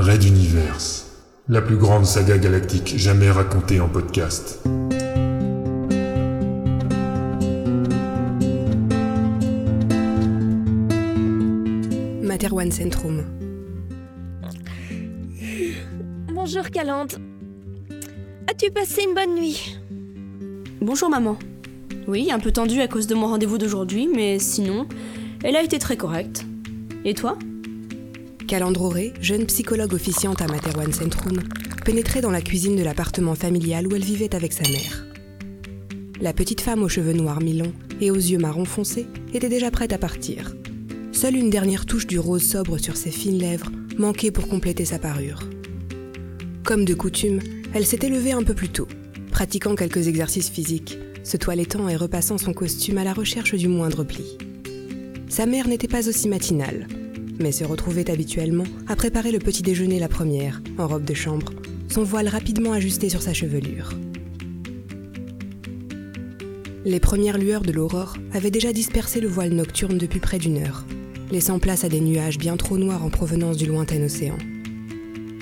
Red Universe, la plus grande saga galactique jamais racontée en podcast. Materwan Centrum. Bonjour Calande. As-tu passé une bonne nuit? Bonjour maman. Oui, un peu tendue à cause de mon rendez-vous d'aujourd'hui, mais sinon, elle a été très correcte. Et toi? Calandroré, jeune psychologue officiante à Materwan Centrum, pénétrait dans la cuisine de l'appartement familial où elle vivait avec sa mère. La petite femme aux cheveux noirs mi-longs et aux yeux marron foncé était déjà prête à partir. Seule une dernière touche du rose sobre sur ses fines lèvres manquait pour compléter sa parure. Comme de coutume, elle s'était levée un peu plus tôt, pratiquant quelques exercices physiques, se toilettant et repassant son costume à la recherche du moindre pli. Sa mère n'était pas aussi matinale, mais se retrouvait habituellement à préparer le petit déjeuner la première, en robe de chambre, son voile rapidement ajusté sur sa chevelure. Les premières lueurs de l'aurore avaient déjà dispersé le voile nocturne depuis près d'une heure, laissant place à des nuages bien trop noirs en provenance du lointain océan.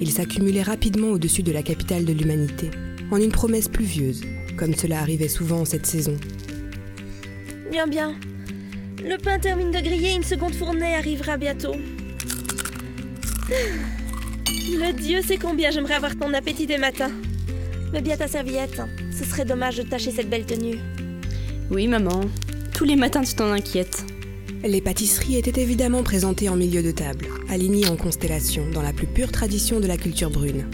Ils s'accumulaient rapidement au-dessus de la capitale de l'humanité, en une promesse pluvieuse, comme cela arrivait souvent en cette saison. Bien, bien. Le pain termine de griller, une seconde fournée arrivera bientôt. Le Dieu sait combien j'aimerais avoir ton appétit des matins. Mets bien ta serviette. Ce serait dommage de tâcher cette belle tenue. Oui maman. Tous les matins tu t'en inquiètes. Les pâtisseries étaient évidemment présentées en milieu de table, alignées en constellation, dans la plus pure tradition de la culture brune.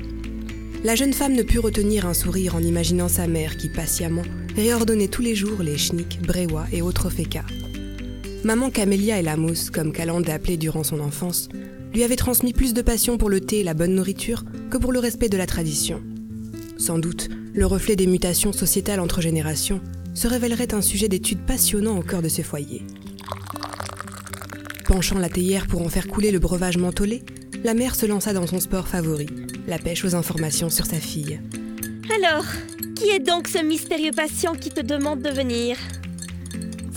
La jeune femme ne put retenir un sourire en imaginant sa mère qui, patiemment, réordonnait tous les jours les schnicks, bréois et autres fécas. Maman Camélia et la mousse, comme Calande appelée durant son enfance, lui avaient transmis plus de passion pour le thé et la bonne nourriture que pour le respect de la tradition. Sans doute, le reflet des mutations sociétales entre générations se révélerait un sujet d'étude passionnant au cœur de ce foyer. Penchant la théière pour en faire couler le breuvage mentholé, la mère se lança dans son sport favori, la pêche aux informations sur sa fille. Alors, qui est donc ce mystérieux patient qui te demande de venir?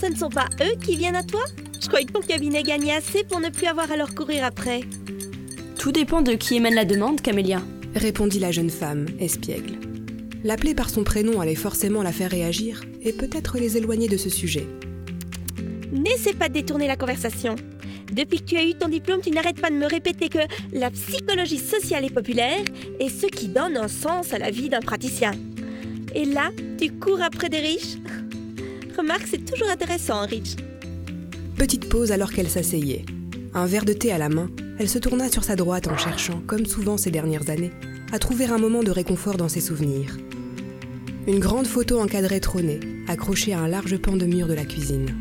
Ce ne sont pas eux qui viennent à toi Je croyais que ton cabinet gagnait assez pour ne plus avoir à leur courir après. Tout dépend de qui émène la demande, Camélia. Répondit la jeune femme, espiègle. L'appeler par son prénom allait forcément la faire réagir et peut-être les éloigner de ce sujet. N'essaie pas de détourner la conversation. Depuis que tu as eu ton diplôme, tu n'arrêtes pas de me répéter que la psychologie sociale et populaire est ce qui donne un sens à la vie d'un praticien. Et là, tu cours après des riches? Remarque, c'est toujours intéressant, un riche. Petite pause alors qu'elle s'asseyait. Un verre de thé à la main, elle se tourna sur sa droite en cherchant, comme souvent ces dernières années, à trouver un moment de réconfort dans ses souvenirs. Une grande photo encadrée trônait, accrochée à un large pan de mur de la cuisine.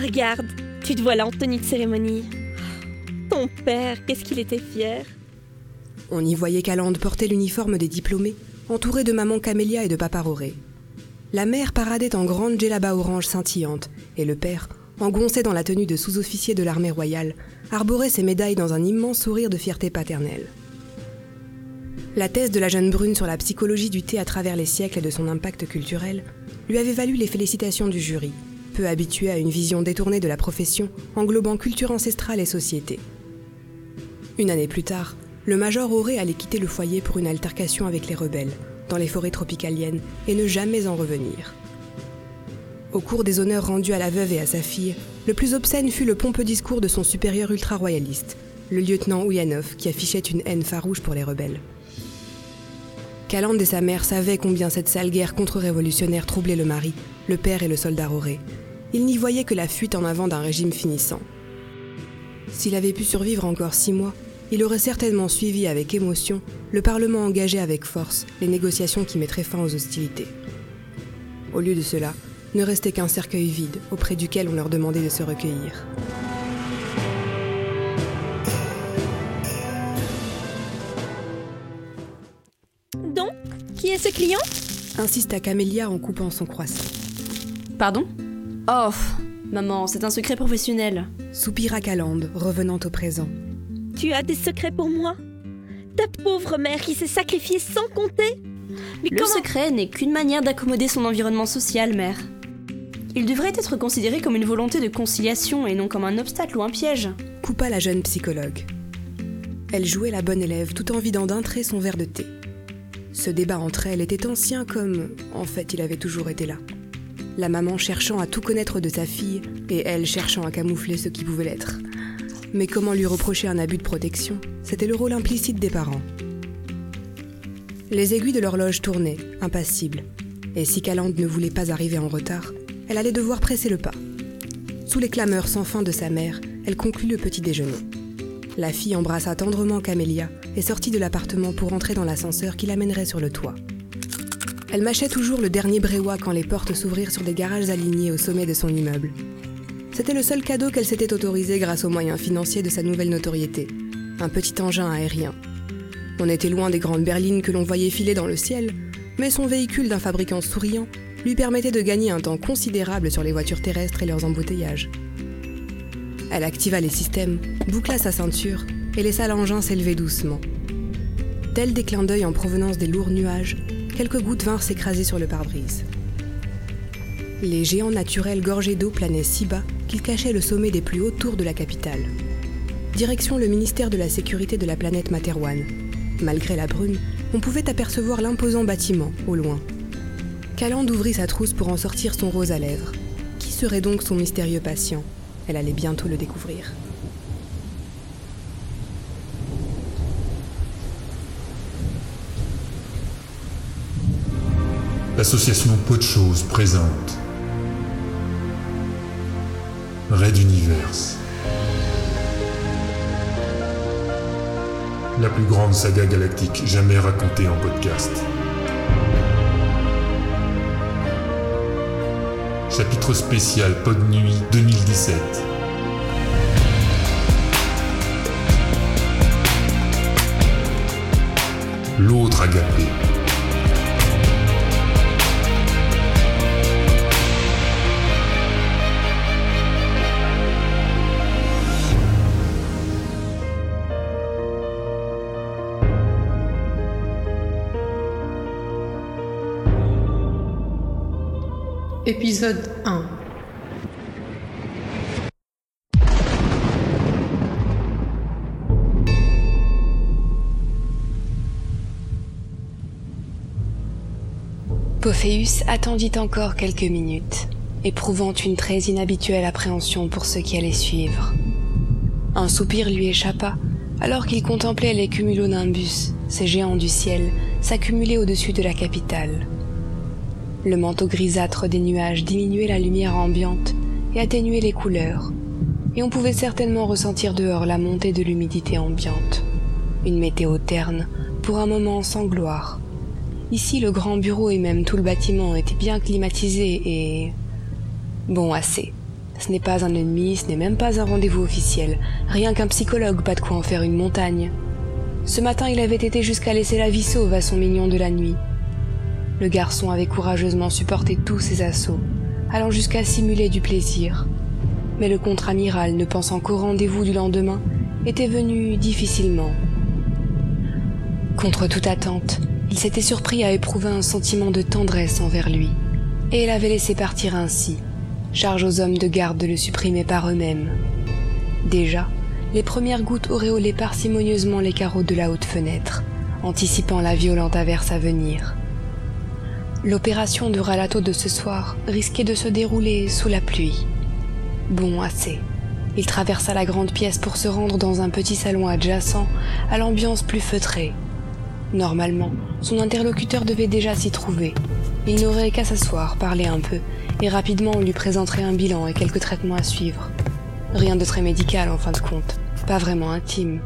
Regarde, tu te vois là en tenue de cérémonie. Ton père, qu'est-ce qu'il était fier. On y voyait Calande porter l'uniforme des diplômés, entouré de maman Camélia et de papa Roré. La mère paradait en grande djellaba orange scintillante, et le père, engoncé dans la tenue de sous-officier de l'armée royale, arborait ses médailles dans un immense sourire de fierté paternelle. La thèse de la jeune brune sur la psychologie du thé à travers les siècles et de son impact culturel lui avait valu les félicitations du jury, peu habitué à une vision détournée de la profession englobant culture ancestrale et société. Une année plus tard, le major Auré allait quitter le foyer pour une altercation avec les rebelles, dans les forêts tropicaliennes, et ne jamais en revenir. Au cours des honneurs rendus à la veuve et à sa fille, le plus obscène fut le pompeux discours de son supérieur ultra-royaliste, le lieutenant Ouyanov, qui affichait une haine farouche pour les rebelles. Calande et sa mère savaient combien cette sale guerre contre-révolutionnaire troublait le mari, le père et le soldat Roré. Ils n'y voyaient que la fuite en avant d'un régime finissant. S'il avait pu survivre encore six mois, il aurait certainement suivi avec émotion le Parlement engagé avec force les négociations qui mettraient fin aux hostilités. Au lieu de cela, ne restait qu'un cercueil vide auprès duquel on leur demandait de se recueillir. Donc, qui est ce client? Insista Camélia en coupant son croissant. Pardon? Oh, maman, c'est un secret professionnel. Soupira Calande, revenant au présent. Tu as des secrets pour moi? Ta pauvre mère qui s'est sacrifiée sans compter? Mais Le comment secret n'est qu'une manière d'accommoder son environnement social, mère. Il devrait être considéré comme une volonté de conciliation et non comme un obstacle ou un piège. Coupa la jeune psychologue. Elle jouait la bonne élève tout en vidant d'un trait son verre de thé. Ce débat entre elles était ancien comme, en fait, il avait toujours été là. La maman cherchant à tout connaître de sa fille et elle cherchant à camoufler ce qui pouvait l'être. Mais comment lui reprocher un abus de protection? C'était le rôle implicite des parents. Les aiguilles de l'horloge tournaient, impassibles, et si Calande ne voulait pas arriver en retard, elle allait devoir presser le pas. Sous les clameurs sans fin de sa mère, elle conclut le petit déjeuner. La fille embrassa tendrement Camélia et sortit de l'appartement pour entrer dans l'ascenseur qui l'amènerait sur le toit. Elle mâchait toujours le dernier bréois quand les portes s'ouvrirent sur des garages alignés au sommet de son immeuble. C'était le seul cadeau qu'elle s'était autorisé grâce aux moyens financiers de sa nouvelle notoriété. Un petit engin aérien. On était loin des grandes berlines que l'on voyait filer dans le ciel, mais son véhicule d'un fabricant souriant lui permettait de gagner un temps considérable sur les voitures terrestres et leurs embouteillages. Elle activa les systèmes, boucla sa ceinture et laissa l'engin s'élever doucement. Tel des clins d'œil en provenance des lourds nuages, quelques gouttes vinrent s'écraser sur le pare-brise. Les géants naturels gorgés d'eau planaient si bas qu'ils cachaient le sommet des plus hauts tours de la capitale. Direction le ministère de la Sécurité de la planète Materwan. Malgré la brume, on pouvait apercevoir l'imposant bâtiment, au loin. Calande ouvrit sa trousse pour en sortir son rose à lèvres. Qui serait donc son mystérieux patient? Elle allait bientôt le découvrir. L'association Pot de présente Red Universe. La plus grande saga galactique jamais racontée en podcast. Chapitre spécial Pod Nuit 2017. L'autre agapé. Épisode 1 Pophéus attendit encore quelques minutes, éprouvant une très inhabituelle appréhension pour ce qui allait suivre. Un soupir lui échappa alors qu'il contemplait les cumulonimbus, ces géants du ciel, s'accumuler au-dessus de la capitale. Le manteau grisâtre des nuages diminuait la lumière ambiante et atténuait les couleurs, et on pouvait certainement ressentir dehors la montée de l'humidité ambiante. Une météo terne, pour un moment sans gloire. Ici, le grand bureau et même tout le bâtiment étaient bien climatisés et... Bon, assez. Ce n'est pas un ennemi, ce n'est même pas un rendez-vous officiel. Rien qu'un psychologue, pas de quoi en faire une montagne. Ce matin, il avait été jusqu'à laisser la vie sauve à son mignon de la nuit. Le garçon avait courageusement supporté tous ses assauts, allant jusqu'à simuler du plaisir. Mais le contre-amiral, ne pensant qu'au rendez-vous du lendemain, était venu difficilement. Contre toute attente, il s'était surpris à éprouver un sentiment de tendresse envers lui, et il laissé partir ainsi, charge aux hommes de garde de le supprimer par eux-mêmes. Déjà, les premières gouttes auréolaient parcimonieusement les carreaux de la haute fenêtre, anticipant la violente averse à venir. L'opération de Ralato de ce soir risquait de se dérouler sous la pluie. Bon, assez. Il traversa la grande pièce pour se rendre dans un petit salon adjacent à l'ambiance plus feutrée. Normalement, son interlocuteur devait déjà s'y trouver. Il n'aurait qu'à s'asseoir, parler un peu, et rapidement on lui présenterait un bilan et quelques traitements à suivre. Rien de très médical en fin de compte, pas vraiment intime.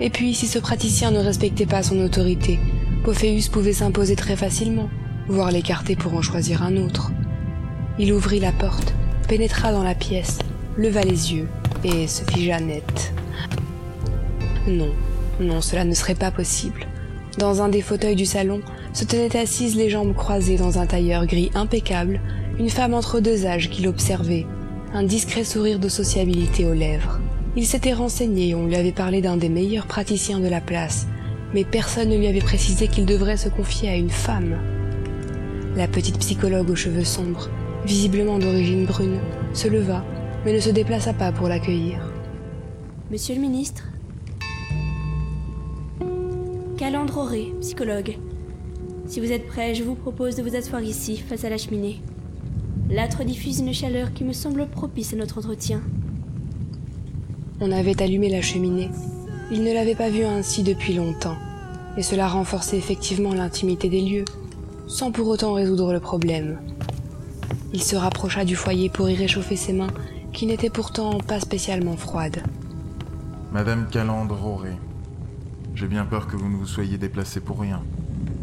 Et puis, si ce praticien ne respectait pas son autorité, Pophéus pouvait s'imposer très facilement, voire l'écarter pour en choisir un autre. Il ouvrit la porte, pénétra dans la pièce, leva les yeux et se figea net. Non, non, cela ne serait pas possible. Dans un des fauteuils du salon se tenait assise les jambes croisées dans un tailleur gris impeccable, une femme entre deux âges qui l'observait, un discret sourire de sociabilité aux lèvres. Il s'était renseigné, on lui avait parlé d'un des meilleurs praticiens de la place, mais personne ne lui avait précisé qu'il devrait se confier à une femme. La petite psychologue aux cheveux sombres, visiblement d'origine brune, se leva, mais ne se déplaça pas pour l'accueillir. Monsieur le ministre Calandre Auré, psychologue. Si vous êtes prêt, je vous propose de vous asseoir ici, face à la cheminée. L'âtre diffuse une chaleur qui me semble propice à notre entretien. On avait allumé la cheminée. Il ne l'avait pas vue ainsi depuis longtemps, et cela renforçait effectivement l'intimité des lieux, sans pour autant résoudre le problème. Il se rapprocha du foyer pour y réchauffer ses mains, qui n'étaient pourtant pas spécialement froides. Madame Calandre Auré, j'ai bien peur que vous ne vous soyez déplacée pour rien.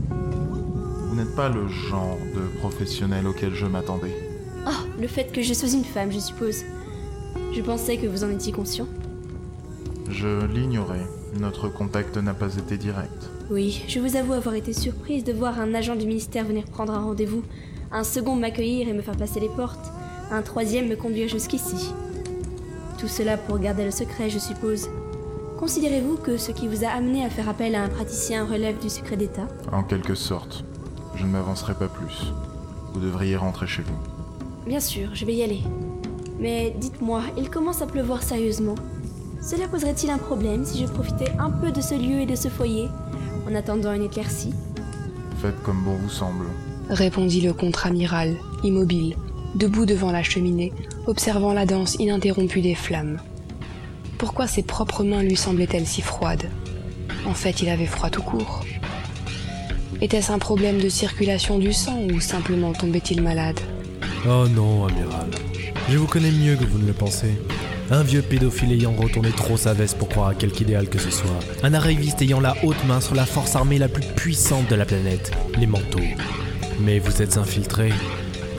Vous n'êtes pas le genre de professionnel auquel je m'attendais. Oh, le fait que je sois une femme, je suppose. Je pensais que vous en étiez conscient. Je l'ignorais. Notre contact n'a pas été direct. Oui, je vous avoue avoir été surprise de voir un agent du ministère venir prendre un rendez-vous, un second m'accueillir et me faire passer les portes, un troisième me conduire jusqu'ici. Tout cela pour garder le secret, je suppose. Considérez-vous que ce qui vous a amené à faire appel à un praticien relève du secret d'État? En quelque sorte. Je ne m'avancerai pas plus. Vous devriez rentrer chez vous. Bien sûr, je vais y aller. Mais dites-moi, il commence à pleuvoir sérieusement. Cela poserait-il un problème si je profitais un peu de ce lieu et de ce foyer, en attendant une éclaircie Faites comme bon vous semble. Répondit le contre-amiral, immobile, debout devant la cheminée, observant la danse ininterrompue des flammes. Pourquoi ses propres mains lui semblaient-elles si froides? En fait, il avait froid tout court. Était-ce un problème de circulation du sang ou simplement tombait-il malade? Oh non, amiral. Je vous connais mieux que vous ne le pensez. Un vieux pédophile ayant retourné trop sa veste pour croire à quelque idéal que ce soit. Un arriviste ayant la haute main sur la force armée la plus puissante de la planète, les manteaux. Mais vous êtes infiltré.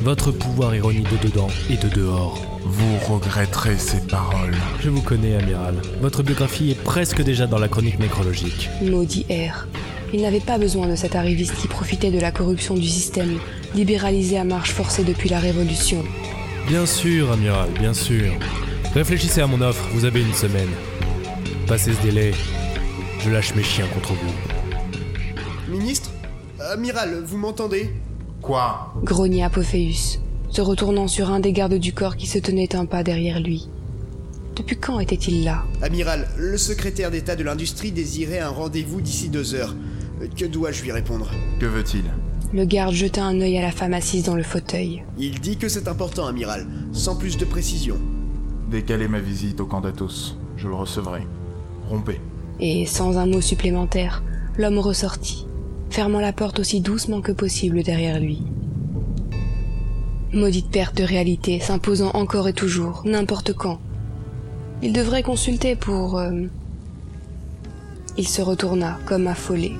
Votre pouvoir ironie de dedans et de dehors. Vous regretterez ces paroles. Je vous connais, amiral. Votre biographie est presque déjà dans la chronique nécrologique. Maudit R. Il n'avait pas besoin de cet arriviste qui profitait de la corruption du système, libéralisé à marche forcée depuis la Révolution. Bien sûr, amiral, bien sûr. Réfléchissez à mon offre, vous avez une semaine. Passez ce délai, je lâche mes chiens contre vous. Ministre Amiral, vous m'entendez? Quoi? Grogna Apophéus, se retournant sur un des gardes du corps qui se tenait un pas derrière lui. Depuis quand était-il là? Amiral, le secrétaire d'État de l'industrie désirait un rendez-vous d'ici deux heures. Que dois-je lui répondre? Que veut-il? Le garde jeta un œil à la femme assise dans le fauteuil. Il dit que c'est important, amiral, sans plus de précision. Décalez ma visite au camp. Je le recevrai. Rompez. Et sans un mot supplémentaire, l'homme ressortit, fermant la porte aussi doucement que possible derrière lui. Maudite perte de réalité s'imposant encore et toujours, n'importe quand. Il devrait consulter pour... euh, Il se retourna, comme affolé.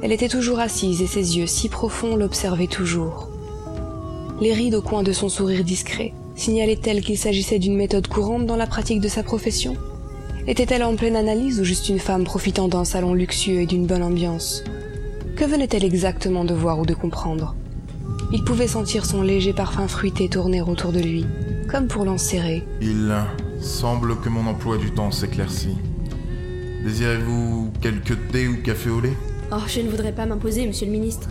Elle était toujours assise et ses yeux si profonds l'observaient toujours. Les rides au coin de son sourire discret signalaient-elles qu'il s'agissait d'une méthode courante dans la pratique de sa profession? Était-elle en pleine analyse ou juste une femme profitant d'un salon luxueux et d'une bonne ambiance? Que venait-elle exactement de voir ou de comprendre? Il pouvait sentir son léger parfum fruité tourner autour de lui, comme pour l'enserrer. Il semble que mon emploi du temps s'éclaircit. Désirez-vous quelques thé ou café au lait? Oh, je ne voudrais pas m'imposer, monsieur le ministre.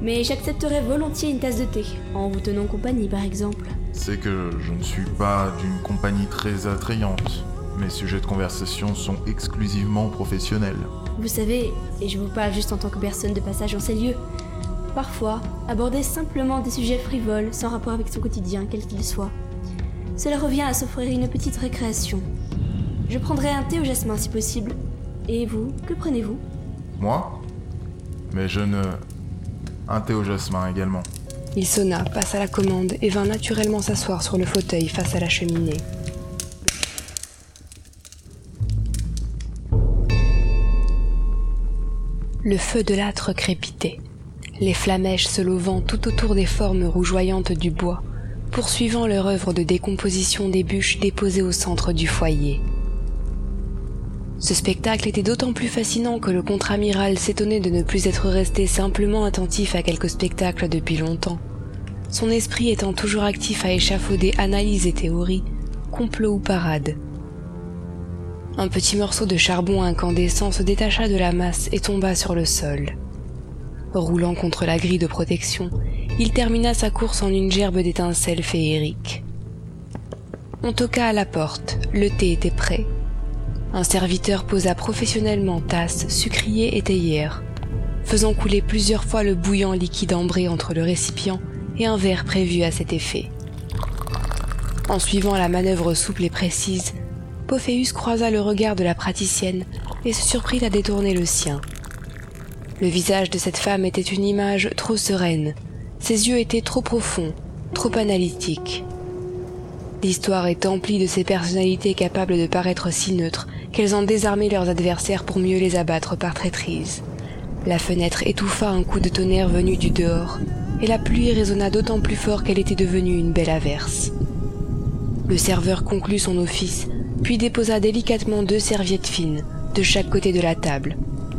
Mais j'accepterais volontiers une tasse de thé, en vous tenant compagnie par exemple. C'est que je ne suis pas d'une compagnie très attrayante. Mes sujets de conversation sont exclusivement professionnels. Vous savez, et je vous parle juste en tant que personne de passage en ces lieux, parfois, aborder simplement des sujets frivoles sans rapport avec son quotidien, quel qu'il soit, cela revient à s'offrir une petite récréation. Je prendrai un thé au jasmin si possible. Et vous, que prenez-vous? Moi? Mais je ne... Un thé au jasmin également. Il sonna, passa la commande et vint naturellement s'asseoir sur le fauteuil face à la cheminée. Le feu de l'âtre crépitait, les flamèches se levant tout autour des formes rougeoyantes du bois, poursuivant leur œuvre de décomposition des bûches déposées au centre du foyer. Ce spectacle était d'autant plus fascinant que le contre-amiral s'étonnait de ne plus être resté simplement attentif à quelques spectacles depuis longtemps, son esprit étant toujours actif à échafauder analyses et théories, complots ou parades. Un petit morceau de charbon incandescent se détacha de la masse et tomba sur le sol. Roulant contre la grille de protection, il termina sa course en une gerbe d'étincelles féeriques. On toqua à la porte, le thé était prêt. Un serviteur posa professionnellement tasse, sucrier et théière, faisant couler plusieurs fois le bouillant liquide ambré entre le récipient et un verre prévu à cet effet. En suivant la manœuvre souple et précise, Pophéus croisa le regard de la praticienne et se surprit à détourner le sien. Le visage de cette femme était une image trop sereine, ses yeux étaient trop profonds, trop analytiques. L'histoire est emplie de ces personnalités capables de paraître si neutres qu'elles ont désarmé leurs adversaires pour mieux les abattre par traîtrise. La fenêtre étouffa un coup de tonnerre venu du dehors, et la pluie résonna d'autant plus fort qu'elle était devenue une belle averse. Le serveur conclut son office, puis déposa délicatement deux serviettes fines, de chaque côté de la table,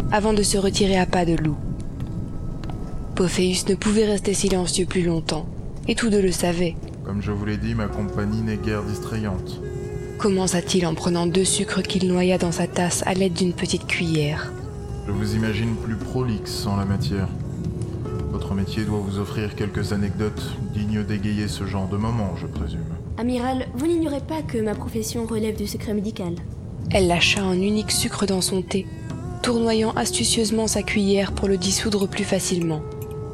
avant de se retirer à pas de loup. Pophéus ne pouvait rester silencieux plus longtemps, et tous deux le savaient. Comme je vous l'ai dit, ma compagnie n'est guère distrayante. Commença-t-il en prenant deux sucres qu'il noya dans sa tasse à l'aide d'une petite cuillère. Je vous imagine plus prolixe en la matière. Votre métier doit vous offrir quelques anecdotes dignes d'égayer ce genre de moment, je présume. Amiral, vous n'ignorez pas que ma profession relève du secret médical. Elle lâcha un unique sucre dans son thé, tournoyant astucieusement sa cuillère pour le dissoudre plus facilement.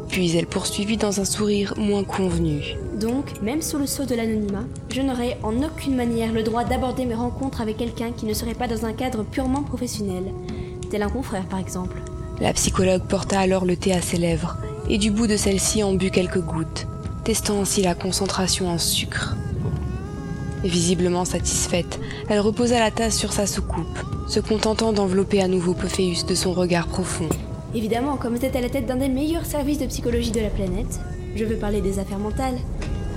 Puis elle poursuivit dans un sourire moins convenu. Donc, même sous le sceau de l'anonymat, je n'aurais en aucune manière le droit d'aborder mes rencontres avec quelqu'un qui ne serait pas dans un cadre purement professionnel, tel un confrère par exemple. La psychologue porta alors le thé à ses lèvres, et du bout de celle-ci en but quelques gouttes, testant ainsi la concentration en sucre. Visiblement satisfaite, elle reposa la tasse sur sa soucoupe, se contentant d'envelopper à nouveau Pophéus de son regard profond. Évidemment, comme êtes à la tête d'un des meilleurs services de psychologie de la planète, je veux parler des affaires mentales,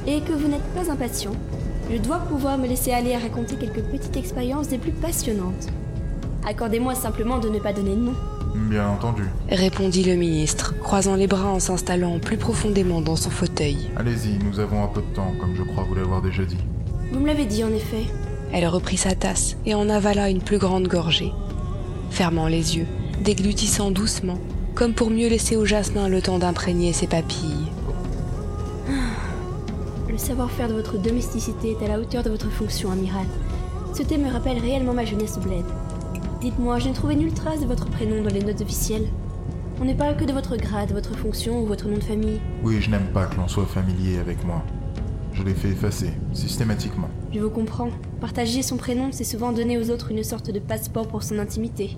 et que vous n'êtes pas impatient, je dois pouvoir me laisser aller à raconter quelques petites expériences des plus passionnantes. Accordez-moi simplement de ne pas donner de nom. Bien entendu. Répondit le ministre, croisant les bras en s'installant plus profondément dans son fauteuil. Allez-y, nous avons un peu de temps, comme je crois vous l'avoir déjà dit. Vous me l'avez dit en effet. Elle reprit sa tasse et en avala une plus grande gorgée, fermant les yeux, déglutissant doucement, comme pour mieux laisser au jasmin le temps d'imprégner ses papilles. Le savoir-faire de votre domesticité est à la hauteur de votre fonction, amiral. Ce thé me rappelle réellement ma jeunesse au bled. Dites-moi, je n'ai trouvé nulle trace de votre prénom dans les notes officielles. On ne parle que de votre grade, votre fonction ou votre nom de famille. Oui, je n'aime pas que l'on soit familier avec moi. Je l'ai fait effacer, systématiquement. Je vous comprends. Partager son prénom, c'est souvent donner aux autres une sorte de passeport pour son intimité.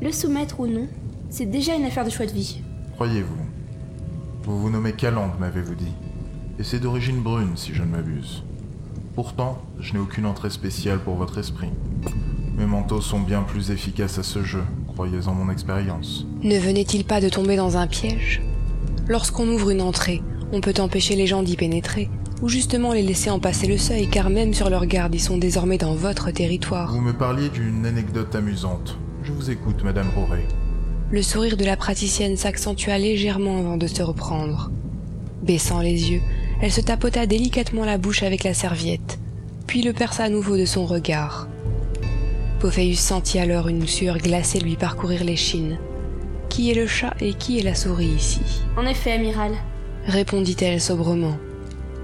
Le soumettre ou non, c'est déjà une affaire de choix de vie. Croyez-vous. Vous vous nommez Calandre, m'avez-vous dit? Et c'est d'origine brune, si je ne m'abuse. Pourtant, je n'ai aucune entrée spéciale pour votre esprit. Mes manteaux sont bien plus efficaces à ce jeu, croyez en mon expérience. Ne venait-il pas de tomber dans un piège? Lorsqu'on ouvre une entrée, on peut empêcher les gens d'y pénétrer, ou justement les laisser en passer le seuil, car même sur leur garde, ils sont désormais dans votre territoire. Vous me parliez d'une anecdote amusante. Je vous écoute, Madame Roré. Le sourire de la praticienne s'accentua légèrement avant de se reprendre. Baissant les yeux, elle se tapota délicatement la bouche avec la serviette, puis le perça à nouveau de son regard. Pophéus sentit alors une sueur glacée lui parcourir l'échine. Qui est le chat et qui est la souris ici? En effet, amiral. répondit-elle sobrement.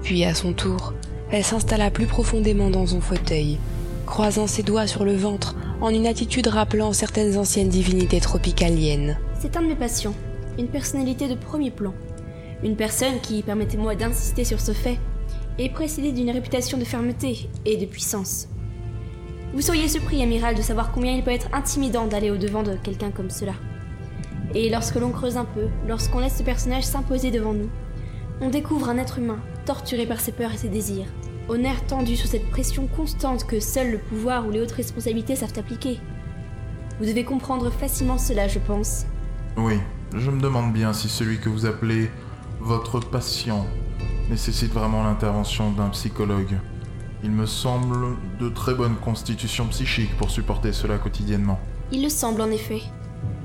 Puis à son tour, elle s'installa plus profondément dans son fauteuil, croisant ses doigts sur le ventre en une attitude rappelant certaines anciennes divinités tropicaliennes. C'est un de mes patients, une personnalité de premier plan. Une personne qui, permettez-moi d'insister sur ce fait, est précédée d'une réputation de fermeté et de puissance. Vous seriez surpris, amiral, de savoir combien il peut être intimidant d'aller au-devant de quelqu'un comme cela. Et lorsque l'on creuse un peu, lorsqu'on laisse ce personnage s'imposer devant nous, on découvre un être humain, torturé par ses peurs et ses désirs, au nerf tendu sous cette pression constante que seul le pouvoir ou les hautes responsabilités savent appliquer. Vous devez comprendre facilement cela, je pense. Oui, je me demande bien si celui que vous appelez votre patient nécessite vraiment l'intervention d'un psychologue. Il me semble de très bonne constitution psychique pour supporter cela quotidiennement. Il le semble en effet.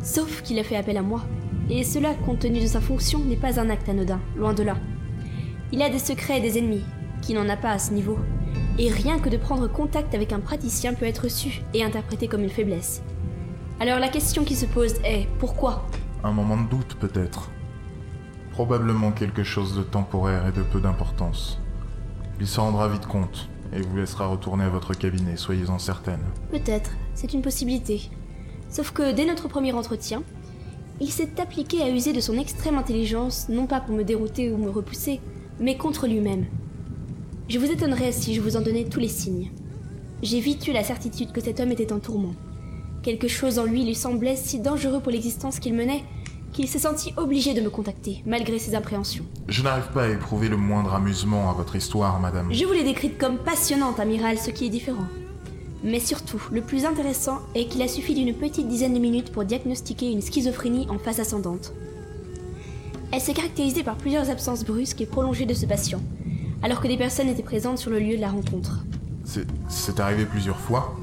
Sauf qu'il a fait appel à moi. Et cela, compte tenu de sa fonction, n'est pas un acte anodin, loin de là. Il a des secrets et des ennemis, qui n'en a pas à ce niveau. Et rien que de prendre contact avec un praticien peut être reçu et interprété comme une faiblesse. Alors la question qui se pose est pourquoi? Un moment de doute peut-être. Probablement quelque chose de temporaire et de peu d'importance. Il s'en rendra vite compte et vous laissera retourner à votre cabinet, soyez-en certaine. Peut-être. c'est une possibilité. Sauf que dès notre premier entretien, il s'est appliqué à user de son extrême intelligence, non pas pour me dérouter ou me repousser, mais contre lui-même. Je vous étonnerais si je vous en donnais tous les signes. J'ai vite eu la certitude que cet homme était en tourment. Quelque chose en lui lui semblait si dangereux pour l'existence qu'il menait qu'il s'est senti obligé de me contacter, malgré ses appréhensions. Je n'arrive pas à éprouver le moindre amusement à votre histoire, madame. Je vous l'ai décrite comme passionnante, amiral, ce qui est différent. Mais surtout, le plus intéressant est qu'il a suffi d'une petite dizaine de minutes pour diagnostiquer une schizophrénie en phase ascendante. Elle s'est caractérisée par plusieurs absences brusques et prolongées de ce patient, alors que des personnes étaient présentes sur le lieu de la rencontre. C'est- C'est arrivé plusieurs fois?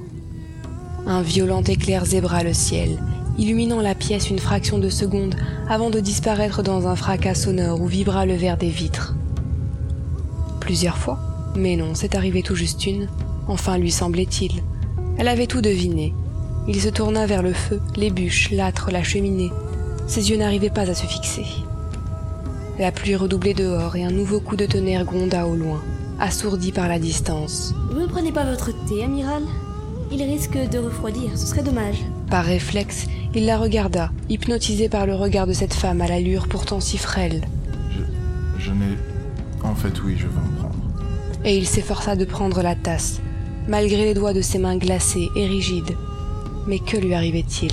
Un violent éclair zébra le ciel, illuminant la pièce une fraction de seconde avant de disparaître dans un fracas sonore où vibra le verre des vitres. Plusieurs fois Mais non, c'est arrivé tout juste une. Enfin lui semblait-il. Elle avait tout deviné. Il se tourna vers le feu, les bûches, l'âtre, la cheminée. Ses yeux n'arrivaient pas à se fixer. La pluie redoublait dehors et un nouveau coup de tonnerre gronda au loin, assourdi par la distance. Vous ne prenez pas votre thé, amiral? Il risque de refroidir, ce serait dommage. Par réflexe, il la regarda, hypnotisé par le regard de cette femme à l'allure pourtant si frêle, Je, je n'ai... En fait, oui, je vais en prendre. et il s'efforça de prendre la tasse, malgré les doigts de ses mains glacées et rigides. Mais que lui arrivait-il?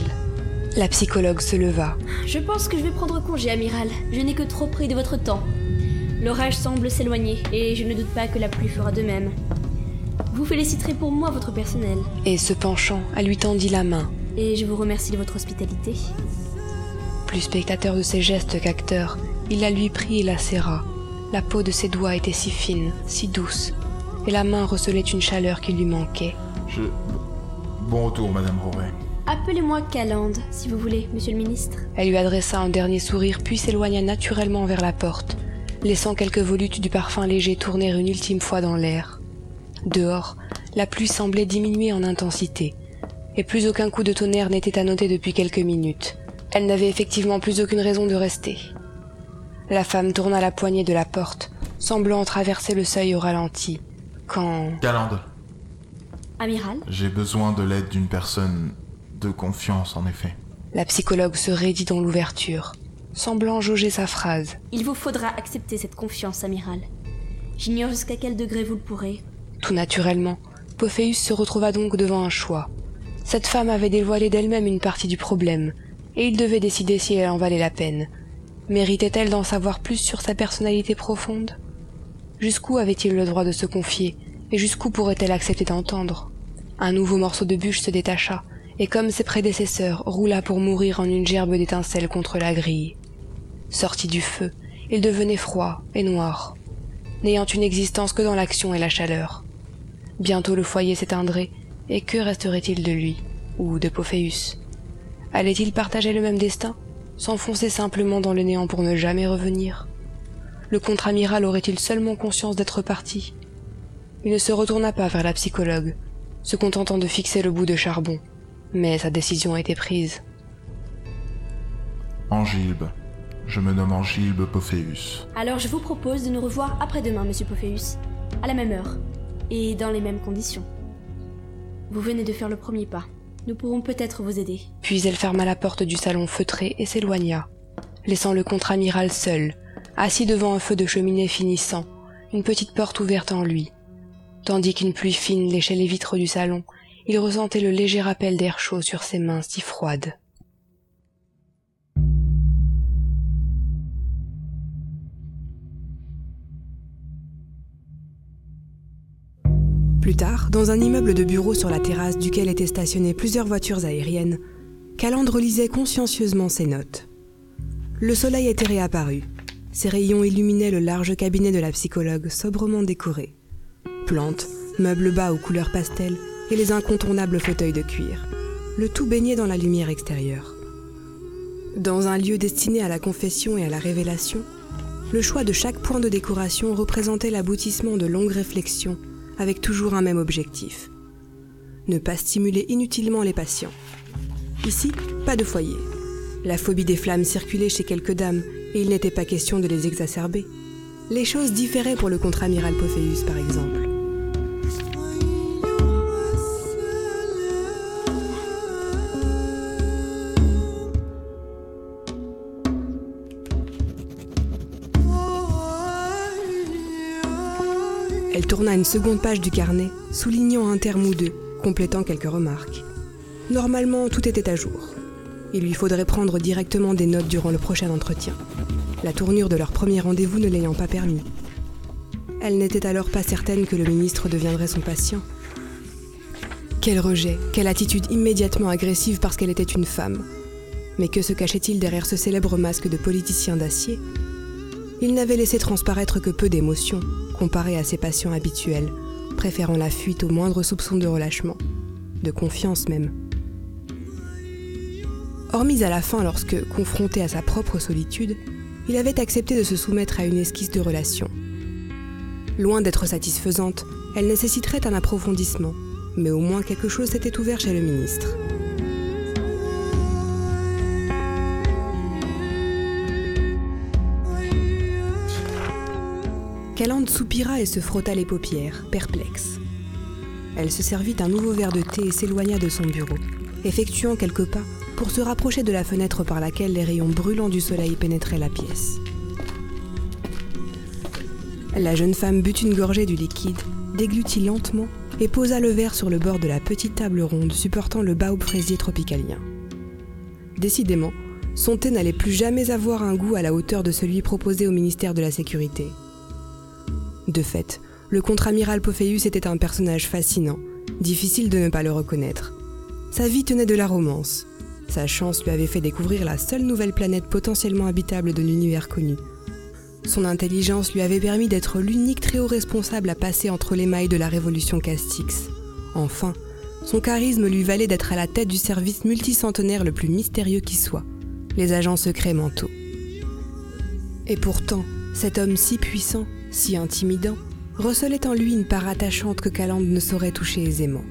La psychologue se leva. Je pense que je vais prendre congé, amiral. Je n'ai que trop pris de votre temps. L'orage semble s'éloigner, et je ne doute pas que la pluie fera de même. Vous féliciterez pour moi votre personnel, Et se penchant, elle lui tendit la main. et je vous remercie de votre hospitalité. Plus spectateur de ses gestes qu'acteur, il la lui prit et la serra. La peau de ses doigts était si fine, si douce, et la main recelait une chaleur qui lui manquait. Je... Bon retour, madame Roret. Appelez-moi Calande, si vous voulez, monsieur le ministre. Elle lui adressa un dernier sourire puis s'éloigna naturellement vers la porte, laissant quelques volutes du parfum léger tourner une ultime fois dans l'air. Dehors, la pluie semblait diminuer en intensité, et plus aucun coup de tonnerre n'était à noter depuis quelques minutes. Elle n'avait effectivement plus aucune raison de rester. La femme tourna la poignée de la porte, semblant traverser le seuil au ralenti, quand... Galande, Amiral? J'ai besoin de l'aide d'une personne de confiance, en effet. La psychologue se raidit dans l'ouverture, semblant jauger sa phrase. Il vous faudra accepter cette confiance, amiral. J'ignore jusqu'à quel degré vous le pourrez. Tout naturellement, Pophéus se retrouva donc devant un choix. Cette femme avait dévoilé d'elle-même une partie du problème, et il devait décider si elle en valait la peine. Méritait-elle d'en savoir plus sur sa personnalité profonde? Jusqu'où avait-il le droit de se confier, et jusqu'où pourrait-elle accepter d'entendre? Un nouveau morceau de bûche se détacha, et comme ses prédécesseurs, roula pour mourir en une gerbe d'étincelles contre la grille. Sorti du feu, il devenait froid et noir, n'ayant une existence que dans l'action et la chaleur. Bientôt le foyer s'éteindrait, et que resterait-il de lui, ou de Pophéus? Allait-il partager le même destin, s'enfoncer simplement dans le néant pour ne jamais revenir? Le contre-amiral aurait-il seulement conscience d'être parti? Il ne se retourna pas vers la psychologue, se contentant de fixer le bout de charbon, mais sa décision était prise. Angilbe. Je me nomme Angilbe Pophéus. Alors je vous propose de nous revoir après-demain, monsieur Pophéus, à la même heure, et dans les mêmes conditions. Vous venez de faire le premier pas. Nous pourrons peut-être vous aider. Puis elle ferma la porte du salon feutré et s'éloigna, laissant le contre-amiral seul, assis devant un feu de cheminée finissant, une petite porte ouverte en lui. Tandis qu'une pluie fine léchait les vitres du salon, il ressentait le léger rappel d'air chaud sur ses mains si froides. Dans un immeuble de bureaux sur la terrasse duquel étaient stationnées plusieurs voitures aériennes, Calandre lisait consciencieusement ses notes. Le soleil était réapparu. Ses rayons illuminaient le large cabinet de la psychologue sobrement décoré. Plantes, meubles bas aux couleurs pastel et les incontournables fauteuils de cuir. Le tout baignait dans la lumière extérieure. Dans un lieu destiné à la confession et à la révélation, le choix de chaque point de décoration représentait l'aboutissement de longues réflexions avec toujours un même objectif. Ne pas stimuler inutilement les patients. Ici, pas de foyer. La phobie des flammes circulait chez quelques dames et il n'était pas question de les exacerber. Les choses différaient pour le contre-amiral Pophéus, par exemple. Tourna une seconde page du carnet, soulignant un terme ou deux, complétant quelques remarques. Normalement, tout était à jour. Il lui faudrait prendre directement des notes durant le prochain entretien, la tournure de leur premier rendez-vous ne l'ayant pas permis. Elle n'était alors pas certaine que le ministre deviendrait son patient. Quel rejet, quelle attitude immédiatement agressive parce qu'elle était une femme. Mais que se cachait-il derrière ce célèbre masque de politicien d'acier? Il n'avait laissé transparaître que peu d'émotions, comparé à ses patients habituels, préférant la fuite au moindre soupçon de relâchement, de confiance même. Hormis à la fin lorsque, confronté à sa propre solitude, il avait accepté de se soumettre à une esquisse de relation. Loin d'être satisfaisante, elle nécessiterait un approfondissement, mais au moins quelque chose s'était ouvert chez le ministre. Calande soupira et se frotta les paupières, perplexe. Elle se servit un nouveau verre de thé et s'éloigna de son bureau, effectuant quelques pas pour se rapprocher de la fenêtre par laquelle les rayons brûlants du soleil pénétraient la pièce. La jeune femme but une gorgée du liquide, déglutit lentement et posa le verre sur le bord de la petite table ronde supportant le baobab fraisier tropicalien. Décidément, son thé n'allait plus jamais avoir un goût à la hauteur de celui proposé au ministère de la Sécurité. De fait, le contre-amiral Pophéus était un personnage fascinant, difficile de ne pas le reconnaître. Sa vie tenait de la romance, sa chance lui avait fait découvrir la seule nouvelle planète potentiellement habitable de l'univers connu. Son intelligence lui avait permis d'être l'unique très haut responsable à passer entre les mailles de la révolution Castix. Enfin, son charisme lui valait d'être à la tête du service multicentenaire le plus mystérieux qui soit, les agents secrets mentaux. Et pourtant, cet homme si puissant, si intimidant, recelait en lui une part attachante que Calande ne saurait toucher aisément.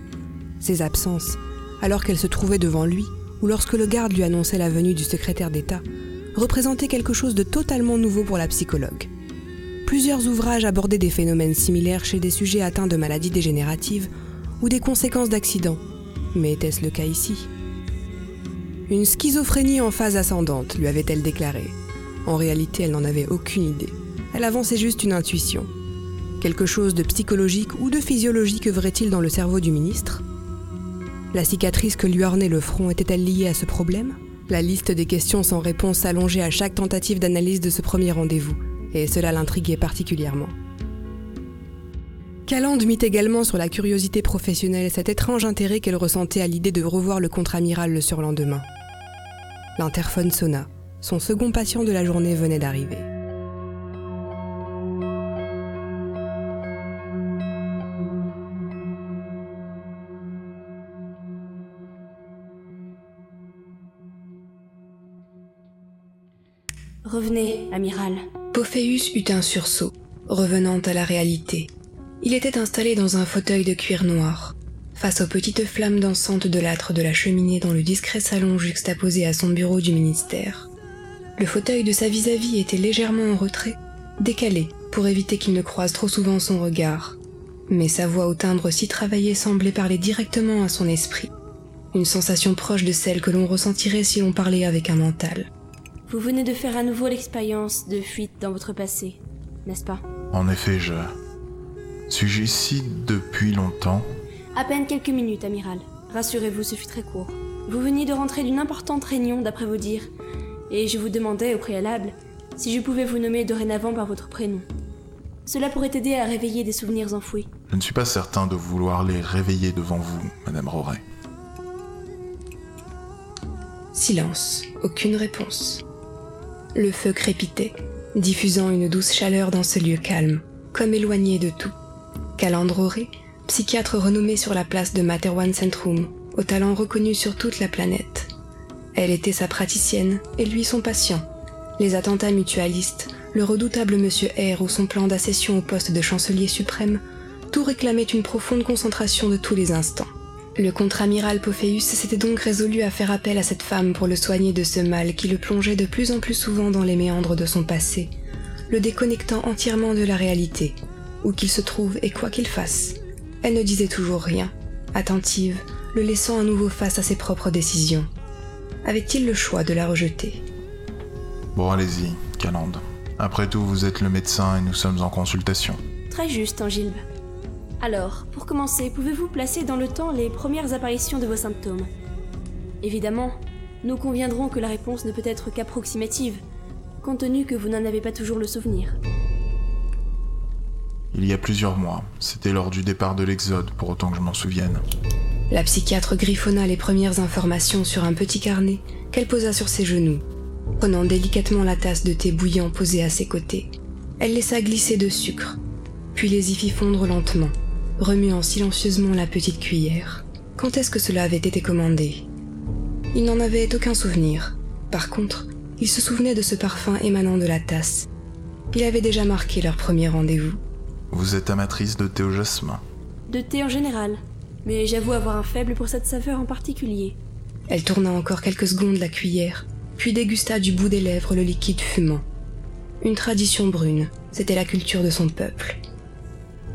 Ses absences, alors qu'elle se trouvait devant lui, ou lorsque le garde lui annonçait la venue du secrétaire d'État, représentait quelque chose de totalement nouveau pour la psychologue. Plusieurs ouvrages abordaient des phénomènes similaires chez des sujets atteints de maladies dégénératives ou des conséquences d'accidents. Mais était-ce le cas ici? Une schizophrénie en phase ascendante, lui avait-elle déclaré. En réalité, elle n'en avait aucune idée. Elle avançait juste une intuition. Quelque chose de psychologique ou de physiologique œuvrait-il dans le cerveau du ministre? La cicatrice que lui ornait le front était-elle liée à ce problème? La liste des questions sans réponse s'allongeait à chaque tentative d'analyse de ce premier rendez-vous, et cela l'intriguait particulièrement. Calande mit également sur la curiosité professionnelle cet étrange intérêt qu'elle ressentait à l'idée de revoir le contre-amiral le surlendemain. L'interphone sonna. Son second patient de la journée venait d'arriver. Revenez, amiral. Pophéus eut un sursaut, revenant à la réalité. Il était installé dans un fauteuil de cuir noir, face aux petites flammes dansantes de l'âtre de la cheminée dans le discret salon juxtaposé à son bureau du ministère. Le fauteuil de sa vis-à-vis était légèrement en retrait, décalé pour éviter qu'il ne croise trop souvent son regard. Mais sa voix au timbre si travaillé semblait parler directement à son esprit. Une sensation proche de celle que l'on ressentirait si l'on parlait avec un mental. Vous venez de faire à nouveau l'expérience de fuite dans votre passé, n'est-ce pas En effet, je... Suis-je ici depuis longtemps À peine quelques minutes, amiral. Rassurez-vous, ce fut très court. Vous veniez de rentrer d'une importante réunion, d'après vos dires, et je vous demandais au préalable si je pouvais vous nommer dorénavant par votre prénom. Cela pourrait aider à réveiller des souvenirs enfouis. Je ne suis pas certain de vouloir les réveiller devant vous, Madame Roret. Silence, aucune réponse. Le feu crépitait, diffusant une douce chaleur dans ce lieu calme, comme éloigné de tout. Calandroré, psychiatre renommé sur la place de Materwan Centrum, au talent reconnu sur toute la planète. Elle était sa praticienne et lui son patient. Les attentats mutualistes, le redoutable Monsieur R ou son plan d'accession au poste de chancelier suprême, tout réclamait une profonde concentration de tous les instants. Le contre-amiral Pophéus s'était donc résolu à faire appel à cette femme pour le soigner de ce mal qui le plongeait de plus en plus souvent dans les méandres de son passé, le déconnectant entièrement de la réalité, où qu'il se trouve et quoi qu'il fasse. Elle ne disait toujours rien, attentive, le laissant à nouveau face à ses propres décisions. Avait-il le choix de la rejeter? Bon, allez-y, Calande. Après tout, vous êtes le médecin et nous sommes en consultation. Très juste, Angilbe. Alors, pour commencer, pouvez-vous placer dans le temps les premières apparitions de vos symptômes? Évidemment, nous conviendrons que la réponse ne peut être qu'approximative, compte tenu que vous n'en avez pas toujours le souvenir. Il y a plusieurs mois, c'était lors du départ de l'Exode, pour autant que je m'en souvienne. La psychiatre griffonna les premières informations sur un petit carnet qu'elle posa sur ses genoux, prenant délicatement la tasse de thé bouillant posée à ses côtés. Elle laissa glisser de sucre, puis les y fit fondre lentement, remuant silencieusement la petite cuillère. Quand est-ce que cela avait été commandé? Il n'en avait aucun souvenir. Par contre, il se souvenait de ce parfum émanant de la tasse. Il avait déjà marqué leur premier rendez-vous. Vous êtes amatrice de thé au jasmin De thé en général, mais j'avoue avoir un faible pour cette saveur en particulier. Elle tourna encore quelques secondes la cuillère, puis dégusta du bout des lèvres le liquide fumant. Une tradition brune, c'était la culture de son peuple.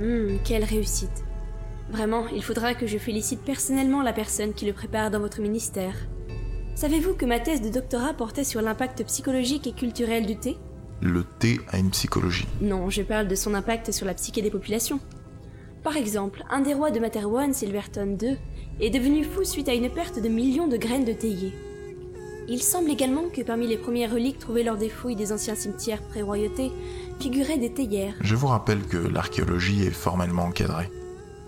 Hum, quelle réussite. Vraiment, il faudra que je félicite personnellement la personne qui le prépare dans votre ministère. Savez-vous que ma thèse de doctorat portait sur l'impact psychologique et culturel du thé? Le thé a une psychologie. Non, je parle de son impact sur la psyché des populations. Par exemple, un des rois de Materwan, Silverton II, est devenu fou suite à une perte de millions de graines de théier. Il semble également que parmi les premières reliques trouvées lors des fouilles des anciens cimetières pré-royauté figuraient des théières. Je vous rappelle que l'archéologie est formellement encadrée.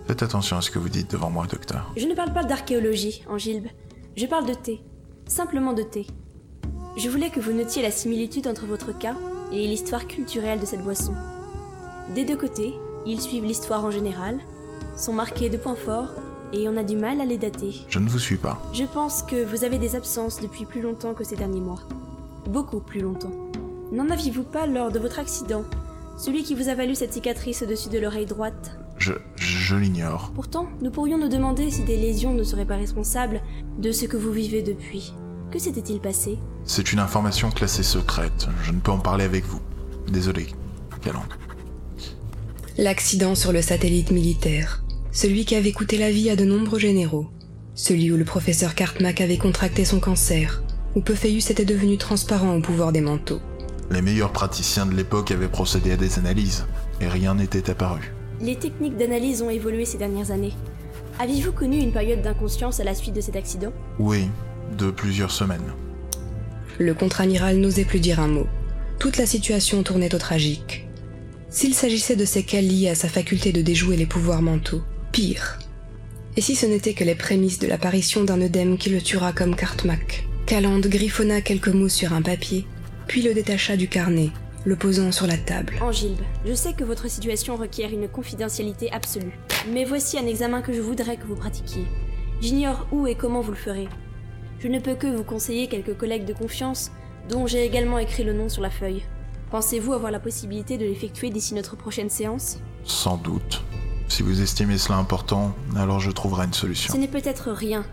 Faites attention à ce que vous dites devant moi, docteur. Je ne parle pas d'archéologie, Angilbe. Je parle de thé. Simplement de thé. Je voulais que vous notiez la similitude entre votre cas et l'histoire culturelle de cette boisson. Des deux côtés, ils suivent l'histoire en général, sont marqués de points forts et on a du mal à les dater. Je ne vous suis pas. Je pense que vous avez des absences depuis plus longtemps que ces derniers mois. Beaucoup plus longtemps. N'en aviez-vous pas lors de votre accident? Celui qui vous a valu cette cicatrice au-dessus de l'oreille droite? Je, je l'ignore. Pourtant, nous pourrions nous demander si des lésions ne seraient pas responsables de ce que vous vivez depuis. Que s'était-il passé? C'est une information classée secrète. Je ne peux en parler avec vous. Désolé, Calandre. L'accident sur le satellite militaire. Celui qui avait coûté la vie à de nombreux généraux. Celui où le professeur Cartmack avait contracté son cancer. Où Pophéus était devenu transparent au pouvoir des manteaux. Les meilleurs praticiens de l'époque avaient procédé à des analyses, et rien n'était apparu. Les techniques d'analyse ont évolué ces dernières années. Aviez-vous connu une période d'inconscience à la suite de cet accident? Oui, de plusieurs semaines. Le contre-amiral n'osait plus dire un mot. Toute la situation tournait au tragique. S'il s'agissait de séquelles liées à sa faculté de déjouer les pouvoirs mentaux, pire. Et si ce n'était que les prémices de l'apparition d'un œdème qui le tuera comme Cartmack Calande griffonna quelques mots sur un papier, puis le détacha du carnet, le posant sur la table. Angilbe, je sais que votre situation requiert une confidentialité absolue. Mais voici un examen que je voudrais que vous pratiquiez. J'ignore où et comment vous le ferez. Je ne peux que vous conseiller quelques collègues de confiance, dont j'ai également écrit le nom sur la feuille. Pensez-vous avoir la possibilité de l'effectuer d'ici notre prochaine séance? Sans doute. Si vous estimez cela important, alors je trouverai une solution. Ce n'est peut-être rien.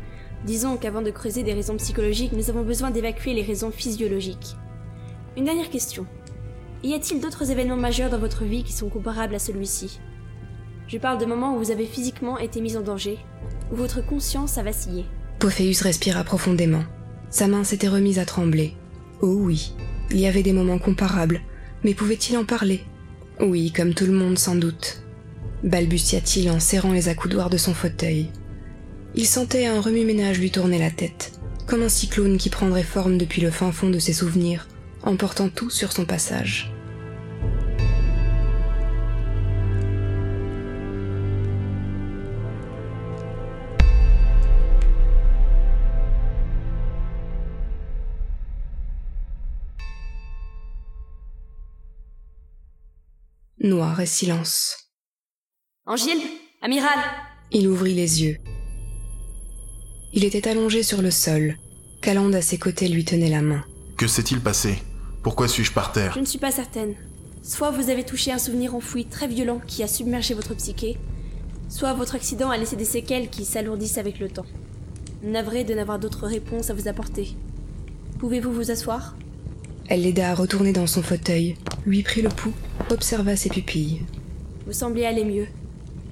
Disons qu'avant de creuser des raisons psychologiques, nous avons besoin d'évacuer les raisons physiologiques. Une dernière question. Y a-t-il d'autres événements majeurs dans votre vie qui sont comparables à celui-ci? Je parle de moments où vous avez physiquement été mis en danger, où votre conscience a vacillé. Pophéus respira profondément. Sa main s'était remise à trembler. Oh oui, il y avait des moments comparables, mais pouvait-il en parler? Oui, comme tout le monde sans doute. Balbutia-t-il en serrant les accoudoirs de son fauteuil. Il sentait un remue-ménage lui tourner la tête, comme un cyclone qui prendrait forme depuis le fin fond de ses souvenirs, emportant tout sur son passage. Noir et silence. Angile Amiral Il ouvrit les yeux. Il était allongé sur le sol. Calande à ses côtés lui tenait la main. Que s'est-il passé? Pourquoi suis-je par terre Je ne suis pas certaine. Soit vous avez touché un souvenir enfoui très violent qui a submergé votre psyché, soit votre accident a laissé des séquelles qui s'alourdissent avec le temps. Navré de n'avoir d'autres réponses à vous apporter. Pouvez-vous vous asseoir? Elle l'aida à retourner dans son fauteuil, lui prit le pouls, observa ses pupilles. Vous semblez aller mieux.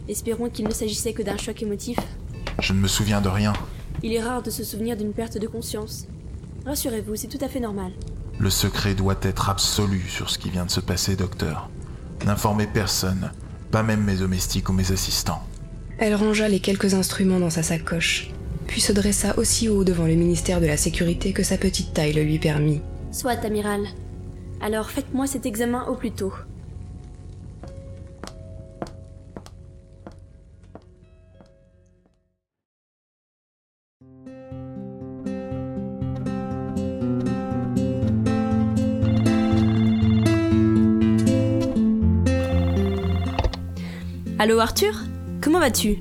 Espérons qu'il ne s'agissait que d'un choc émotif. Je ne me souviens de rien. Il est rare de se souvenir d'une perte de conscience. Rassurez-vous, c'est tout à fait normal. Le secret doit être absolu sur ce qui vient de se passer, docteur. N'informez personne, Pas même mes domestiques ou mes assistants. Elle rangea les quelques instruments dans sa sacoche, puis se dressa aussi haut devant le ministère de la Sécurité que sa petite taille le lui permit. Soit, amiral. Alors faites-moi cet examen au plus tôt. Allô Arthur? Comment vas-tu?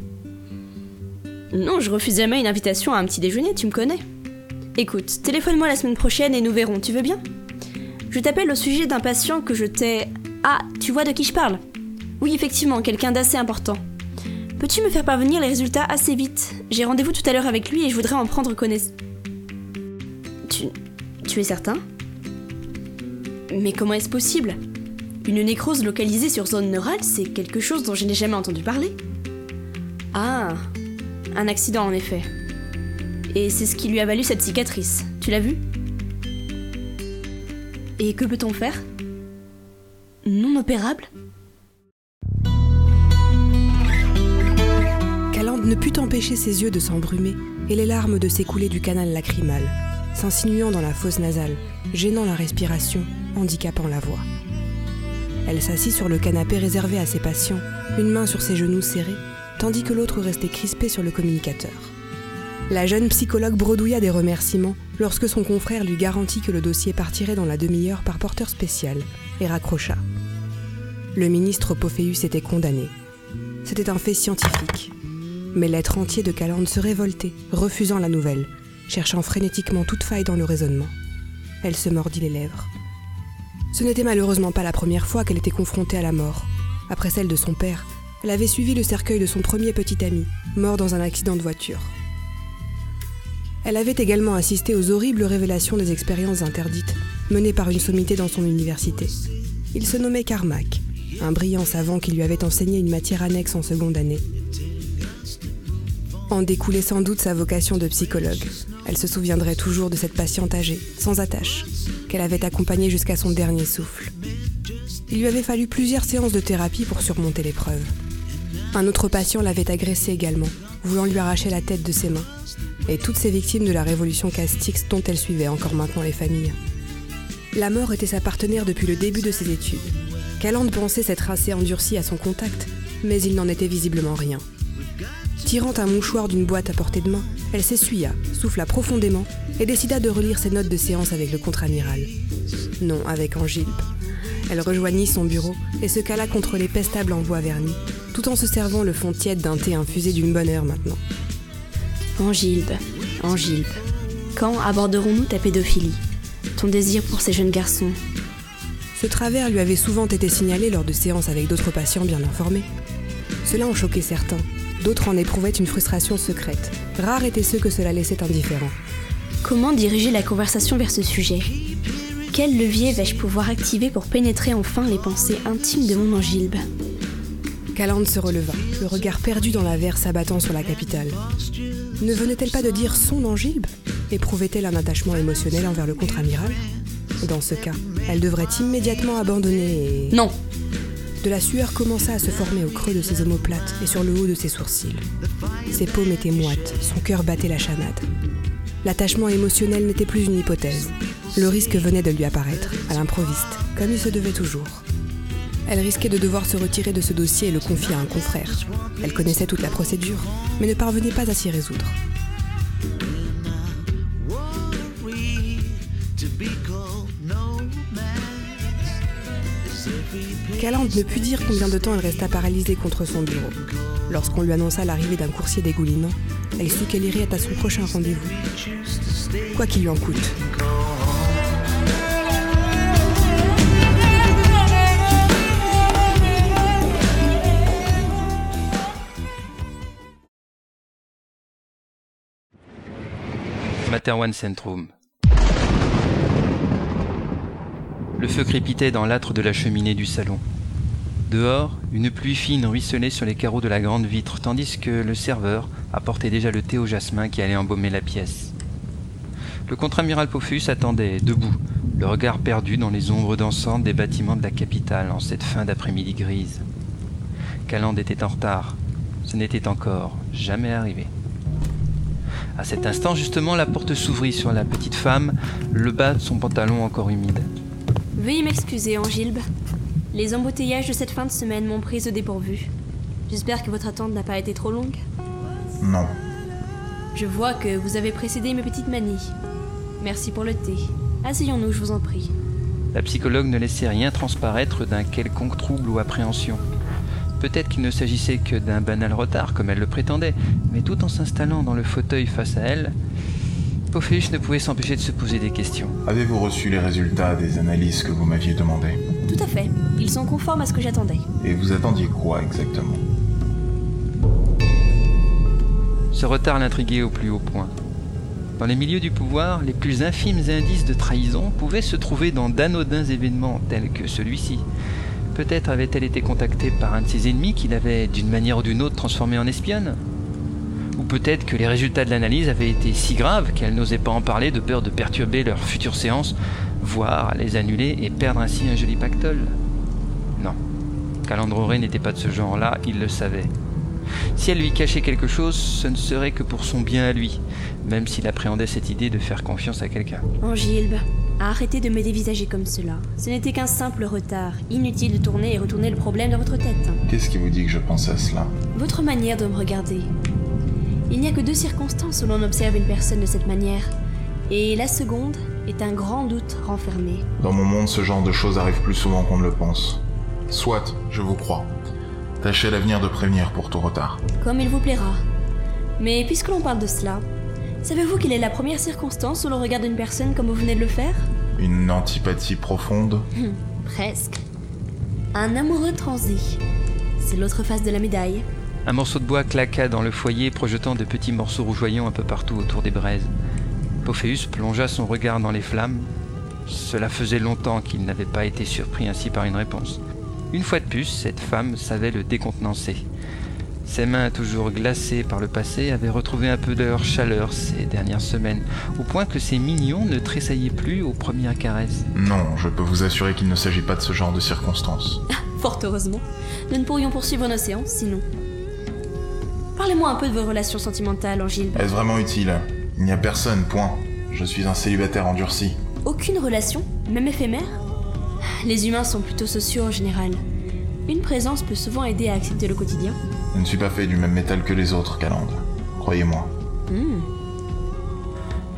Non, je refuse jamais une invitation à un petit déjeuner, tu me connais. Écoute, téléphone-moi la semaine prochaine et nous verrons, tu veux bien? Je t'appelle au sujet d'un patient que je t'ai... Ah, tu vois de qui je parle? Oui, effectivement, quelqu'un d'assez important. Peux-tu me faire parvenir les résultats assez vite? J'ai rendez-vous tout à l'heure avec lui et je voudrais en prendre connaissance. Tu... Tu es certain? Mais comment est-ce possible? Une nécrose localisée sur zone neurale, c'est quelque chose dont je n'ai jamais entendu parler. Ah, un accident en effet. Et c'est ce qui lui a valu cette cicatrice. Tu l'as vu Et que peut-on faire? Non opérable? Calande ne put empêcher ses yeux de s'embrumer et les larmes de s'écouler du canal lacrymal, s'insinuant dans la fosse nasale, gênant la respiration, handicapant la voix. Elle s'assit sur le canapé réservé à ses patients, une main sur ses genoux serrés, tandis que l'autre restait crispé sur le communicateur. La jeune psychologue bredouilla des remerciements lorsque son confrère lui garantit que le dossier partirait dans la demi-heure par porteur spécial et raccrocha. Le ministre Pophéus était condamné. C'était un fait scientifique. Mais l'être entier de Calande se révoltait, refusant la nouvelle, cherchant frénétiquement toute faille dans le raisonnement. Elle se mordit les lèvres. Ce n'était malheureusement pas la première fois qu'elle était confrontée à la mort. Après celle de son père, elle avait suivi le cercueil de son premier petit ami, mort dans un accident de voiture. Elle avait également assisté aux horribles révélations des expériences interdites menées par une sommité dans son université. Il se nommait Carmack, un brillant savant qui lui avait enseigné une matière annexe en seconde année. En découlait sans doute sa vocation de psychologue. Elle se souviendrait toujours de cette patiente âgée, sans attache, qu'elle avait accompagnée jusqu'à son dernier souffle. Il lui avait fallu plusieurs séances de thérapie pour surmonter l'épreuve. Un autre patient l'avait agressée également, voulant lui arracher la tête de ses mains et toutes ces victimes de la révolution Castix dont elle suivait encore maintenant les familles. La mort était sa partenaire depuis le début de ses études. Calande pensait s'être assez endurcie à son contact, mais il n'en était visiblement rien. Tirant un mouchoir d'une boîte à portée de main, elle s'essuya, souffla profondément et décida de relire ses notes de séance avec le contre-amiral. Non, avec Angilbe. Elle rejoignit son bureau et se cala contre les pestables en bois verni, tout en se servant le fond tiède d'un thé infusé d'une bonne heure maintenant. Angilbe, Angilbe, quand aborderons-nous ta pédophilie Ton désir pour ces jeunes garçons? Ce travers lui avait souvent été signalé lors de séances avec d'autres patients bien informés. Cela en choquait certains, d'autres en éprouvaient une frustration secrète. Rares étaient ceux que cela laissait indifférents. Comment diriger la conversation vers ce sujet? Quel levier vais-je pouvoir activer pour pénétrer enfin les pensées intimes de mon Angilbe? Calande se releva, le regard perdu dans la verre s'abattant sur la capitale. Ne venait-elle pas de dire son Angilbe? Éprouvait-elle un attachement émotionnel envers le contre-amiral? Dans ce cas, elle devrait immédiatement abandonner et... Non De la sueur commença à se former au creux de ses omoplates et sur le haut de ses sourcils. Ses paumes étaient moites, son cœur battait la chamade. L'attachement émotionnel n'était plus une hypothèse. Le risque venait de lui apparaître, à l'improviste, comme il se devait toujours. Elle risquait de devoir se retirer de ce dossier et le confier à un confrère. Elle connaissait toute la procédure, mais ne parvenait pas à s'y résoudre. Calande ne put dire combien de temps elle resta paralysée contre son bureau. Lorsqu'on lui annonça l'arrivée d'un coursier dégoulinant, elle sut qu'elle irait à son prochain rendez-vous. Quoi qu'il lui en coûte. Materwan Centrum. Le feu crépitait dans l'âtre de la cheminée du salon. Dehors, une pluie fine ruisselait sur les carreaux de la grande vitre, tandis que le serveur apportait déjà le thé au jasmin qui allait embaumer la pièce. Le contre-amiral Pophéus attendait, debout, le regard perdu dans les ombres dansantes des bâtiments de la capitale en cette fin d'après-midi grise. Caland était en retard. Ce n'était encore jamais arrivé. À cet instant, justement, la porte s'ouvrit sur la petite femme, le bas de son pantalon encore humide. Veuillez m'excuser, Angilbe. Les embouteillages de cette fin de semaine m'ont prise au dépourvu. J'espère que votre attente n'a pas été trop longue. Non. Je vois que vous avez précédé mes petites manies. Merci pour le thé. Asseyons-nous, je vous en prie. La psychologue ne laissait rien transparaître d'un quelconque trouble ou appréhension. Peut-être qu'il ne s'agissait que d'un banal retard, comme elle le prétendait, mais tout en s'installant dans le fauteuil face à elle, Pophéus ne pouvait s'empêcher de se poser des questions. Avez-vous reçu les résultats des analyses que vous m'aviez demandées Tout à fait. Ils sont conformes à ce que j'attendais. Et vous attendiez quoi exactement Ce retard l'intriguait au plus haut point. Dans les milieux du pouvoir, les plus infimes indices de trahison pouvaient se trouver dans d'anodins événements tels que celui-ci. Peut-être avait-elle été contactée par un de ses ennemis qui l'avait d'une manière ou d'une autre transformée en espionne peut-être que les résultats de l'analyse avaient été si graves qu'elle n'osait pas en parler de peur de perturber leur future séance, voire les annuler et perdre ainsi un joli pactole Non. Calandroré n'était pas de ce genre-là, il le savait. Si elle lui cachait quelque chose, ce ne serait que pour son bien à lui, même s'il appréhendait cette idée de faire confiance à quelqu'un. Angilbe, arrêtez de me dévisager comme cela. Ce n'était qu'un simple retard. Inutile de tourner et retourner le problème dans votre tête. Qu'est-ce qui vous dit que je pense à cela? Votre manière de me regarder. Il n'y a que deux circonstances où l'on observe une personne de cette manière. Et la seconde est un grand doute renfermé. Dans mon monde, ce genre de choses arrive plus souvent qu'on ne le pense. Soit, je vous crois. Tâchez à l'avenir de prévenir pour tout retard. Comme il vous plaira. Mais puisque l'on parle de cela, savez-vous quelle est la première circonstance où l'on regarde une personne comme vous venez de le faire? Une antipathie profonde Hum, Presque. Un amoureux transi. C'est l'autre face de la médaille. Un morceau de bois claqua dans le foyer, projetant de petits morceaux rougeoyants un peu partout autour des braises. Pophéus plongea son regard dans les flammes. Cela faisait longtemps qu'il n'avait pas été surpris ainsi par une réponse. Une fois de plus, cette femme savait le décontenancer. Ses mains, toujours glacées par le passé, avaient retrouvé un peu de leur chaleur ces dernières semaines, au point que ses mignons ne tressaillaient plus aux premières caresses. Non, je peux vous assurer qu'il ne s'agit pas de ce genre de circonstances. Fort heureusement. Nous ne pourrions poursuivre nos séances sinon. Parlez-moi un peu de vos relations sentimentales, Angilbe. Est-ce vraiment utile Il n'y a personne, point. Je suis un célibataire endurci. Aucune relation, même éphémère? Les humains sont plutôt sociaux en général. Une présence peut souvent aider à accepter le quotidien. Je ne suis pas fait du même métal que les autres, Calandre. Croyez-moi. Hmm.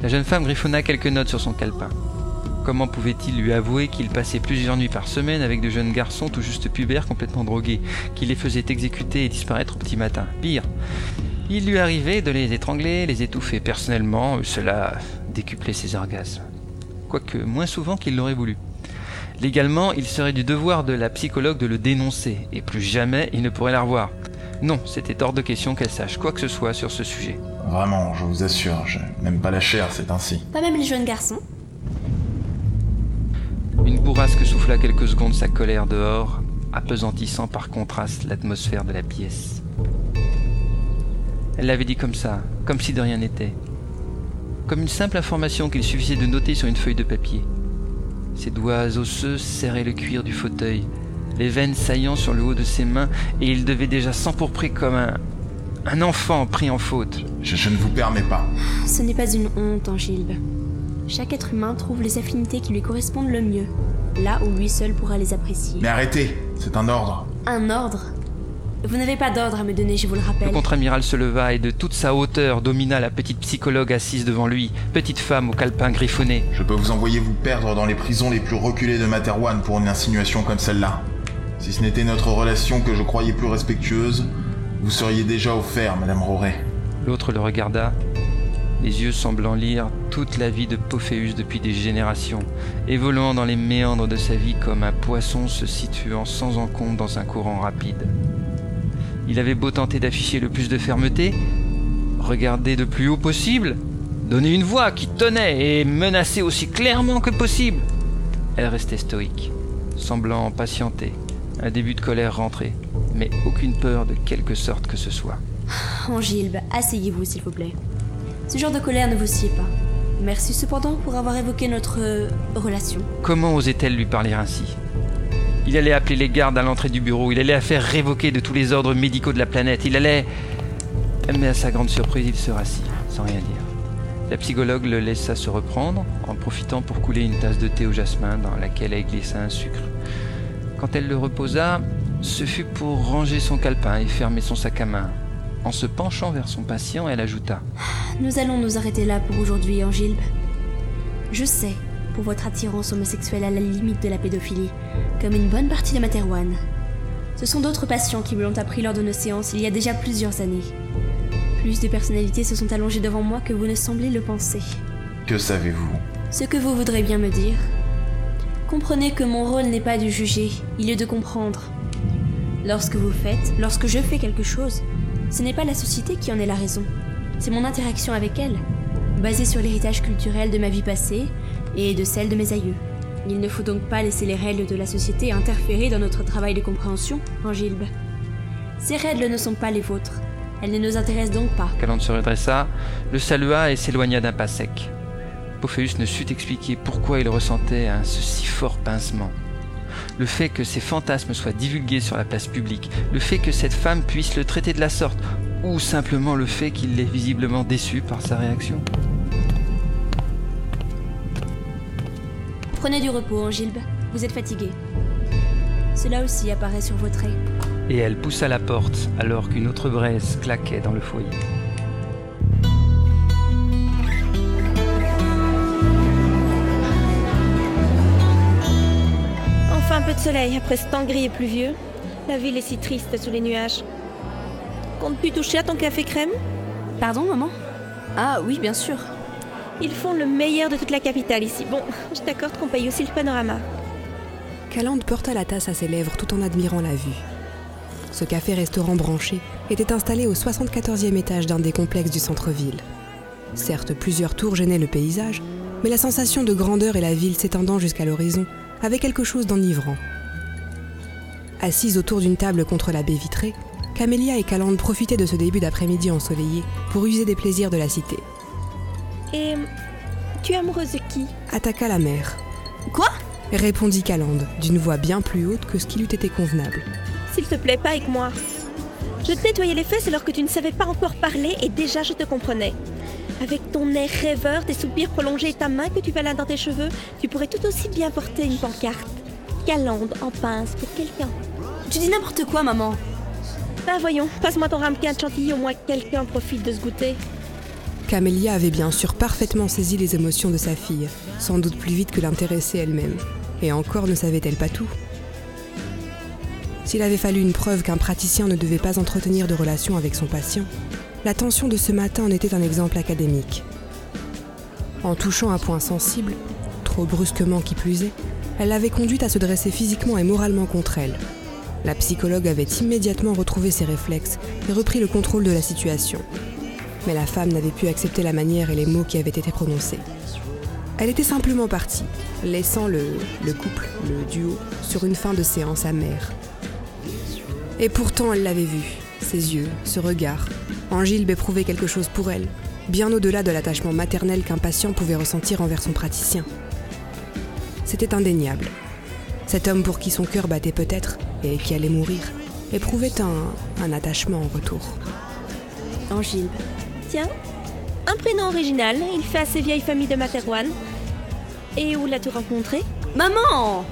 La jeune femme griffonna quelques notes sur son calepin. Comment pouvait-il lui avouer qu'il passait plusieurs nuits par semaine avec de jeunes garçons tout juste pubères complètement drogués, qui les faisaient exécuter et disparaître au petit matin? Pire, il lui arrivait de les étrangler, les étouffer personnellement, cela décuplait ses orgasmes. Quoique moins souvent qu'il l'aurait voulu. Légalement, il serait du devoir de la psychologue de le dénoncer, et plus jamais il ne pourrait la revoir. Non, c'était hors de question qu'elle sache quoi que ce soit sur ce sujet. Vraiment, je vous assure, je n'aime pas la chair, c'est ainsi. Pas même les jeunes garçons Une bourrasque souffla quelques secondes sa colère dehors, apesantissant par contraste l'atmosphère de la pièce. Elle l'avait dit comme ça, comme si de rien n'était. Comme une simple information qu'il suffisait de noter sur une feuille de papier. Ses doigts osseux serraient le cuir du fauteuil, les veines saillant sur le haut de ses mains, et il devait déjà s'empourprer comme un. un enfant pris en faute. Je, je ne vous permets pas. Ce n'est pas une honte, Angilbe. Chaque être humain trouve les affinités qui lui correspondent le mieux, là où lui seul pourra les apprécier. Mais arrêtez, c'est un ordre. Un ordre? Vous n'avez pas d'ordre à me donner, je vous le Le rappelle. contre-amiral se leva et de toute sa hauteur domina la petite psychologue assise devant lui, petite femme au calepin griffonné. Je peux vous envoyer vous perdre dans les prisons les plus reculées de Materwan pour une insinuation comme celle-là. Si ce n'était notre relation que je croyais plus respectueuse, vous seriez déjà au fer, Madame Roret. L'autre le regarda, les yeux semblant lire toute la vie de Pophéus depuis des générations, évoluant dans les méandres de sa vie comme un poisson se situant sans encombre dans un courant rapide. Il avait beau tenter d'afficher le plus de fermeté, regarder de plus haut possible, donner une voix qui tenait et menacer aussi clairement que possible. Elle restait stoïque, semblant patienter, un début de colère rentré, mais aucune peur de quelque sorte que ce soit. Angilbe, asseyez-vous, s'il vous plaît. Ce genre de colère ne vous sied pas. Merci cependant pour avoir évoqué notre euh, relation. Comment osait-elle lui parler ainsi? Il allait appeler les gardes à l'entrée du bureau, il allait la faire révoquer de tous les ordres médicaux de la planète, il allait... Mais à sa grande surprise, il se rassit, sans rien dire. La psychologue le laissa se reprendre, en profitant pour couler une tasse de thé au jasmin dans laquelle elle glissa un sucre. Quand elle le reposa, ce fut pour ranger son calepin et fermer son sac à main. En se penchant vers son patient, elle ajouta Nous allons nous arrêter là pour aujourd'hui, Angilbe. Je sais, pour votre attirance homosexuelle à la limite de la pédophilie, comme une bonne partie de Materwan. Ce sont d'autres patients qui me l'ont appris lors de nos séances il y a déjà plusieurs années. Plus de personnalités se sont allongées devant moi que vous ne semblez le penser. Que savez-vous? Ce que vous voudrez bien me dire. Comprenez que mon rôle n'est pas de juger, il est de comprendre. Lorsque vous faites, lorsque je fais quelque chose, ce n'est pas la société qui en est la raison. C'est mon interaction avec elle, basée sur l'héritage culturel de ma vie passée et de celle de mes aïeux. Il ne faut donc pas laisser les règles de la société interférer dans notre travail de compréhension, Angilbe. Ces règles ne sont pas les vôtres. Elles ne nous intéressent donc pas. Calante se redressa, le salua et s'éloigna d'un pas sec. Pophéus ne sut expliquer pourquoi il ressentait un si fort pincement. Le fait que ses fantasmes soient divulgués sur la place publique, le fait que cette femme puisse le traiter de la sorte, ou simplement le fait qu'il l'ait visiblement déçu par sa réaction. Prenez du repos, Angilbe. Vous êtes fatigué. Cela aussi apparaît sur vos traits. Et elle poussa la porte alors qu'une autre braise claquait dans le foyer. Peu de soleil après ce temps gris et pluvieux. La ville est si triste sous les nuages. Comptes plus toucher à ton café crème? Pardon, maman? Ah oui, bien sûr. Ils font le meilleur de toute la capitale ici. Bon, je t'accorde qu'on paye aussi le panorama. Calande porta la tasse à ses lèvres tout en admirant la vue. Ce café-restaurant branché était installé au 74e étage d'un des complexes du centre-ville. Certes, plusieurs tours gênaient le paysage, mais la sensation de grandeur et la ville s'étendant jusqu'à l'horizon avait quelque chose d'enivrant. Assise autour d'une table contre la baie vitrée, Camélia et Calande profitaient de ce début d'après-midi ensoleillé pour user des plaisirs de la cité. Et tu es amoureuse de qui? Attaqua la mère. Quoi? Répondit Calande, d'une voix bien plus haute que ce qui eût été convenable. S'il te plaît, pas avec moi. Je te nettoyais les fesses alors que tu ne savais pas encore parler et déjà je te comprenais. Avec ton air rêveur, tes soupirs prolongés et ta main que tu balades dans tes cheveux, tu pourrais tout aussi bien porter une pancarte. Calande en pince pour quelqu'un. Tu dis n'importe quoi, maman. Ben voyons, passe-moi ton ramequin de chantilly, au moins quelqu'un profite de ce goûter. Camélia avait bien sûr parfaitement saisi les émotions de sa fille, sans doute plus vite que l'intéressée elle-même. Et encore ne savait-elle pas tout. S'il avait fallu une preuve qu'un praticien ne devait pas entretenir de relations avec son patient, l'attention de ce matin en était un exemple académique. En touchant un point sensible, trop brusquement qui plus est, elle l'avait conduite à se dresser physiquement et moralement contre elle. La psychologue avait immédiatement retrouvé ses réflexes et repris le contrôle de la situation. Mais la femme n'avait pu accepter la manière et les mots qui avaient été prononcés. Elle était simplement partie, laissant le, le couple, le duo, sur une fin de séance amère. Et pourtant, elle l'avait vu, ses yeux, ce regard. Angilbe éprouvait quelque chose pour elle, bien au-delà de l'attachement maternel qu'un patient pouvait ressentir envers son praticien. C'était indéniable. Cet homme pour qui son cœur battait peut-être, et qui allait mourir, éprouvait un, un attachement en retour. Angilbe. Tiens, un prénom original, il fait assez vieille famille de Materwan. Et où l'as-tu rencontré? Maman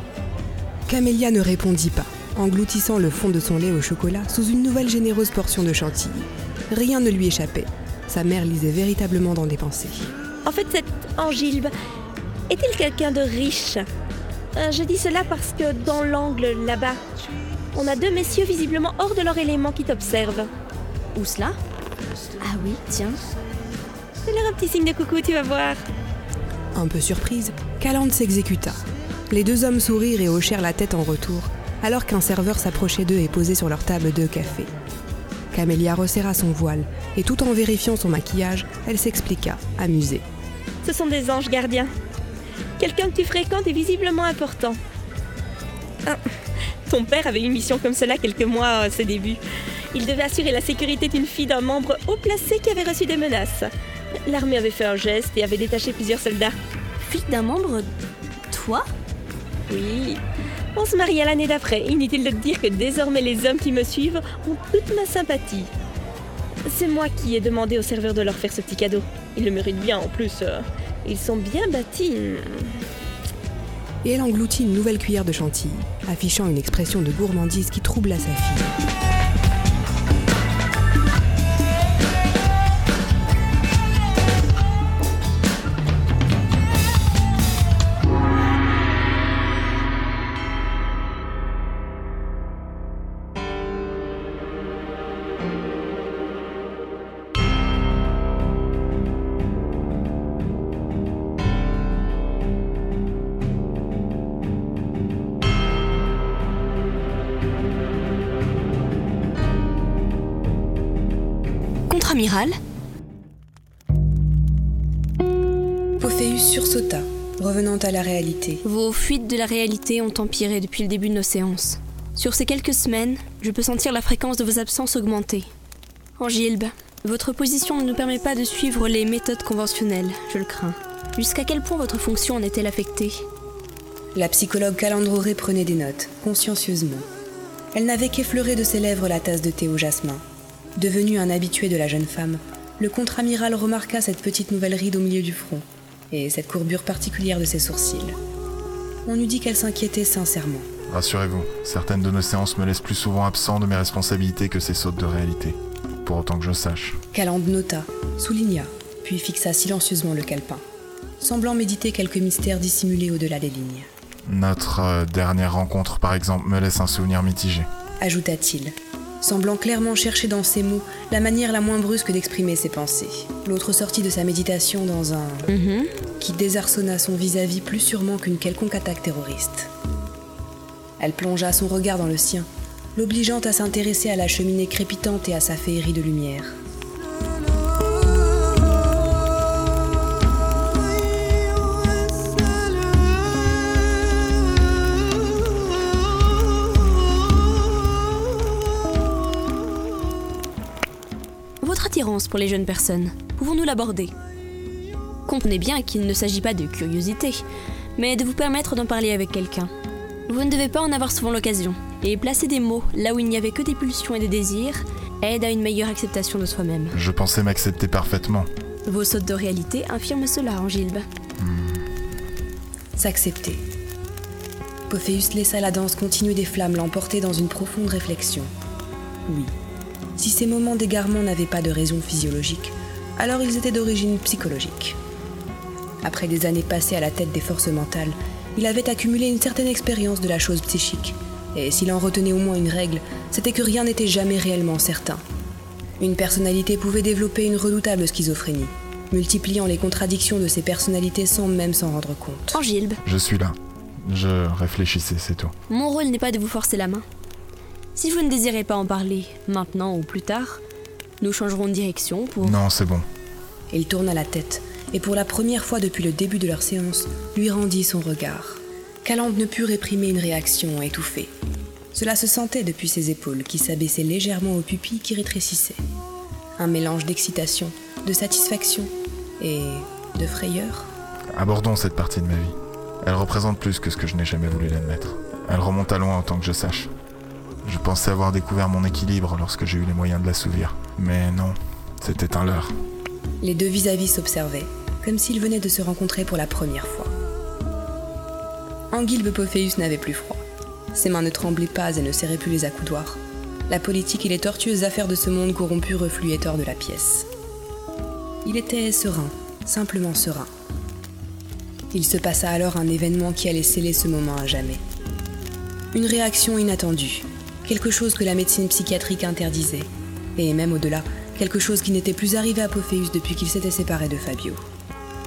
Camélia ne répondit pas, engloutissant le fond de son lait au chocolat sous une nouvelle généreuse portion de chantilly. Rien ne lui échappait. Sa mère lisait véritablement dans des pensées. En fait, cette Angilbe est-il quelqu'un de riche? Euh, Je dis cela parce que dans l'angle là-bas, on a deux messieurs visiblement hors de leur élément qui t'observent. Où cela? Ah oui, tiens. Fais-leur un petit signe de coucou, tu vas voir. Un peu surprise, Calande s'exécuta. Les deux hommes sourirent et hochèrent la tête en retour, alors qu'un serveur s'approchait d'eux et posait sur leur table deux cafés. Camélia resserra son voile, et tout en vérifiant son maquillage, elle s'expliqua, amusée. Ce sont des anges gardiens. Quelqu'un que tu fréquentes est visiblement important. Ah, ton père avait une mission comme cela quelques mois à ses débuts. Il devait assurer la sécurité d'une fille d'un membre haut placé qui avait reçu des menaces. L'armée avait fait un geste et avait détaché plusieurs soldats. Fille d'un membre? Toi? Oui, On se marie à l'année d'après. Inutile de te dire que désormais les hommes qui me suivent ont toute ma sympathie. C'est moi qui ai demandé au serveur de leur faire ce petit cadeau. Ils le méritent bien en plus. euh, ils sont bien bâtis. Et elle engloutit une nouvelle cuillère de chantilly, affichant une expression de gourmandise qui troubla sa fille. À la réalité. Vos fuites de la réalité ont empiré depuis le début de nos séances. Sur ces quelques semaines, je peux sentir la fréquence de vos absences augmenter. Angilbe, votre position ne nous permet pas de suivre les méthodes conventionnelles, je le crains. Jusqu'à quel point votre fonction en est-elle affectée? La psychologue Calandroré prenait des notes, consciencieusement. Elle n'avait qu'effleuré de ses lèvres la tasse de thé au jasmin. Devenu un habitué de la jeune femme, le contre-amiral remarqua cette petite nouvelle ride au milieu du front et cette courbure particulière de ses sourcils. On eût dit qu'elle s'inquiétait sincèrement. Rassurez-vous, certaines de nos séances me laissent plus souvent absent de mes responsabilités que ces sautes de réalité. Pour autant que je sache. Calandre nota, souligna, puis fixa silencieusement le calepin, semblant méditer quelques mystères dissimulés au-delà des lignes. Notre euh, dernière rencontre, par exemple, me laisse un souvenir mitigé. Ajouta-t-il, semblant clairement chercher dans ses mots la manière la moins brusque d'exprimer ses pensées. L'autre sortit de sa méditation dans un qui désarçonna son vis-à-vis plus sûrement qu'une quelconque attaque terroriste. Elle plongea son regard dans le sien, l'obligeant à s'intéresser à la cheminée crépitante et à sa féerie de lumière. Attirance pour les jeunes personnes, pouvons-nous l'aborder? Comprenez bien qu'il ne s'agit pas de curiosité, mais de vous permettre d'en parler avec quelqu'un. Vous ne devez pas en avoir souvent l'occasion, et placer des mots là où il n'y avait que des pulsions et des désirs aide à une meilleure acceptation de soi-même. Je pensais m'accepter parfaitement. Vos sautes de réalité infirment cela, Angilbe. S'accepter. Pophéus laissa la danse continue des flammes l'emporter dans une profonde réflexion. Oui, si ces moments d'égarement n'avaient pas de raison physiologique, alors ils étaient d'origine psychologique. Après des années passées à la tête des forces mentales, il avait accumulé une certaine expérience de la chose psychique, et s'il en retenait au moins une règle, c'était que rien n'était jamais réellement certain. Une personnalité pouvait développer une redoutable schizophrénie, multipliant les contradictions de ses personnalités sans même s'en rendre compte. Angilbe, Je suis là. Je réfléchissais, c'est tout. mon rôle n'est pas de vous forcer la main. Si vous ne désirez pas en parler, maintenant ou plus tard, nous changerons de direction pour... Non, c'est bon. Il tourna la tête, et pour la première fois depuis le début de leur séance, lui rendit son regard. Calandre ne put réprimer une réaction étouffée. Cela se sentait depuis ses épaules qui s'abaissaient légèrement aux pupilles qui rétrécissaient. Un mélange d'excitation, de satisfaction et de frayeur. Abordons cette partie de ma vie. Elle représente plus que ce que je n'ai jamais voulu l'admettre. Elle remonte à loin autant que je sache. Je pensais avoir découvert mon équilibre lorsque j'ai eu les moyens de l'assouvir. Mais non, c'était un leurre. Les deux vis-à-vis s'observaient, comme s'ils venaient de se rencontrer pour la première fois. Anguilbe Pophéus n'avait plus froid. Ses mains ne tremblaient pas et ne serraient plus les accoudoirs. La politique et les tortueuses affaires de ce monde corrompu refluaient hors de la pièce. Il était serein, simplement serein. Il se passa alors un événement qui allait sceller ce moment à jamais. Une réaction inattendue, quelque chose que la médecine psychiatrique interdisait, et même au-delà, quelque chose qui n'était plus arrivé à Pophéus depuis qu'il s'était séparé de Fabio.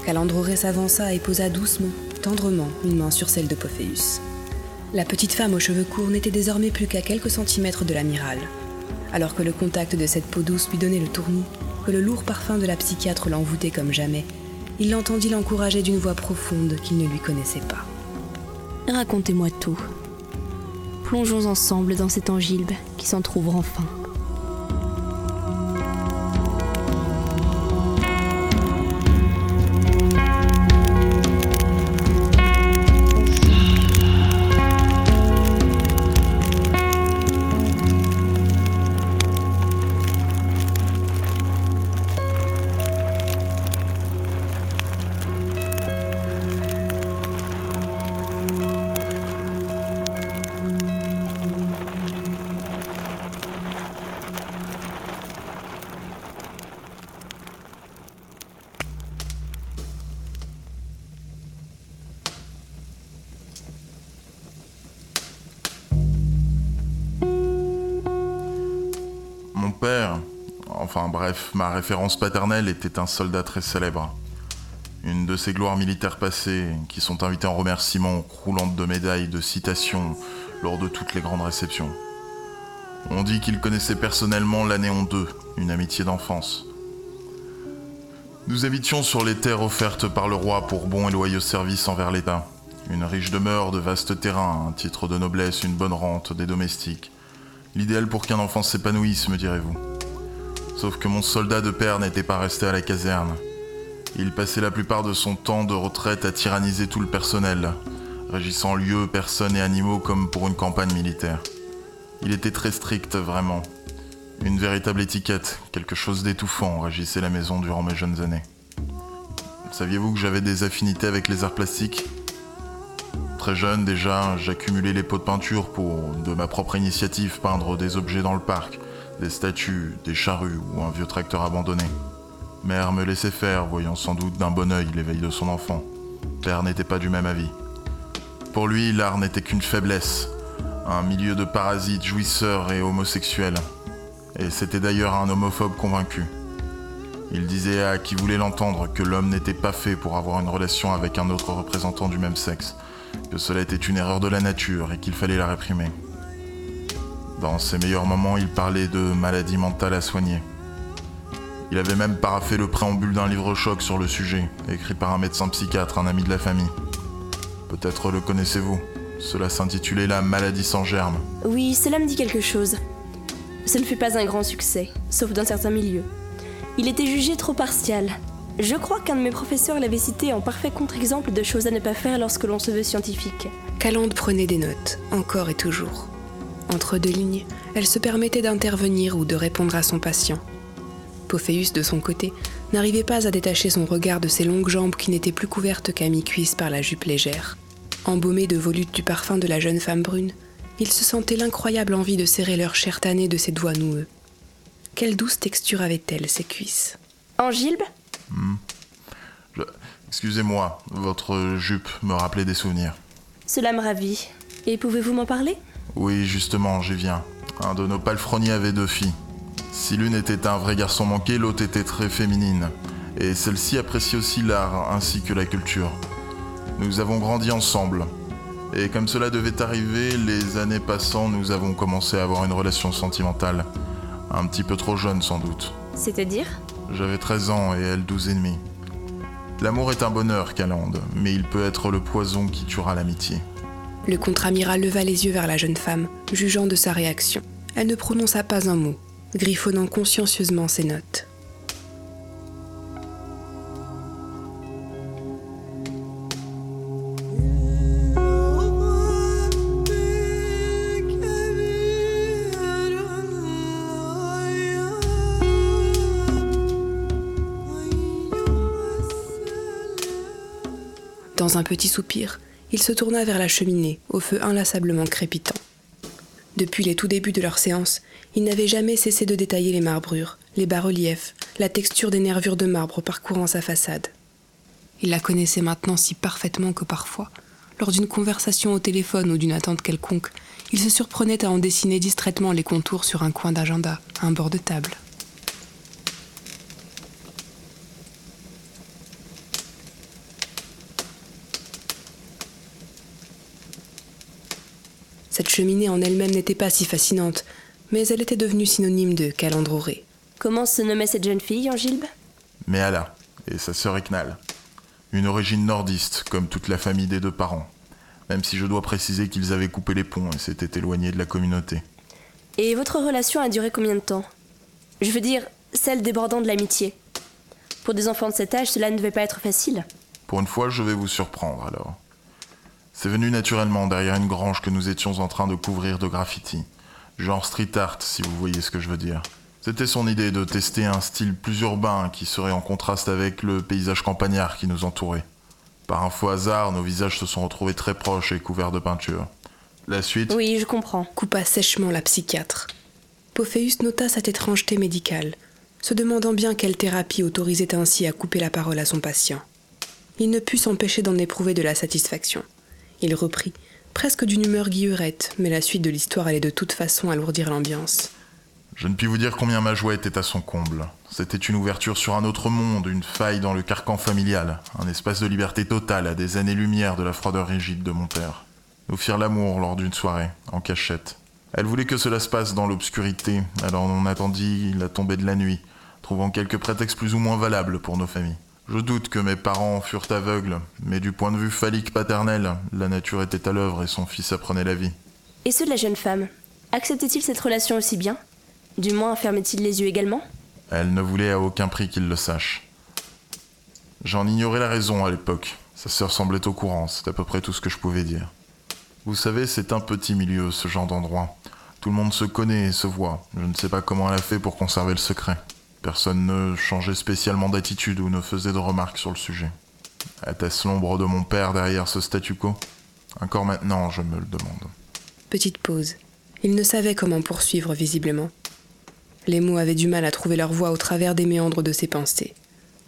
Calandroré s'avança et posa doucement, tendrement, une main sur celle de Pophéus. La petite femme aux cheveux courts n'était désormais plus qu'à quelques centimètres de l'amiral. Alors que le contact de cette peau douce lui donnait le tournis, que le lourd parfum de la psychiatre l'envoûtait comme jamais, il l'entendit l'encourager d'une voix profonde qu'il ne lui connaissait pas. Racontez-moi tout. Plongeons ensemble dans cet angilbe qui s'en trouve enfin. Ma référence paternelle était un soldat très célèbre. Une de ces gloires militaires passées qui sont invitées en remerciement croulantes de médailles, de citations lors de toutes les grandes réceptions. On dit qu'il connaissait personnellement l'Anéon 2, une amitié d'enfance. Nous habitions sur les terres offertes par le roi pour bons et loyaux services envers l'État. Une riche demeure, de vastes terrains, un titre de noblesse, une bonne rente, des domestiques. L'idéal pour qu'un enfant s'épanouisse, me direz-vous. Sauf que mon soldat de père n'était pas resté à la caserne. Il passait la plupart de son temps de retraite à tyranniser tout le personnel, régissant lieux, personnes et animaux comme pour une campagne militaire. Il était très strict, vraiment. Une véritable étiquette, quelque chose d'étouffant régissait la maison durant mes jeunes années. Saviez-vous que j'avais des affinités avec les arts plastiques? Très jeune déjà, j'accumulais les pots de peinture pour, de ma propre initiative, peindre des objets dans le parc, des statues, des charrues ou un vieux tracteur abandonné. Mère me laissait faire, voyant sans doute d'un bon œil l'éveil de son enfant. Père n'était pas du même avis. Pour lui, l'art n'était qu'une faiblesse, un milieu de parasites, jouisseurs et homosexuels. Et c'était d'ailleurs un homophobe convaincu. Il disait à qui voulait l'entendre que l'homme n'était pas fait pour avoir une relation avec un autre représentant du même sexe, que cela était une erreur de la nature et qu'il fallait la réprimer. Dans ses meilleurs moments, il parlait de maladie mentale à soigner. Il avait même paraffé le préambule d'un livre-choc sur le sujet, écrit par un médecin psychiatre, un ami de la famille. Peut-être le connaissez-vous. Cela s'intitulait La maladie sans germe. Oui, cela me dit quelque chose. Ce ne fut pas un grand succès, sauf dans certains milieux. Il était jugé trop partial. Je crois qu'un de mes professeurs l'avait cité en parfait contre-exemple de choses à ne pas faire lorsque l'on se veut scientifique. Calande prenait des notes, encore et toujours. Entre deux lignes, elle se permettait d'intervenir ou de répondre à son patient. Pophéus, de son côté, n'arrivait pas à détacher son regard de ses longues jambes qui n'étaient plus couvertes qu'à mi-cuisse par la jupe légère. Embaumé de volutes du parfum de la jeune femme brune, il se sentait l'incroyable envie de serrer leur chair tannée de ses doigts noueux. Quelle douce texture avaient-elles, ces cuisses? Angilbe Excusez-moi, votre jupe me rappelait des souvenirs. Cela me ravit. Et pouvez-vous m'en parler? Oui, justement, j'y viens. Un de nos palefreniers avait deux filles. Si l'une était un vrai garçon manqué, l'autre était très féminine. Et celle-ci appréciait aussi l'art ainsi que la culture. Nous avons grandi ensemble. Et comme cela devait arriver, les années passant, nous avons commencé à avoir une relation sentimentale. Un petit peu trop jeune sans doute. C'est-à-dire? J'avais 13 ans et elle 12 et demi. L'amour est un bonheur, Calande, mais il peut être le poison qui tuera l'amitié. Le contre-amiral leva les yeux vers la jeune femme, jugeant de sa réaction. Elle ne prononça pas un mot, griffonnant consciencieusement ses notes. Dans un petit soupir, il se tourna vers la cheminée, au feu inlassablement crépitant. Depuis les tout débuts de leur séance, il n'avait jamais cessé de détailler les marbrures, les bas-reliefs, la texture des nervures de marbre parcourant sa façade. Il la connaissait maintenant si parfaitement que parfois, lors d'une conversation au téléphone ou d'une attente quelconque, il se surprenait à en dessiner distraitement les contours sur un coin d'agenda, un bord de table. Cette cheminée en elle-même n'était pas si fascinante, mais elle était devenue synonyme de calandroré. Comment se nommait cette jeune fille, Angilbe? Méala et sa sœur Eknal. Une origine nordiste, comme toute la famille des deux parents. Même si je dois préciser qu'ils avaient coupé les ponts et s'étaient éloignés de la communauté. Et votre relation a duré combien de temps? Je veux dire, celle débordant de l'amitié. Pour des enfants de cet âge, cela ne devait pas être facile. Pour une fois, je vais vous surprendre alors. C'est venu naturellement derrière une grange que nous étions en train de couvrir de graffiti. Genre street art, si vous voyez ce que je veux dire. C'était son idée de tester un style plus urbain qui serait en contraste avec le paysage campagnard qui nous entourait. Par un faux hasard, nos visages se sont retrouvés très proches et couverts de peinture. La suite Oui, je comprends. coupa sèchement la psychiatre. Pophéus nota cette étrangeté médicale, se demandant bien quelle thérapie autorisait ainsi à couper la parole à son patient. Il ne put s'empêcher d'en éprouver de la satisfaction. Il reprit, presque d'une humeur guillerette, mais la suite de l'histoire allait de toute façon alourdir l'ambiance. Je ne puis vous dire combien ma joie était à son comble. C'était une ouverture sur un autre monde, une faille dans le carcan familial, un espace de liberté totale à des années-lumière de la froideur rigide de mon père. Nous firent l'amour lors d'une soirée, en cachette. Elle voulait que cela se passe dans l'obscurité, alors on attendit la tombée de la nuit, trouvant quelques prétextes plus ou moins valables pour nos familles. Je doute que mes parents furent aveugles, mais du point de vue phallique paternel, la nature était à l'œuvre et son fils apprenait la vie. Et ceux de la jeune femme Acceptait-il cette relation aussi bien? Du moins fermait-il les yeux également? Elle ne voulait à aucun prix qu'il le sache. J'en ignorais la raison à l'époque. Sa sœur semblait au courant, c'est à peu près tout ce que je pouvais dire. Vous savez, c'est un petit milieu, ce genre d'endroit. Tout le monde se connaît et se voit. Je ne sais pas comment elle a fait pour conserver le secret. Personne ne changeait spécialement d'attitude ou ne faisait de remarques sur le sujet. Était-ce l'ombre de mon père derrière ce statu quo? Encore maintenant, je me le demande. Petite pause. Il ne savait comment poursuivre visiblement. Les mots avaient du mal à trouver leur voie au travers des méandres de ses pensées.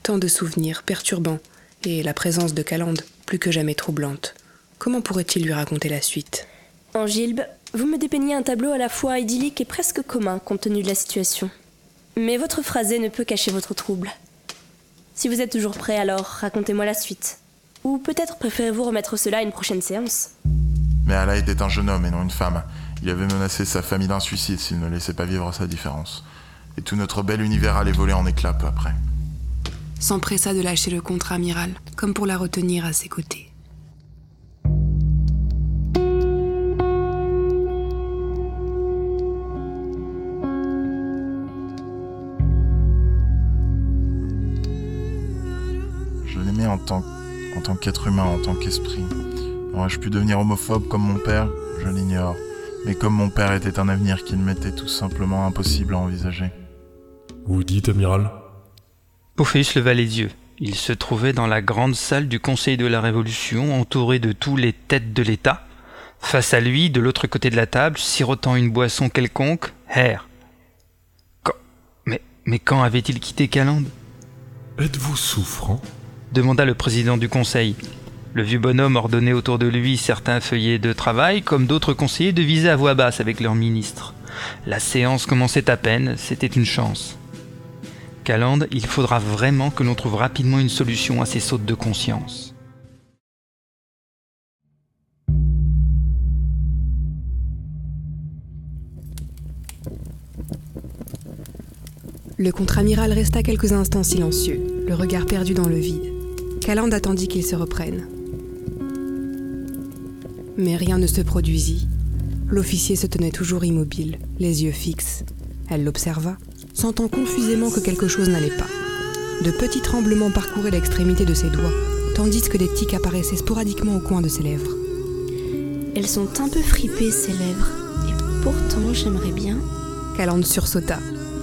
Tant de souvenirs perturbants et la présence de Calande plus que jamais troublante. Comment pourrait-il lui raconter la suite? Angilbe, vous me dépeignez un tableau à la fois idyllique et presque commun compte tenu de la situation. Mais votre phrasé ne peut cacher votre trouble. Si vous êtes toujours prêt, alors racontez-moi la suite. Ou peut-être préférez-vous remettre cela à une prochaine séance Mais Allah était un jeune homme et non une femme. Il avait menacé sa famille d'un suicide s'il ne laissait pas vivre sa différence. Et tout notre bel univers allait voler en éclats peu après. S'empressa de lâcher le contre-amiral, comme pour la retenir à ses côtés. Tant, en tant qu'être humain, en tant qu'esprit. Aurais-je pu devenir homophobe comme mon père? Je l'ignore. Mais comme mon père était un avenir qu'il m'était tout simplement impossible à envisager. Vous dites, amiral? Pophéus leva les yeux. Il se trouvait dans la grande salle du Conseil de la Révolution, entouré de tous les têtes de l'État. Face à lui, de l'autre côté de la table, sirotant une boisson quelconque, Herr. Mais, mais quand avait-il quitté Calande Êtes-vous souffrant? Demanda le président du conseil. Le vieux bonhomme ordonnait autour de lui certains feuillets de travail, comme d'autres conseillers devisaient à voix basse avec leurs ministres. La séance commençait à peine, c'était une chance. Calande, il faudra vraiment que l'on trouve rapidement une solution à ces sautes de conscience. Le contre-amiral resta quelques instants silencieux, le regard perdu dans le vide. Calande attendit qu'il se reprenne. Mais rien ne se produisit. L'officier se tenait toujours immobile, les yeux fixes. Elle l'observa, sentant confusément que quelque chose n'allait pas. De petits tremblements parcouraient l'extrémité de ses doigts, tandis que des tics apparaissaient sporadiquement au coin de ses lèvres. Elles sont un peu fripées, ces lèvres. Et pourtant, j'aimerais bien. Calande sursauta.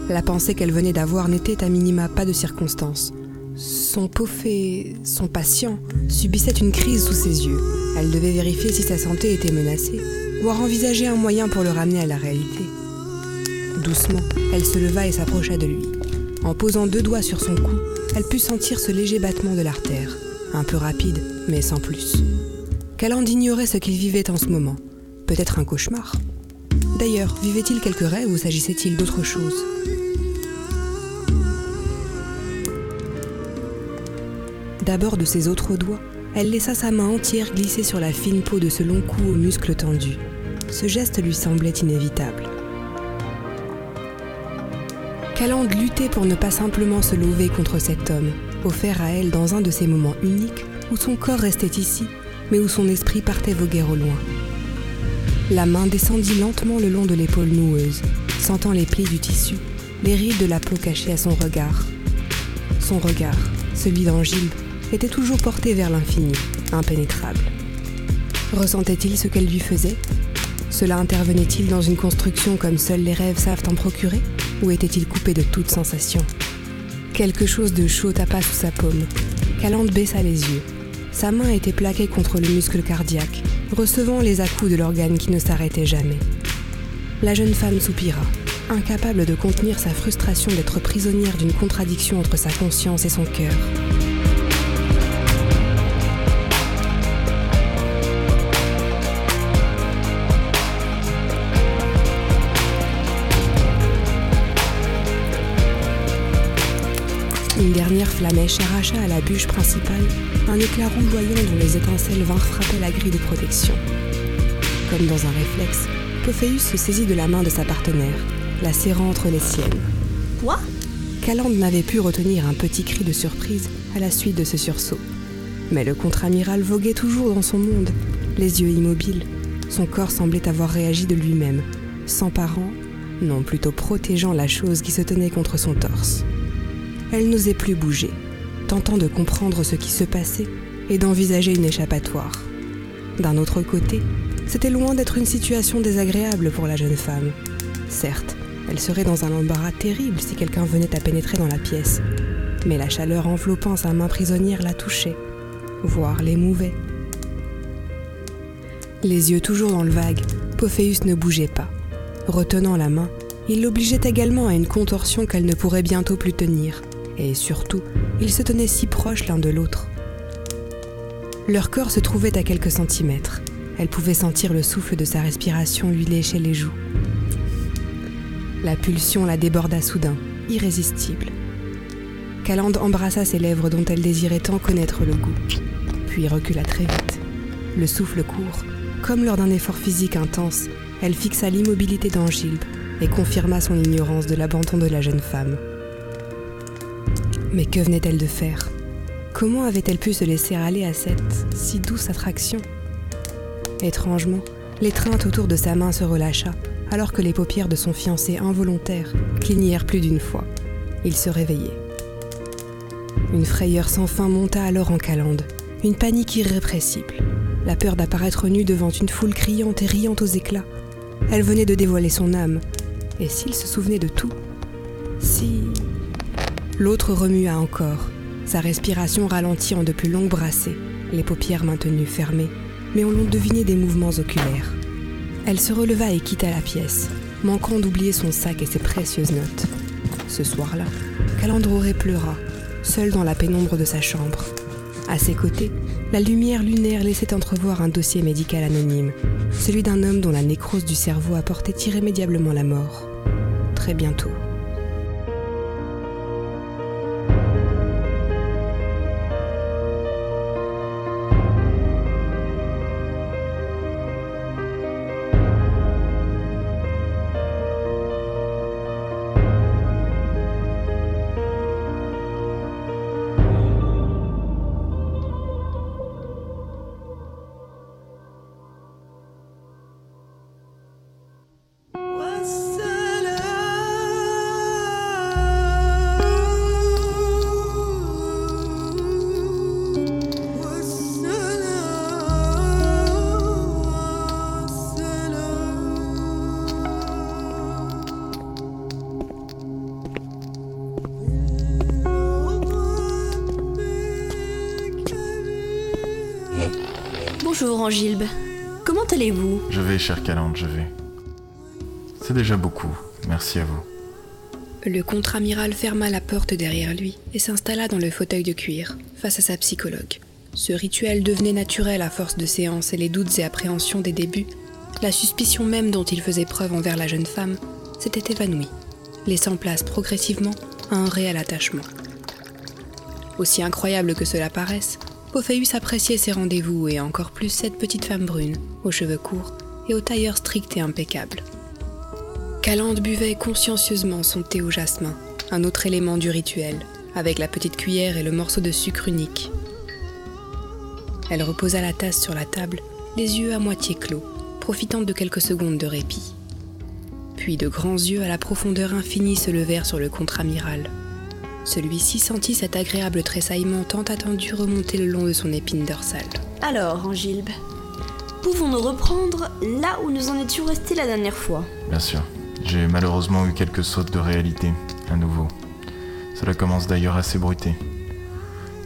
La pensée qu'elle venait d'avoir n'était à minima pas de circonstance. Son fait, son patient, subissait une crise sous ses yeux. Elle devait vérifier si sa santé était menacée, voire envisager un moyen pour le ramener à la réalité. Doucement, elle se leva et s'approcha de lui. En posant deux doigts sur son cou, elle put sentir ce léger battement de l'artère, un peu rapide, mais sans plus. Caland ignorait ce qu'il vivait en ce moment. Peut-être un cauchemar. D'ailleurs, vivait-il quelques rêves ou s'agissait-il d'autre chose? D'abord de ses autres doigts, elle laissa sa main entière glisser sur la fine peau de ce long cou aux muscles tendus. Ce geste lui semblait inévitable. Calande luttait pour ne pas simplement se lever contre cet homme, offert à elle dans un de ces moments uniques où son corps restait ici, mais où son esprit partait voguer au loin. La main descendit lentement le long de l'épaule noueuse, sentant les plis du tissu, les rides de la peau cachées à son regard. Son regard, celui d'Angile, était toujours porté vers l'infini, impénétrable. Ressentait-il ce qu'elle lui faisait? Cela intervenait-il dans une construction comme seuls les rêves savent en procurer? Ou était-il coupé de toute sensation? Quelque chose de chaud tapa sous sa paume. Calande baissa les yeux. Sa main était plaquée contre le muscle cardiaque, recevant les à-coups de l'organe qui ne s'arrêtait jamais. La jeune femme soupira, incapable de contenir sa frustration d'être prisonnière d'une contradiction entre sa conscience et son cœur. Dernière flamèche arracha à la bûche principale un éclat rougeoyant dont les étincelles vinrent frapper la grille de protection. Comme dans un réflexe, Pophéus se saisit de la main de sa partenaire, la serrant entre les siennes. Quoi? Calande n'avait pu retenir un petit cri de surprise à la suite de ce sursaut. Mais le contre-amiral voguait toujours dans son monde, les yeux immobiles. Son corps semblait avoir réagi de lui-même, s'emparant, non plutôt protégeant la chose qui se tenait contre son torse. Elle n'osait plus bouger, tentant de comprendre ce qui se passait et d'envisager une échappatoire. D'un autre côté, c'était loin d'être une situation désagréable pour la jeune femme. Certes, elle serait dans un embarras terrible si quelqu'un venait à pénétrer dans la pièce, mais la chaleur enveloppant sa main prisonnière la touchait, voire l'émouvait. Les yeux toujours dans le vague, Pophéus ne bougeait pas. Retenant la main, il l'obligeait également à une contorsion qu'elle ne pourrait bientôt plus tenir, et surtout, ils se tenaient si proches l'un de l'autre. Leur corps se trouvait à quelques centimètres. Elle pouvait sentir le souffle de sa respiration lui lécher les joues. La pulsion la déborda soudain, irrésistible. Calande embrassa ses lèvres dont elle désirait tant connaître le goût, puis recula très vite. Le souffle court, comme lors d'un effort physique intense, elle fixa l'immobilité d'Angilbe et confirma son ignorance de l'abandon de la jeune femme. Mais que venait-elle de faire? Comment avait-elle pu se laisser aller à cette si douce attraction? Étrangement, l'étreinte autour de sa main se relâcha, alors que les paupières de son fiancé involontaire clignèrent plus d'une fois. Il se réveillait. Une frayeur sans fin monta alors en Calande, une panique irrépressible, la peur d'apparaître nue devant une foule criante et riant aux éclats. Elle venait de dévoiler son âme, et s'il se souvenait de tout? Si... L'autre remua encore, sa respiration ralentit en de plus longues brassées, les paupières maintenues fermées, mais on l'on devinait des mouvements oculaires. Elle se releva et quitta la pièce, manquant d'oublier son sac et ses précieuses notes. Ce soir-là, Calandroré pleura, seul dans la pénombre de sa chambre. À ses côtés, la lumière lunaire laissait entrevoir un dossier médical anonyme, celui d'un homme dont la nécrose du cerveau apportait irrémédiablement la mort. Très bientôt. Angilbe. Comment allez-vous? Je vais, chère Calande, je vais. C'est déjà beaucoup. Merci à vous. Le contre-amiral ferma la porte derrière lui et s'installa dans le fauteuil de cuir, face à sa psychologue. Ce rituel devenait naturel à force de séances et les doutes et appréhensions des débuts. La suspicion même dont il faisait preuve envers la jeune femme s'était évanouie, laissant place progressivement à un réel attachement. Aussi incroyable que cela paraisse, Pophéus appréciait ses rendez-vous et encore plus cette petite femme brune, aux cheveux courts et aux tailleurs stricts et impeccables. Calande buvait consciencieusement son thé au jasmin, un autre élément du rituel, avec la petite cuillère et le morceau de sucre unique. Elle reposa la tasse sur la table, les yeux à moitié clos, profitant de quelques secondes de répit. Puis de grands yeux à la profondeur infinie se levèrent sur le contre-amiral. Celui-ci sentit cet agréable tressaillement tant attendu remonter le long de son épine dorsale. Alors, Angilbe, pouvons-nous reprendre là où nous en étions restés la dernière fois? Bien sûr. J'ai malheureusement eu quelques sautes de réalité, à nouveau. Cela commence d'ailleurs à s'ébruiter.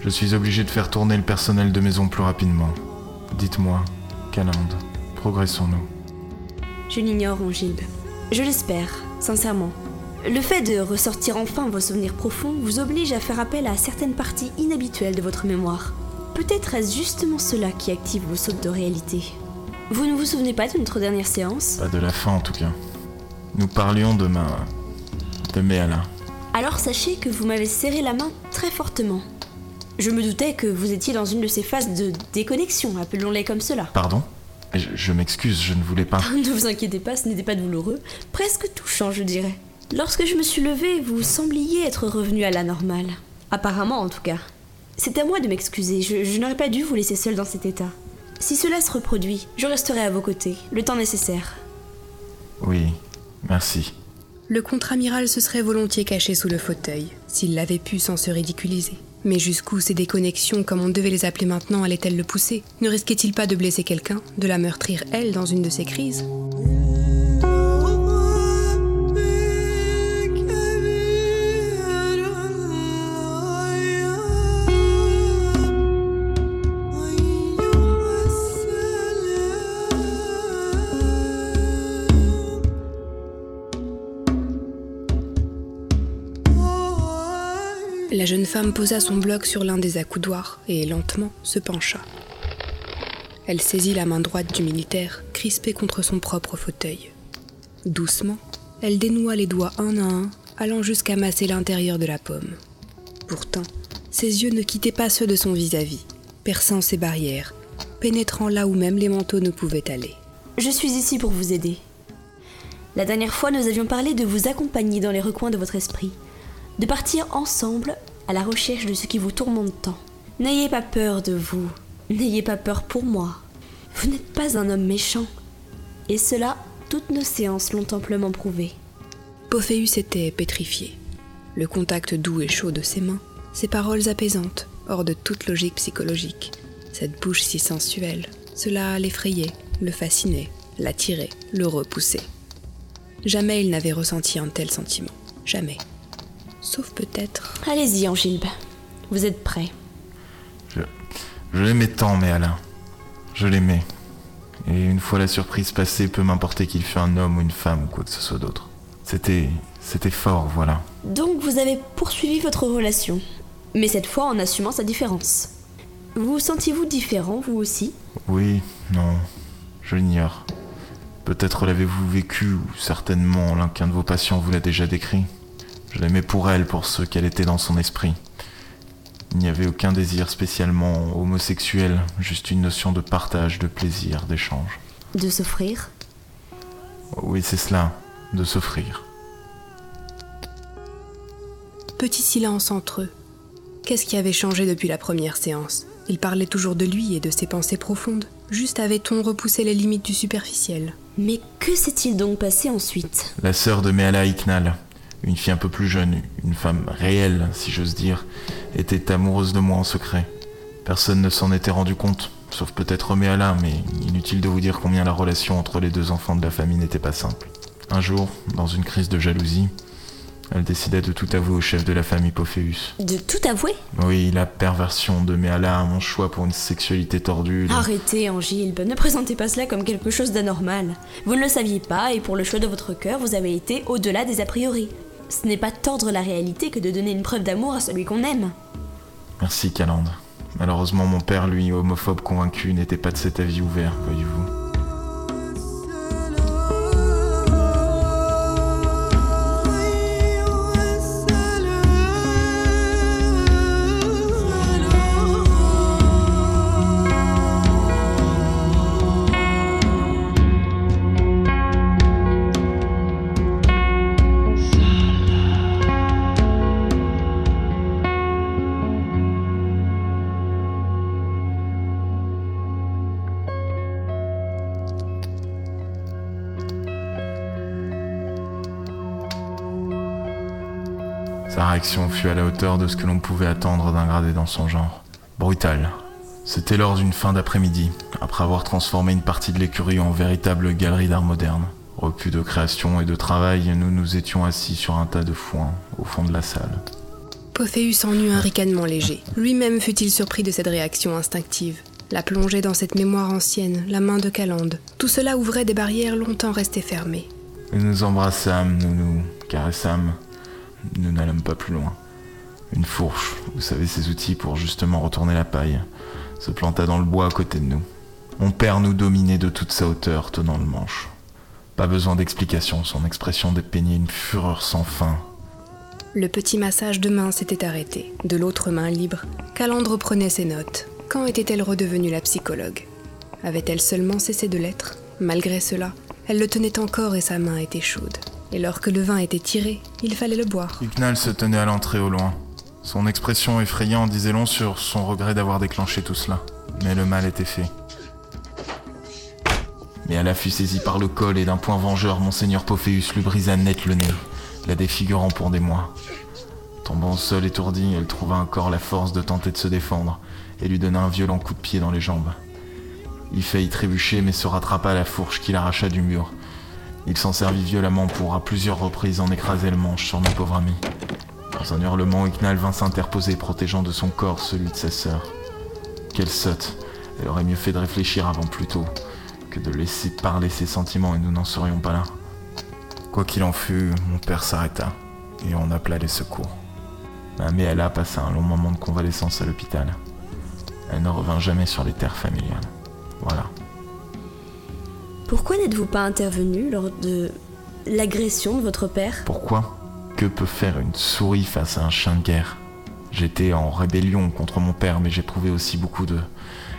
Je suis obligé de faire tourner le personnel de maison plus rapidement. Dites-moi, Calande, progressons-nous. Je l'ignore, Angilbe. Je l'espère, sincèrement. Le fait de ressortir enfin vos souvenirs profonds vous oblige à faire appel à certaines parties inhabituelles de votre mémoire. Peut-être est-ce justement cela qui active vos sautes de réalité. Vous ne vous souvenez pas de notre dernière séance? Pas de la fin en tout cas. Nous parlions de ma... de Méala. Alors sachez que vous m'avez serré la main très fortement. Je me doutais que vous étiez dans une de ces phases de déconnexion, appelons-les comme cela. Pardon? Je, je m'excuse, je ne voulais pas. ne vous inquiétez pas, ce n'était pas douloureux, presque touchant, je dirais. Lorsque je me suis levée, vous sembliez être revenu à la normale. Apparemment, en tout cas. C'est à moi de m'excuser, je, je n'aurais pas dû vous laisser seul dans cet état. Si cela se reproduit, je resterai à vos côtés, le temps nécessaire. Oui, merci. Le contre-amiral se serait volontiers caché sous le fauteuil, s'il l'avait pu sans se ridiculiser. Mais jusqu'où ces déconnexions, comme on devait les appeler maintenant, allaient-elles le pousser? Ne risquait-il pas de blesser quelqu'un, de la meurtrir elle dans une de ses crises? Jeune femme posa son bloc sur l'un des accoudoirs et lentement se pencha. Elle saisit la main droite du militaire, crispée contre son propre fauteuil. Doucement, elle dénoua les doigts un à un, allant jusqu'à masser l'intérieur de la pomme. Pourtant, ses yeux ne quittaient pas ceux de son vis-à-vis, perçant ses barrières, pénétrant là où même les manteaux ne pouvaient aller. Je suis ici pour vous aider. La dernière fois, nous avions parlé de vous accompagner dans les recoins de votre esprit, de partir ensemble à la recherche de ce qui vous tourmente tant. N'ayez pas peur de vous, n'ayez pas peur pour moi. Vous n'êtes pas un homme méchant. Et cela, toutes nos séances l'ont amplement prouvé. Pophéus était pétrifié. Le contact doux et chaud de ses mains, ses paroles apaisantes, hors de toute logique psychologique, cette bouche si sensuelle, cela l'effrayait, le fascinait, l'attirait, le repoussait. Jamais il n'avait ressenti un tel sentiment. Jamais. Sauf peut-être. Allez-y, Angilbe. Vous êtes prêt. Je, je l'aimais tant, mais Alain. Je l'aimais. Et une fois la surprise passée, peu m'importer qu'il fût un homme ou une femme ou quoi que ce soit d'autre. C'était. C'était fort, voilà. Donc vous avez poursuivi votre relation, mais cette fois en assumant sa différence. Vous sentiez-vous différent, vous aussi? Oui, non, je l'ignore. Peut-être l'avez-vous vécu, ou certainement l'un qu'un de vos patients vous l'a déjà décrit. Je l'aimais pour elle, pour ce qu'elle était dans son esprit. Il n'y avait aucun désir spécialement homosexuel, juste une notion de partage, de plaisir, d'échange. De s'offrir? Oui, c'est cela, de s'offrir. Petit silence entre eux. Qu'est-ce qui avait changé depuis la première séance? Il parlait toujours de lui et de ses pensées profondes. Juste avait-on repoussé les limites du superficiel Mais que s'est-il donc passé ensuite? La sœur de Meala Iknal, une fille un peu plus jeune, une femme réelle, si j'ose dire, était amoureuse de moi en secret. Personne ne s'en était rendu compte, sauf peut-être Meala, mais inutile de vous dire combien la relation entre les deux enfants de la famille n'était pas simple. Un jour, dans une crise de jalousie, elle décida de tout avouer au chef de la famille Pophéus. De tout avouer? Oui, la perversion de Meala, mon choix pour une sexualité tordue. Arrêtez, Angilbe, ne présentez pas cela comme quelque chose d'anormal. Vous ne le saviez pas, et pour le choix de votre cœur, vous avez été au-delà des a priori. Ce n'est pas tordre la réalité que de donner une preuve d'amour à celui qu'on aime. Merci, Calande. Malheureusement, mon père, lui, homophobe convaincu, n'était pas de cet avis ouvert, voyez-vous. Réaction fut à la hauteur de ce que l'on pouvait attendre d'un gradé dans son genre. Brutal. C'était lors d'une fin d'après-midi, après avoir transformé une partie de l'écurie en véritable galerie d'art moderne. Repus de création et de travail, nous nous étions assis sur un tas de foin au fond de la salle. Pophéus en eut un ricanement léger. Lui-même fut-il surpris de cette réaction instinctive? La plongeait dans cette mémoire ancienne, la main de Calande. Tout cela ouvrait des barrières longtemps restées fermées. Nous nous embrassâmes, nous nous caressâmes. Nous n'allâmes pas plus loin. Une fourche, vous savez ces outils pour justement retourner la paille, se planta dans le bois à côté de nous. Mon père nous dominait de toute sa hauteur, tenant le manche. Pas besoin d'explication, son expression dépeignait une fureur sans fin. Le petit massage de main s'était arrêté. De l'autre main libre, Calandre prenait ses notes. Quand était-elle redevenue la psychologue? Avait-elle seulement cessé de l'être? Malgré cela, elle le tenait encore et sa main était chaude. Et lorsque le vin était tiré, il fallait le boire. Hucknall se tenait à l'entrée au loin. Son expression effrayante disait long sur son regret d'avoir déclenché tout cela. Mais le mal était fait. Mais elle fut saisie par le col et d'un point vengeur, Monseigneur Pophéus lui brisa net le nez, la défigurant pour des mois. Tombant au sol étourdie, elle trouva encore la force de tenter de se défendre et lui donna un violent coup de pied dans les jambes. Il faillit trébucher mais se rattrapa à la fourche qu'il arracha du mur. Il s'en servit violemment pour à plusieurs reprises en écraser le manche sur mon pauvre ami. Dans un hurlement, Ignal vint s'interposer, protégeant de son corps celui de sa sœur. Quelle sotte Elle aurait mieux fait de réfléchir avant plus tôt que de laisser parler ses sentiments et nous n'en serions pas là. Quoi qu'il en fût, mon père s'arrêta et on appela les secours. Ma a passa un long moment de convalescence à l'hôpital. Elle ne revint jamais sur les terres familiales. Voilà. Pourquoi n'êtes-vous pas intervenu lors de l'agression de votre père? Pourquoi? Que peut faire une souris face à un chien de guerre? J'étais en rébellion contre mon père, mais j'éprouvais aussi beaucoup de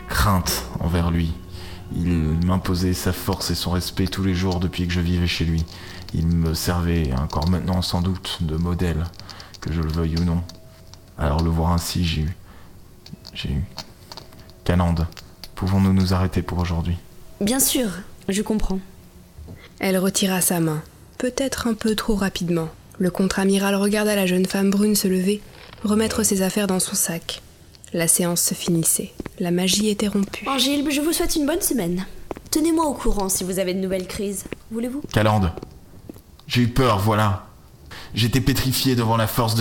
crainte envers lui. Il m'imposait sa force et son respect tous les jours depuis que je vivais chez lui. Il me servait, encore maintenant sans doute, de modèle, que je le veuille ou non. Alors le voir ainsi, j'ai eu... J'ai eu... Canande, pouvons-nous nous arrêter pour aujourd'hui Bien sûr, je comprends. Elle retira sa main, peut-être un peu trop rapidement. Le contre-amiral regarda la jeune femme brune se lever, remettre ses affaires dans son sac. La séance se finissait. La magie était rompue. Angile, je vous souhaite une bonne semaine. Tenez-moi au courant si vous avez de nouvelles crises. Voulez-vous? Calande. J'ai eu peur, voilà. J'étais pétrifié devant la force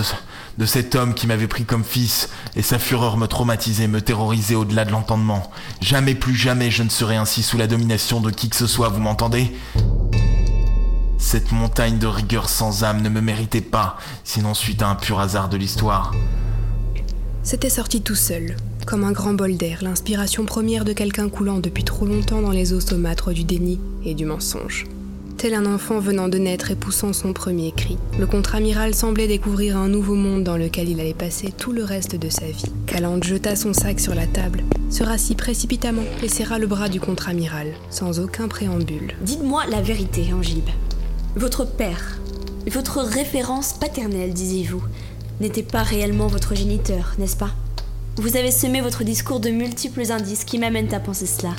de, cet homme qui m'avait pris comme fils, et sa fureur me traumatisait, me terrorisait au-delà de l'entendement. Jamais plus jamais je ne serai ainsi sous la domination de qui que ce soit, vous m'entendez? Cette montagne de rigueur sans âme ne me méritait pas, sinon suite à un pur hasard de l'histoire. C'était sorti tout seul, comme un grand bol d'air, l'inspiration première de quelqu'un coulant depuis trop longtemps dans les eaux saumâtres du déni et du mensonge tel un enfant venant de naître et poussant son premier cri. Le contre-amiral semblait découvrir un nouveau monde dans lequel il allait passer tout le reste de sa vie. Calande jeta son sac sur la table, se rassit précipitamment et serra le bras du contre-amiral, sans aucun préambule. Dites-moi la vérité, Angib. Votre père, votre référence paternelle, disiez-vous, n'était pas réellement votre géniteur, n'est-ce pas? Vous avez semé votre discours de multiples indices qui m'amènent à penser cela.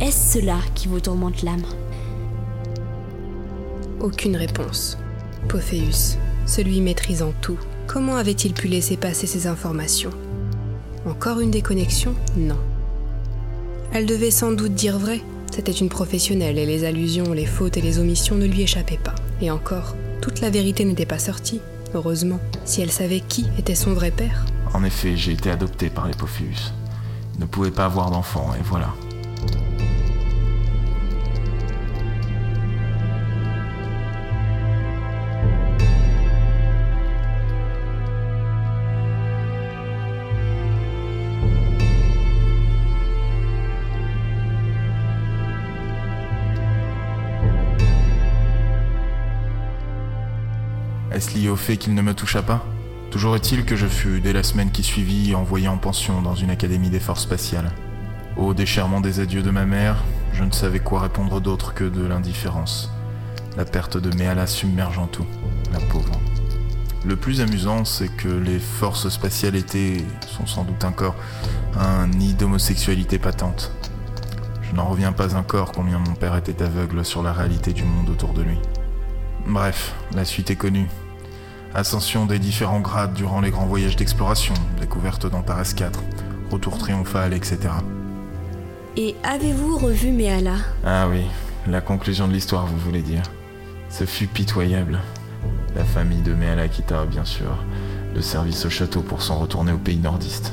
Est-ce cela qui vous tourmente l'âme? Aucune réponse. Pophéus, celui maîtrisant tout, comment avait-il pu laisser passer ces informations? Encore une déconnexion? Non. Elle devait sans doute dire vrai. C'était une professionnelle et les allusions, les fautes et les omissions ne lui échappaient pas. Et encore, toute la vérité n'était pas sortie. Heureusement, si elle savait qui était son vrai père. En effet, j'ai été adopté par les Pophéus. Ne pouvait pas avoir d'enfant, et voilà. Est-ce lié au fait qu'il ne me toucha pas Toujours est-il que je fus, dès la semaine qui suivit, envoyé en pension dans une académie des forces spatiales. Au déchirement des adieux de ma mère, je ne savais quoi répondre d'autre que de l'indifférence. La perte de Méala submergeant tout, la pauvre. Le plus amusant, c'est que les forces spatiales étaient, sont sans doute encore, un nid d'homosexualité patente. Je n'en reviens pas encore combien mon père était aveugle sur la réalité du monde autour de lui. Bref, la suite est connue. Ascension des différents grades durant les grands voyages d'exploration, découverte d'Antares 4, retour triomphal, etc. Et avez-vous revu Méala Ah oui, la conclusion de l'histoire, vous voulez dire? Ce fut pitoyable. La famille de Méala quitta, bien sûr, le service au château pour s'en retourner au pays nordiste.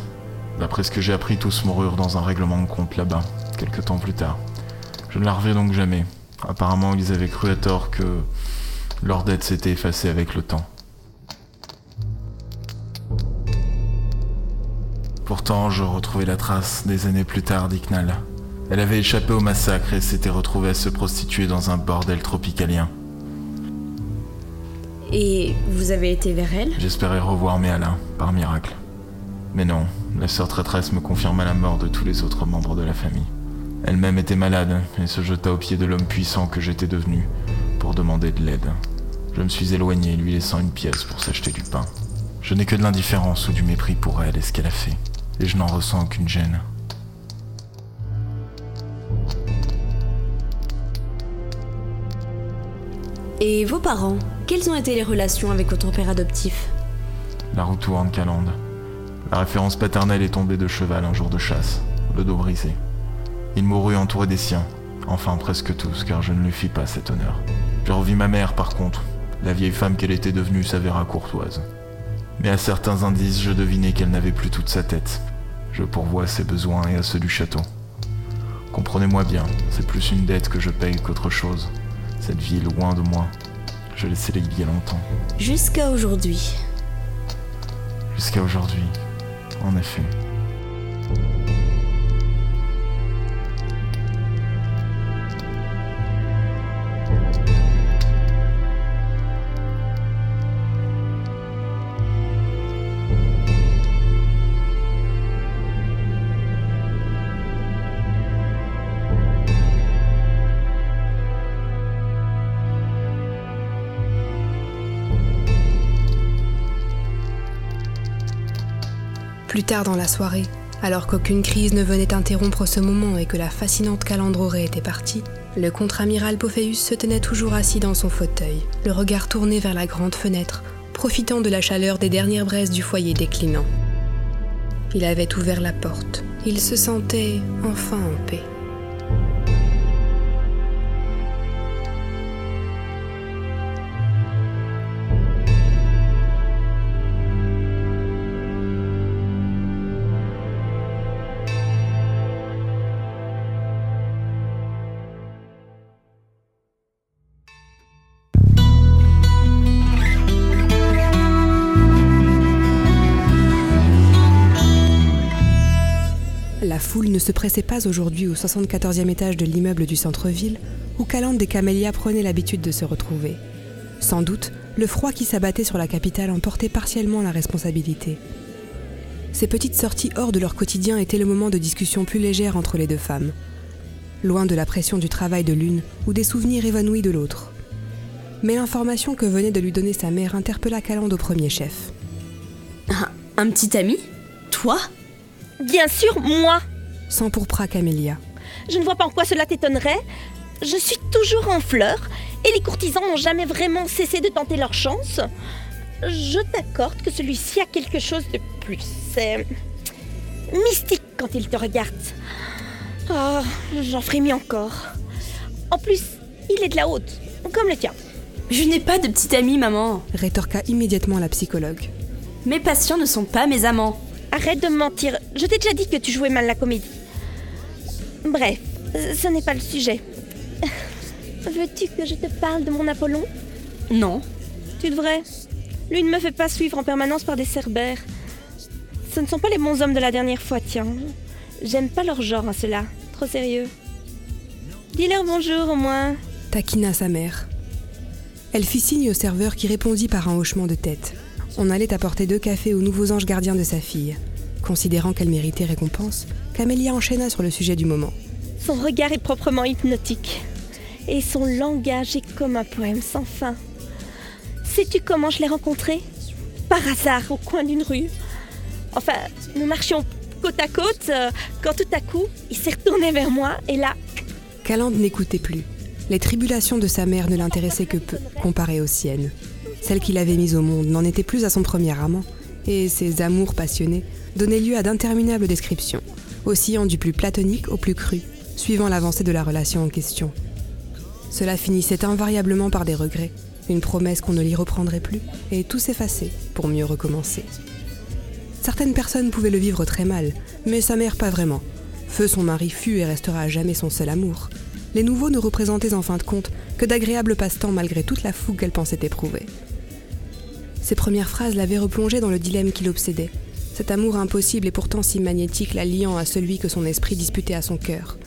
D'après ce que j'ai appris, tous moururent dans un règlement de compte là-bas, quelques temps plus tard. Je ne la revis donc jamais. Apparemment, ils avaient cru à tort que leur dette s'était effacée avec le temps. Pourtant, je retrouvais la trace des années plus tard d'Iknal. Elle avait échappé au massacre et s'était retrouvée à se prostituer dans un bordel tropicalien. Et vous avez été vers elle? J'espérais revoir mes Alain, par miracle. Mais non, la sœur traîtresse me confirma la mort de tous les autres membres de la famille. Elle-même était malade et se jeta aux pieds de l'homme puissant que j'étais devenu pour demander de l'aide. Je me suis éloigné, lui laissant une pièce pour s'acheter du pain. Je n'ai que de l'indifférence ou du mépris pour elle et ce qu'elle a fait, et je n'en ressens aucune gêne. Et vos parents Quelles ont été les relations avec votre père adoptif? La roue tourne, Calande. La référence paternelle est tombée de cheval un jour de chasse, le dos brisé. Il mourut entouré des siens, enfin presque tous, car je ne lui fis pas cet honneur. Je revis ma mère par contre. La vieille femme qu'elle était devenue s'avéra courtoise. Mais à certains indices, je devinai qu'elle n'avait plus toute sa tête. Je pourvois ses besoins et à ceux du château. Comprenez-moi bien, c'est plus une dette que je paye qu'autre chose. Cette vie est loin de moi. Je l'ai scellée il y a longtemps. Jusqu'à aujourd'hui. Jusqu'à aujourd'hui, en effet. Plus tard dans la soirée, alors qu'aucune crise ne venait interrompre ce moment et que la fascinante aurait été partie, le contre-amiral Pophéus se tenait toujours assis dans son fauteuil, le regard tourné vers la grande fenêtre, profitant de la chaleur des dernières braises du foyer déclinant. Il avait ouvert la porte. Il se sentait enfin en paix. Se pressait pas aujourd'hui au 74e étage de l'immeuble du centre-ville où Calande et Camélia prenaient l'habitude de se retrouver. Sans doute, le froid qui s'abattait sur la capitale en portait partiellement la responsabilité. Ces petites sorties hors de leur quotidien étaient le moment de discussion plus légère entre les deux femmes, loin de la pression du travail de l'une ou des souvenirs évanouis de l'autre. Mais l'information que venait de lui donner sa mère interpella Calande au premier chef. Un, un petit ami? Toi? Bien sûr, moi S'empourpra Camélia. Je ne vois pas en quoi cela t'étonnerait. Je suis toujours en fleurs et les courtisans n'ont jamais vraiment cessé de tenter leur chance. Je t'accorde que celui-ci a quelque chose de plus. C'est mystique quand il te regarde. Oh, j'en frémis encore. En plus, il est de la haute, comme le tien. Je n'ai pas de petit ami, maman. Rétorqua immédiatement la psychologue. Mes patients ne sont pas mes amants. Arrête de me mentir. Je t'ai déjà dit que tu jouais mal la comédie. Bref, ce n'est pas le sujet. Veux-tu que je te parle de mon Apollon? Non. Tu devrais. Lui ne me fait pas suivre en permanence par des cerbères. Ce ne sont pas les bons hommes de la dernière fois, tiens. J'aime pas leur genre, hein, ceux-là. Trop sérieux. Dis-leur bonjour au moins. Taquina sa mère. Elle fit signe au serveur qui répondit par un hochement de tête. On allait apporter deux cafés aux nouveaux anges gardiens de sa fille. Considérant qu'elle méritait récompense, Camélia enchaîna sur le sujet du moment. Son regard est proprement hypnotique. Et son langage est comme un poème sans fin. Sais-tu comment je l'ai rencontré? Par hasard, au coin d'une rue. Enfin, nous marchions côte à côte euh, quand tout à coup, il s'est retourné vers moi et là, Calande n'écoutait plus. Les tribulations de sa mère ne l'intéressaient que peu, comparées aux siennes. Celle qu'il avait mise au monde n'en était plus à son premier amant, et ses amours passionnés donnaient lieu à d'interminables descriptions, oscillant du plus platonique au plus cru, suivant l'avancée de la relation en question. Cela finissait invariablement par des regrets, une promesse qu'on ne l'y reprendrait plus, et tout s'effaçait pour mieux recommencer. Certaines personnes pouvaient le vivre très mal, mais sa mère pas vraiment. Feu son mari fut et restera à jamais son seul amour. Les nouveaux ne représentaient en fin de compte que d'agréables passe-temps malgré toute la fougue qu'elle pensait éprouver. Ses premières phrases l'avaient replongée dans le dilemme qui l'obsédait. Cet amour impossible et pourtant si magnétique la liant à celui que son esprit disputait à son cœur.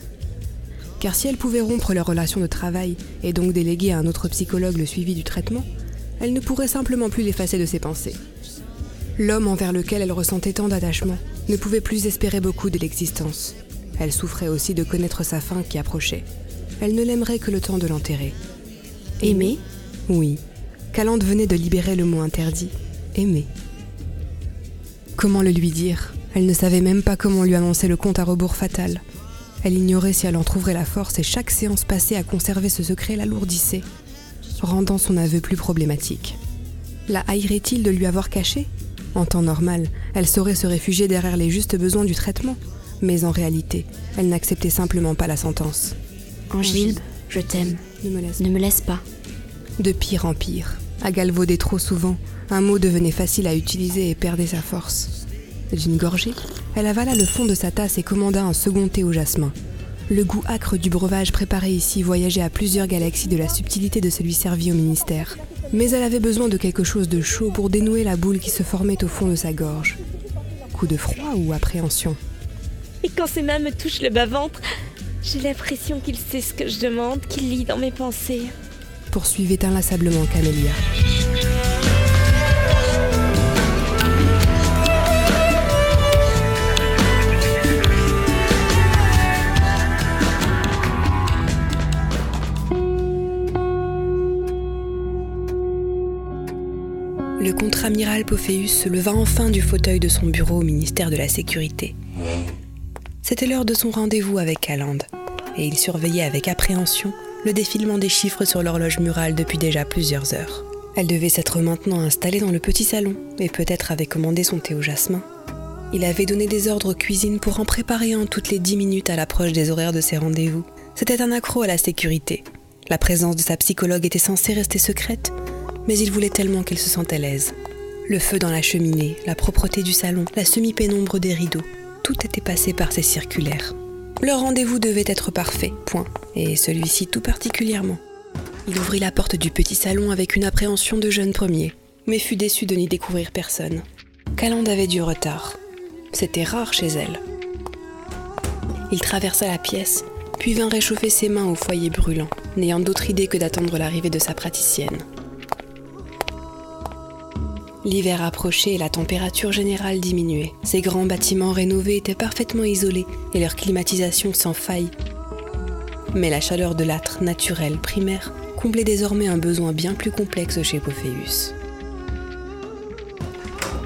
Car si elle pouvait rompre leur relation de travail et donc déléguer à un autre psychologue le suivi du traitement, elle ne pourrait simplement plus l'effacer de ses pensées. L'homme envers lequel elle ressentait tant d'attachement ne pouvait plus espérer beaucoup de l'existence. Elle souffrait aussi de connaître sa fin qui approchait. Elle ne l'aimerait que le temps de l'enterrer. Aimer? Oui. Calande venait de libérer le mot interdit. Aimer. Comment le lui dire? Elle ne savait même pas comment lui annoncer le compte à rebours fatal. Elle ignorait si elle en trouverait la force et chaque séance passée à conserver ce secret l'alourdissait, rendant son aveu plus problématique. La haïrait-il de lui avoir caché? En temps normal, elle saurait se réfugier derrière les justes besoins du traitement, mais en réalité, elle n'acceptait simplement pas la sentence. Angile, je t'aime. Ne me laisse Ne me laisse pas. De pire en pire, à galvauder trop souvent, un mot devenait facile à utiliser et perdait sa force. D'une gorgée, elle avala le fond de sa tasse et commanda un second thé au jasmin. Le goût âcre du breuvage préparé ici voyageait à plusieurs galaxies de la subtilité de celui servi au ministère. Mais elle avait besoin de quelque chose de chaud pour dénouer la boule qui se formait au fond de sa gorge. Coup de froid ou appréhension? Et quand ses mains me touchent le bas-ventre, j'ai l'impression qu'il sait ce que je demande, qu'il lit dans mes pensées. poursuivait inlassablement Camélia. Le contre-amiral Pophéus se leva enfin du fauteuil de son bureau au ministère de la Sécurité. C'était l'heure de son rendez-vous avec Calande, et il surveillait avec appréhension le défilement des chiffres sur l'horloge murale depuis déjà plusieurs heures. Elle devait s'être maintenant installée dans le petit salon, et peut-être avait commandé son thé au jasmin. Il avait donné des ordres aux cuisines pour en préparer un toutes les dix minutes à l'approche des horaires de ses rendez-vous. C'était un accro à la sécurité. La présence de sa psychologue était censée rester secrète, mais il voulait tellement qu'elle se sente à l'aise. Le feu dans la cheminée, la propreté du salon, la semi-pénombre des rideaux, tout était passé par ses circulaires. Leur rendez-vous devait être parfait, point, et celui-ci tout particulièrement. Il ouvrit la porte du petit salon avec une appréhension de jeune premier, mais fut déçu de n'y découvrir personne. Calande avait du retard. C'était rare chez elle. Il traversa la pièce, puis vint réchauffer ses mains au foyer brûlant, n'ayant d'autre idée que d'attendre l'arrivée de sa praticienne. L'hiver approchait et la température générale diminuait. Ces grands bâtiments rénovés étaient parfaitement isolés et leur climatisation sans faille. Mais la chaleur de l'âtre naturel primaire comblait désormais un besoin bien plus complexe chez Pophéus.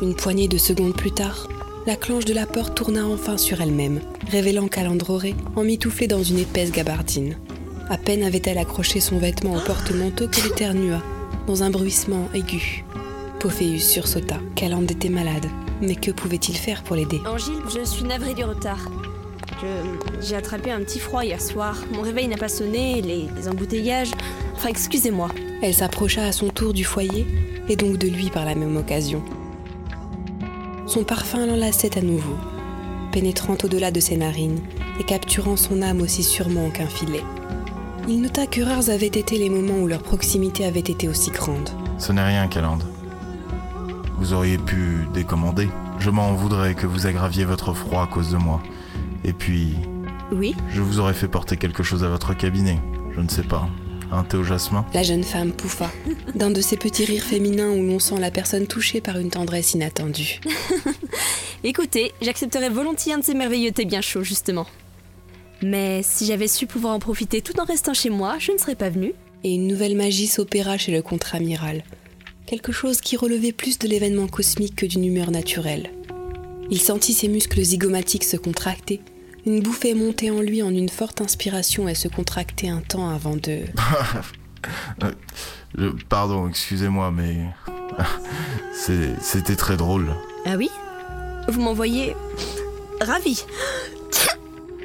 Une poignée de secondes plus tard, la clenche de la porte tourna enfin sur elle-même, révélant Calandroré emmitouflée dans une épaisse gabardine. À peine avait-elle accroché son vêtement au porte-manteau qu'elle éternua, dans un bruissement aigu. Pophéus sursauta. Calande était malade. Mais que pouvait-il faire pour l'aider? Angile, je suis navrée du retard. J'ai attrapé un petit froid hier soir. Mon réveil n'a pas sonné, les, les embouteillages. Enfin, excusez-moi. Elle s'approcha à son tour du foyer, et donc de lui par la même occasion. Son parfum l'enlaçait à nouveau, pénétrant au-delà de ses narines et capturant son âme aussi sûrement qu'un filet. Il nota que rares avaient été les moments où leur proximité avait été aussi grande. Ce n'est rien, Calande. Vous auriez pu décommander. Je m'en voudrais que vous aggraviez votre froid à cause de moi. Et puis, Oui je vous aurais fait porter quelque chose à votre cabinet. Je ne sais pas. Un thé au jasmin La jeune femme pouffa, d'un de ces petits rires féminins où l'on sent la personne touchée par une tendresse inattendue. Écoutez, j'accepterais volontiers un de ces merveilleux thés bien chauds, justement. Mais si j'avais su pouvoir en profiter tout en restant chez moi, je ne serais pas venue. et une nouvelle magie s'opéra chez le contre-amiral. Quelque chose qui relevait plus de l'événement cosmique que d'une humeur naturelle. Il sentit ses muscles zygomatiques se contracter, une bouffée monter en lui en une forte inspiration et se contracter un temps avant de... Je- Pardon, excusez-moi, mais. C'était très drôle. Ah oui? Vous m'envoyez. Ravi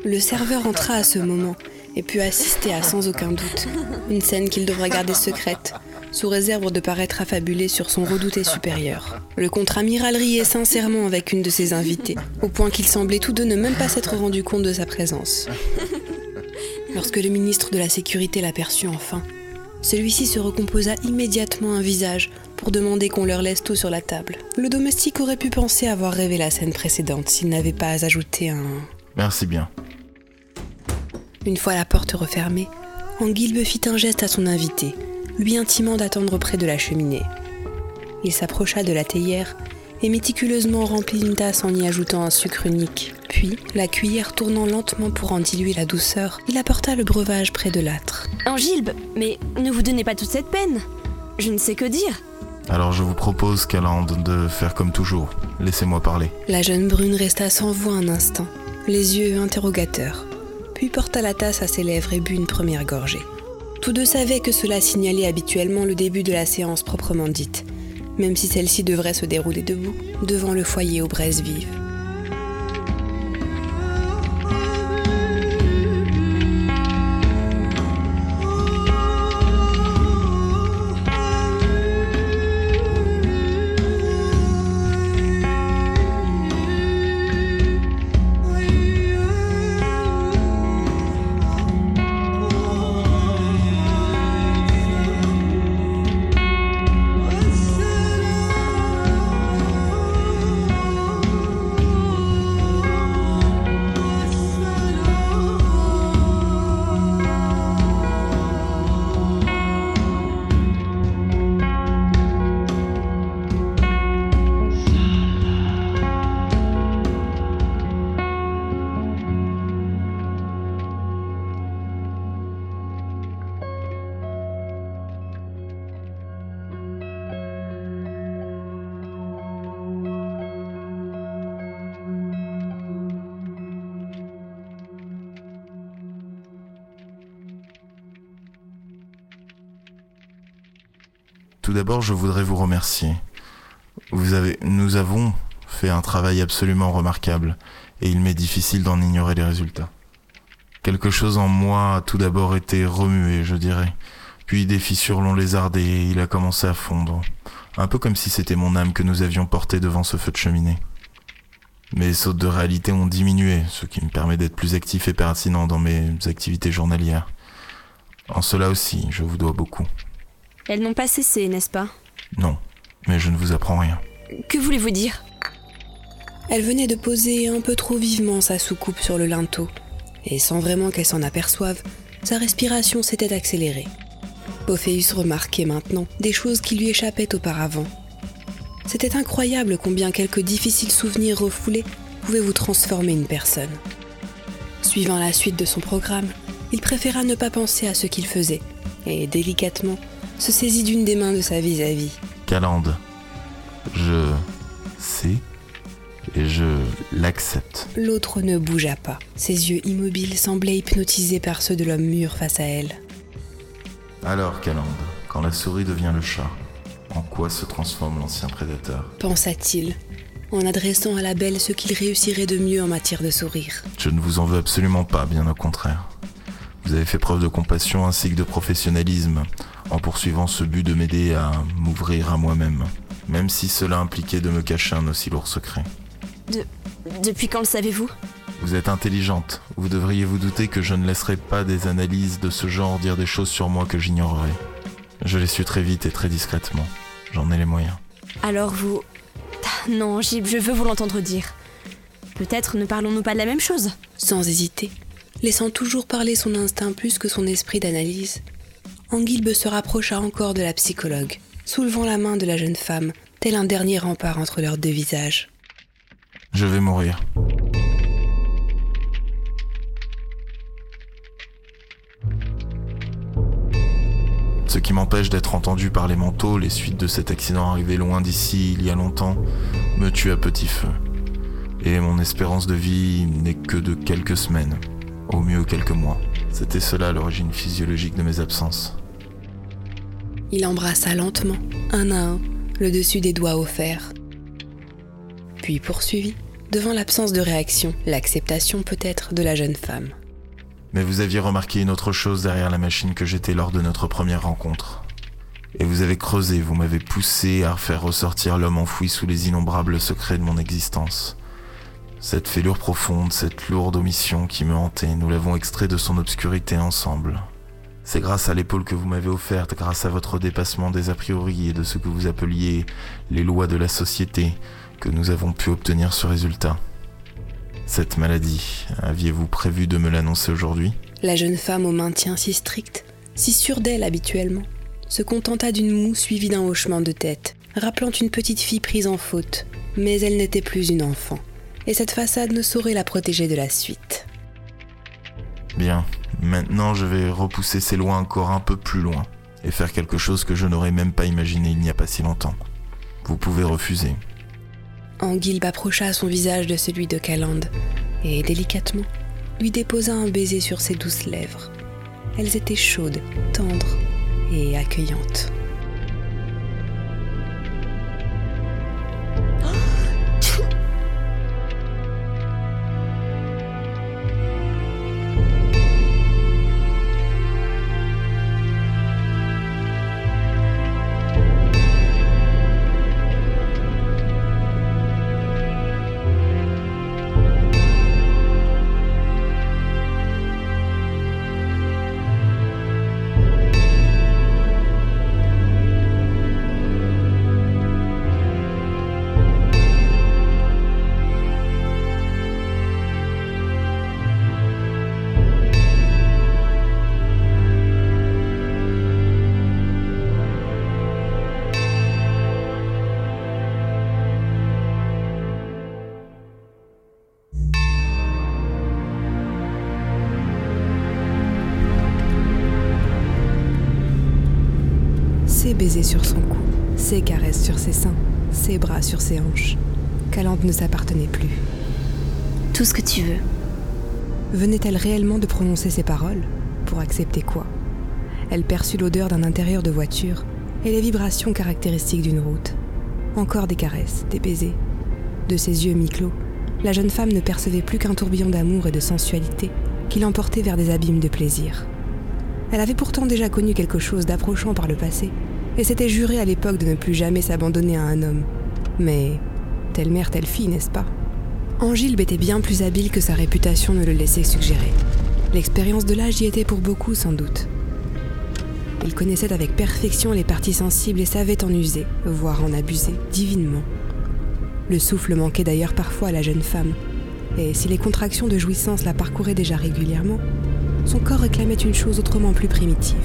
Le serveur entra à ce moment et put assister à sans aucun doute une scène qu'il devra garder secrète, sous réserve de paraître affabulé sur son redouté supérieur. Le contre-amiral riait sincèrement avec une de ses invitées, au point qu'ils semblaient tous deux ne même pas s'être rendus compte de sa présence. Lorsque le ministre de la Sécurité l'aperçut enfin, celui-ci se recomposa immédiatement un visage pour demander qu'on leur laisse tout sur la table. Le domestique aurait pu penser avoir rêvé la scène précédente s'il n'avait pas ajouté un Merci bien. une fois la porte refermée, Anguilbe fit un geste à son invité, lui intimant d'attendre près de la cheminée. Il s'approcha de la théière et méticuleusement remplit une tasse en y ajoutant un sucre unique. Puis, la cuillère tournant lentement pour en diluer la douceur, il apporta le breuvage près de l'âtre. Angilbe, mais ne vous donnez pas toute cette peine. Je ne sais que dire. Alors je vous propose, Calande, de faire comme toujours. Laissez-moi parler. La jeune brune resta sans voix un instant, les yeux interrogateurs, puis porta la tasse à ses lèvres et but une première gorgée. Tous deux savaient que cela signalait habituellement le début de la séance proprement dite, même si celle-ci devrait se dérouler debout, devant le foyer aux braises vives. Tout d'abord, je voudrais vous remercier. Nous avons fait un travail absolument remarquable, et il m'est difficile d'en ignorer les résultats. Quelque chose en moi a tout d'abord été remué, je dirais. Puis des fissures l'ont lézardé et il a commencé à fondre. Un peu comme si c'était mon âme que nous avions portée devant ce feu de cheminée. Mes sautes de réalité ont diminué, ce qui me permet d'être plus actif et pertinent dans mes activités journalières. En cela aussi, je vous dois beaucoup. Elles n'ont pas cessé, n'est-ce pas? Non, mais je ne vous apprends rien. Que voulez-vous dire? Elle venait de poser un peu trop vivement sa soucoupe sur le linteau, et sans vraiment qu'elle s'en aperçoive, sa respiration s'était accélérée. Pophéus remarquait maintenant des choses qui lui échappaient auparavant. C'était incroyable combien quelques difficiles souvenirs refoulés pouvaient vous transformer une personne. Suivant la suite de son programme, il préféra ne pas penser à ce qu'il faisait, et délicatement se saisit d'une des mains de sa vis-à-vis. Calande, je sais et je l'accepte. L'autre ne bougea pas. Ses yeux immobiles semblaient hypnotisés par ceux de l'homme mûr face à elle. Alors, Calande, quand la souris devient le chat, en quoi se transforme l'ancien prédateur? Pensa-t-il, en adressant à la belle ce qu'il réussirait de mieux en matière de sourire. Je ne vous en veux absolument pas, bien au contraire. Vous avez fait preuve de compassion ainsi que de professionnalisme en poursuivant ce but de m'aider à m'ouvrir à moi-même, même si cela impliquait de me cacher un aussi lourd secret. De... Depuis quand le savez-vous? Vous êtes intelligente, vous devriez vous douter que je ne laisserai pas des analyses de ce genre dire des choses sur moi que j'ignorerais. Je l'ai su très vite et très discrètement. J'en ai les moyens. Alors vous... Ah, Non, Gib, je veux vous l'entendre dire. Peut-être ne parlons-nous pas de la même chose? Sans hésiter, laissant toujours parler son instinct plus que son esprit d'analyse, Anguilbe se rapprocha encore de la psychologue, soulevant la main de la jeune femme, tel un dernier rempart entre leurs deux visages. Je vais mourir. Ce qui m'empêche d'être entendu par les manteaux, les suites de cet accident arrivé loin d'ici il y a longtemps, me tue à petit feu. Et mon espérance de vie n'est que de quelques semaines, au mieux quelques mois. C'était cela l'origine physiologique de mes absences. Il embrassa lentement, un à un, le dessus des doigts offerts. Puis poursuivit, devant l'absence de réaction, l'acceptation peut-être de la jeune femme. Mais vous aviez remarqué une autre chose derrière la machine que j'étais lors de notre première rencontre. Et vous avez creusé, vous m'avez poussé à faire ressortir l'homme enfoui sous les innombrables secrets de mon existence. Cette fêlure profonde, cette lourde omission qui me hantait, nous l'avons extrait de son obscurité ensemble. C'est grâce à l'épaule que vous m'avez offerte, grâce à votre dépassement des a priori et de ce que vous appeliez les lois de la société, que nous avons pu obtenir ce résultat. Cette maladie, aviez-vous prévu de me l'annoncer aujourd'hui? La jeune femme au maintien si strict, si sûre d'elle habituellement, se contenta d'une moue suivie d'un hochement de tête, rappelant une petite fille prise en faute, mais elle n'était plus une enfant, et cette façade ne saurait la protéger de la suite. Bien, maintenant je vais repousser ces lois encore un peu plus loin, et faire quelque chose que je n'aurais même pas imaginé il n'y a pas si longtemps. Vous pouvez refuser. Anguilbe approcha son visage de celui de Calande, et délicatement, lui déposa un baiser sur ses douces lèvres. Elles étaient chaudes, tendres et accueillantes. Ses ses hanches. Calante ne s'appartenait plus. Tout ce que tu veux. Venait-elle réellement de prononcer ces paroles? Pour accepter quoi? Elle perçut l'odeur d'un intérieur de voiture et les vibrations caractéristiques d'une route. Encore des caresses, des baisers. De ses yeux mi-clos, la jeune femme ne percevait plus qu'un tourbillon d'amour et de sensualité qui l'emportait vers des abîmes de plaisir. Elle avait pourtant déjà connu quelque chose d'approchant par le passé, et s'était juré à l'époque de ne plus jamais s'abandonner à un homme. Mais telle mère, telle fille, n'est-ce pas? Angilbe était bien plus habile que sa réputation ne le laissait suggérer. L'expérience de l'âge y était pour beaucoup, sans doute. Il connaissait avec perfection les parties sensibles et savait en user, voire en abuser, divinement. Le souffle manquait d'ailleurs parfois à la jeune femme, et si les contractions de jouissance la parcouraient déjà régulièrement, son corps réclamait une chose autrement plus primitive.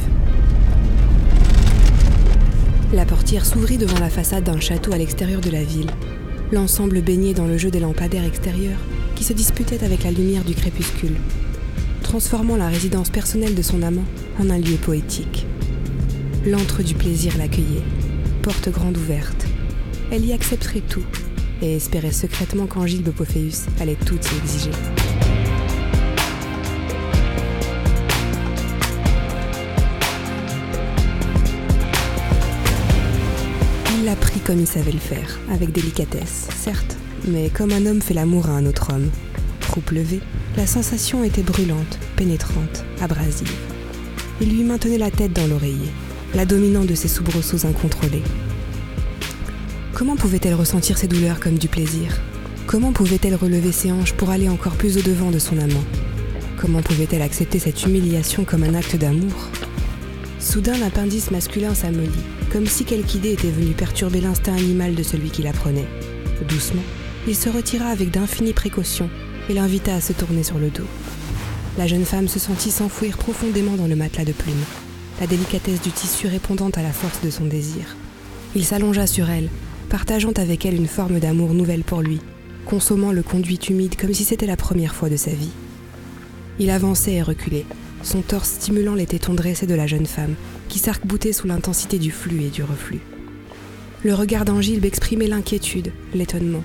La portière s'ouvrit devant la façade d'un château à l'extérieur de la ville, l'ensemble baigné dans le jeu des lampadaires extérieurs qui se disputaient avec la lumière du crépuscule, transformant la résidence personnelle de son amant en un lieu poétique. L'antre du plaisir l'accueillait, porte grande ouverte. Elle y accepterait tout et espérait secrètement qu'Angile de allait tout y exiger. Comme il savait le faire, avec délicatesse, certes, mais comme un homme fait l'amour à un autre homme. Croupe levée, la sensation était brûlante, pénétrante, abrasive. Il lui maintenait la tête dans l'oreiller, la dominant de ses soubresauts incontrôlés. Comment pouvait-elle ressentir ces douleurs comme du plaisir? Comment pouvait-elle relever ses hanches pour aller encore plus au-devant de son amant? Comment pouvait-elle accepter cette humiliation comme un acte d'amour? Soudain, l'appendice masculin s'amollit, comme si quelque idée était venue perturber l'instinct animal de celui qui la prenait. Doucement, il se retira avec d'infinies précautions et l'invita à se tourner sur le dos. La jeune femme se sentit s'enfouir profondément dans le matelas de plumes, la délicatesse du tissu répondant à la force de son désir. Il s'allongea sur elle, partageant avec elle une forme d'amour nouvelle pour lui, consommant le conduit humide comme si c'était la première fois de sa vie. Il avançait et reculait, son torse stimulant les tétons dressés de la jeune femme, qui s'arc-boutait sous l'intensité du flux et du reflux. Le regard d'Angilbe exprimait l'inquiétude, l'étonnement.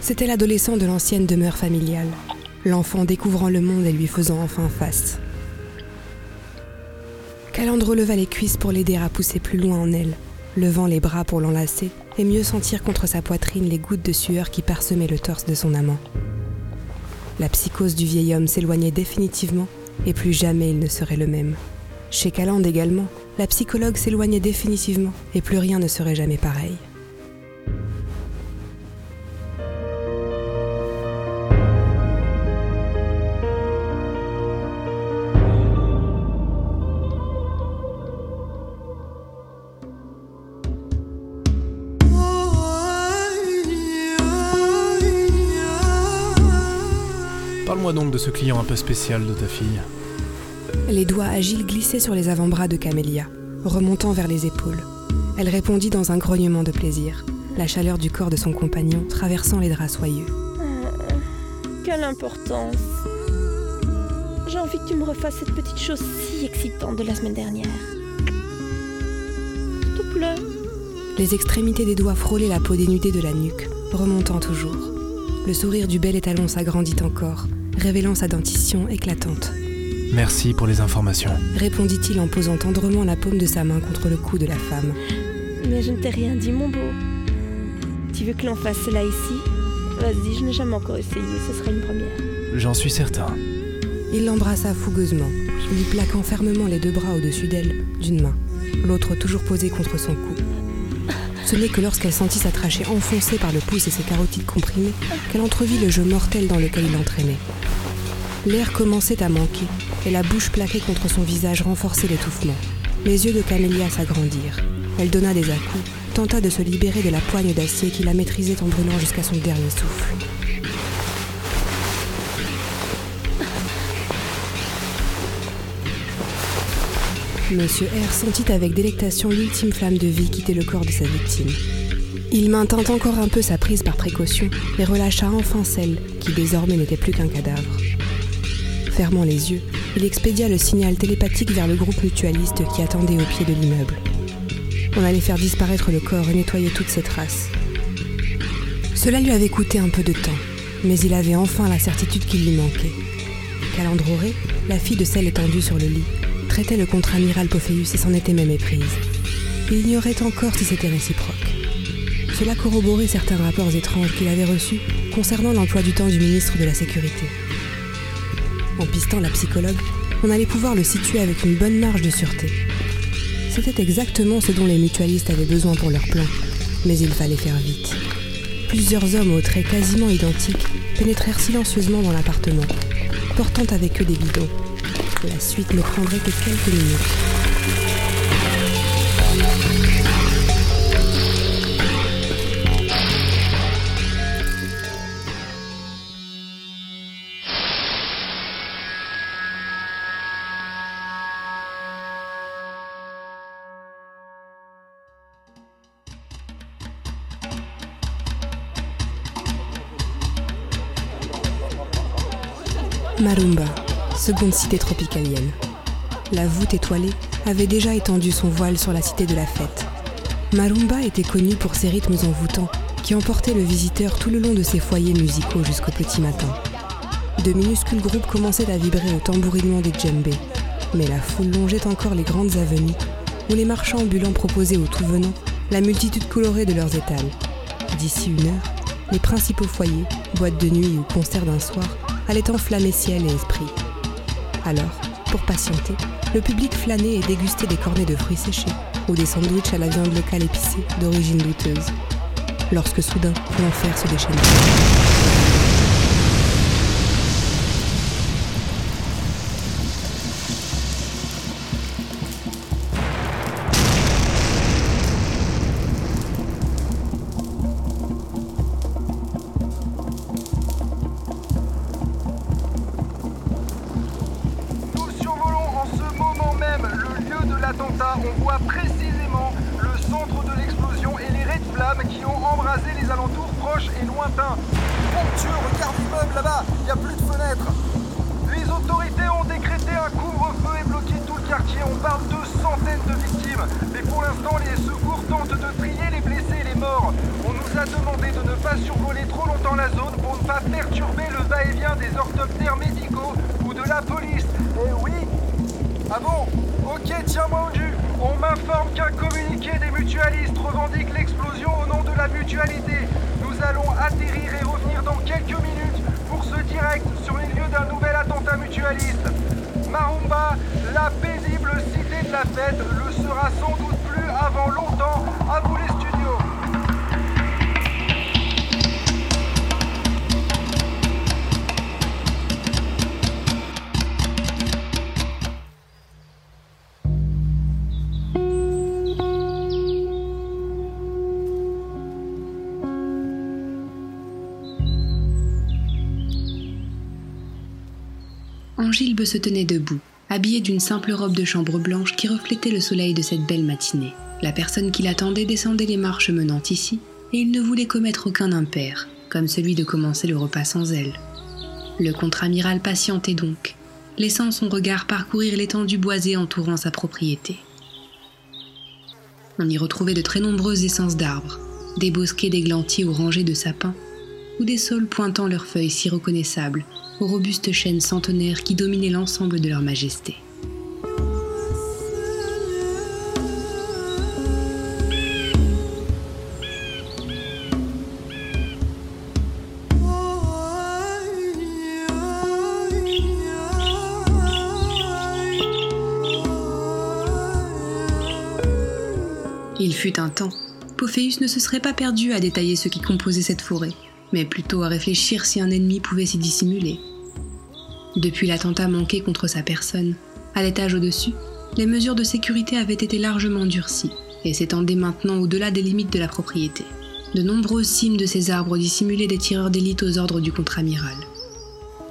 C'était l'adolescent de l'ancienne demeure familiale, l'enfant découvrant le monde et lui faisant enfin face. Calandre releva les cuisses pour l'aider à pousser plus loin en elle, levant les bras pour l'enlacer et mieux sentir contre sa poitrine les gouttes de sueur qui parsemaient le torse de son amant. La psychose du vieil homme s'éloignait définitivement et plus jamais il ne serait le même. Chez Calande également, la psychologue s'éloignait définitivement et plus rien ne serait jamais pareil. Ce client un peu spécial de ta fille. Les doigts agiles glissaient sur les avant-bras de Camélia, remontant vers les épaules. Elle répondit dans un grognement de plaisir, la chaleur du corps de son compagnon traversant les draps soyeux. Euh, quelle importance. J'ai envie que tu me refasses cette petite chose si excitante de la semaine dernière. S'il te plaît. Les extrémités des doigts frôlaient la peau dénudée de la nuque, remontant toujours. Le sourire du bel étalon s'agrandit encore, révélant sa dentition éclatante. Merci pour les informations. Répondit-il en posant tendrement la paume de sa main contre le cou de la femme. Mais je ne t'ai rien dit, mon beau. Tu veux que l'on fasse cela ici? Vas-y, je n'ai jamais encore essayé, ce serait une première. J'en suis certain. Il l'embrassa fougueusement, lui plaquant fermement les deux bras au-dessus d'elle, d'une main, l'autre toujours posée contre son cou. Ce n'est que lorsqu'elle sentit sa trachée enfoncée par le pouce et ses carotides comprimées qu'elle entrevit le jeu mortel dans lequel il l'entraînait. L'air commençait à manquer, et la bouche plaquée contre son visage renforçait l'étouffement. Les yeux de Camélia s'agrandirent. Elle donna des à-coups, tenta de se libérer de la poigne d'acier qui la maîtrisait en brûlant jusqu'à son dernier souffle. Monsieur R sentit avec délectation l'ultime flamme de vie quitter le corps de sa victime. Il maintint encore un peu sa prise par précaution et relâcha enfin celle qui désormais n'était plus qu'un cadavre. Fermant les yeux, il expédia le signal télépathique vers le groupe mutualiste qui attendait au pied de l'immeuble. On allait faire disparaître le corps et nettoyer toutes ses traces. Cela lui avait coûté un peu de temps, mais il avait enfin la certitude qu'il lui manquait. Calandroré, la fille de celle étendue sur le lit, traitait le contre-amiral Pophéus et s'en était même éprise. Il ignorait encore si c'était réciproque. Cela corroborait certains rapports étranges qu'il avait reçus concernant l'emploi du temps du ministre de la Sécurité. En pistant la psychologue, on allait pouvoir le situer avec une bonne marge de sûreté. C'était exactement ce dont les mutualistes avaient besoin pour leur plan, mais il fallait faire vite. Plusieurs hommes aux traits quasiment identiques pénétrèrent silencieusement dans l'appartement, portant avec eux des bidons. La suite ne prendrait que quelques minutes. Marumba, seconde cité tropicalienne. La voûte étoilée avait déjà étendu son voile sur la cité de la fête. Marumba était connue pour ses rythmes envoûtants qui emportaient le visiteur tout le long de ses foyers musicaux jusqu'au petit matin. De minuscules groupes commençaient à vibrer au tambourinement des djembés, mais la foule longeait encore les grandes avenues où les marchands ambulants proposaient aux tout venants la multitude colorée de leurs étals. D'ici une heure, les principaux foyers, boîtes de nuit ou concerts d'un soir allait enflammer ciel et esprit. Alors, pour patienter, le public flânait et dégustait des cornets de fruits séchés ou des sandwichs à la viande locale épicée d'origine douteuse. Lorsque soudain, l'enfer se déchaînait. L'attentat. On voit précisément le centre de l'explosion et les raies de flammes qui ont embrasé les alentours proches et lointains. Mon Dieu, regarde l'immeuble là-bas, il n'y a plus de fenêtres. Les autorités ont décrété un couvre-feu et bloqué tout le quartier. On parle de centaines de victimes. Mais pour l'instant, les secours tentent de trier les blessés et les morts. On nous a demandé de ne pas survoler trop longtemps la zone pour ne pas perturber le va-et-vient des orthoptères médicaux ou de la police. Eh oui Ah bon Ok, tiens-moi au. On m'informe qu'un communiqué des mutualistes revendique l'explosion au nom de la mutualité. Nous allons atterrir et revenir dans quelques minutes pour ce direct sur les lieux d'un nouvel attentat mutualiste. Marumba, la paisible cité de la fête, le sera sans doute plus avant longtemps. Angilbe se tenait debout, habillée d'une simple robe de chambre blanche qui reflétait le soleil de cette belle matinée. La personne qui l'attendait descendait les marches menant ici, et il ne voulait commettre aucun impair, comme celui de commencer le repas sans elle. Le contre-amiral patientait donc, laissant son regard parcourir l'étendue boisée entourant sa propriété. On y retrouvait de très nombreuses essences d'arbres, des bosquets d'églantiers ou rangées de sapins, ou des saules pointant leurs feuilles si reconnaissables aux robustes chênes centenaires qui dominaient l'ensemble de leur majesté. Il fut un temps, Pophéus ne se serait pas perdu à détailler ce qui composait cette forêt, mais plutôt à réfléchir si un ennemi pouvait s'y dissimuler. Depuis l'attentat manqué contre sa personne, à l'étage au-dessus, les mesures de sécurité avaient été largement durcies et s'étendaient maintenant au-delà des limites de la propriété. De nombreuses cimes de ces arbres dissimulaient des tireurs d'élite aux ordres du contre-amiral.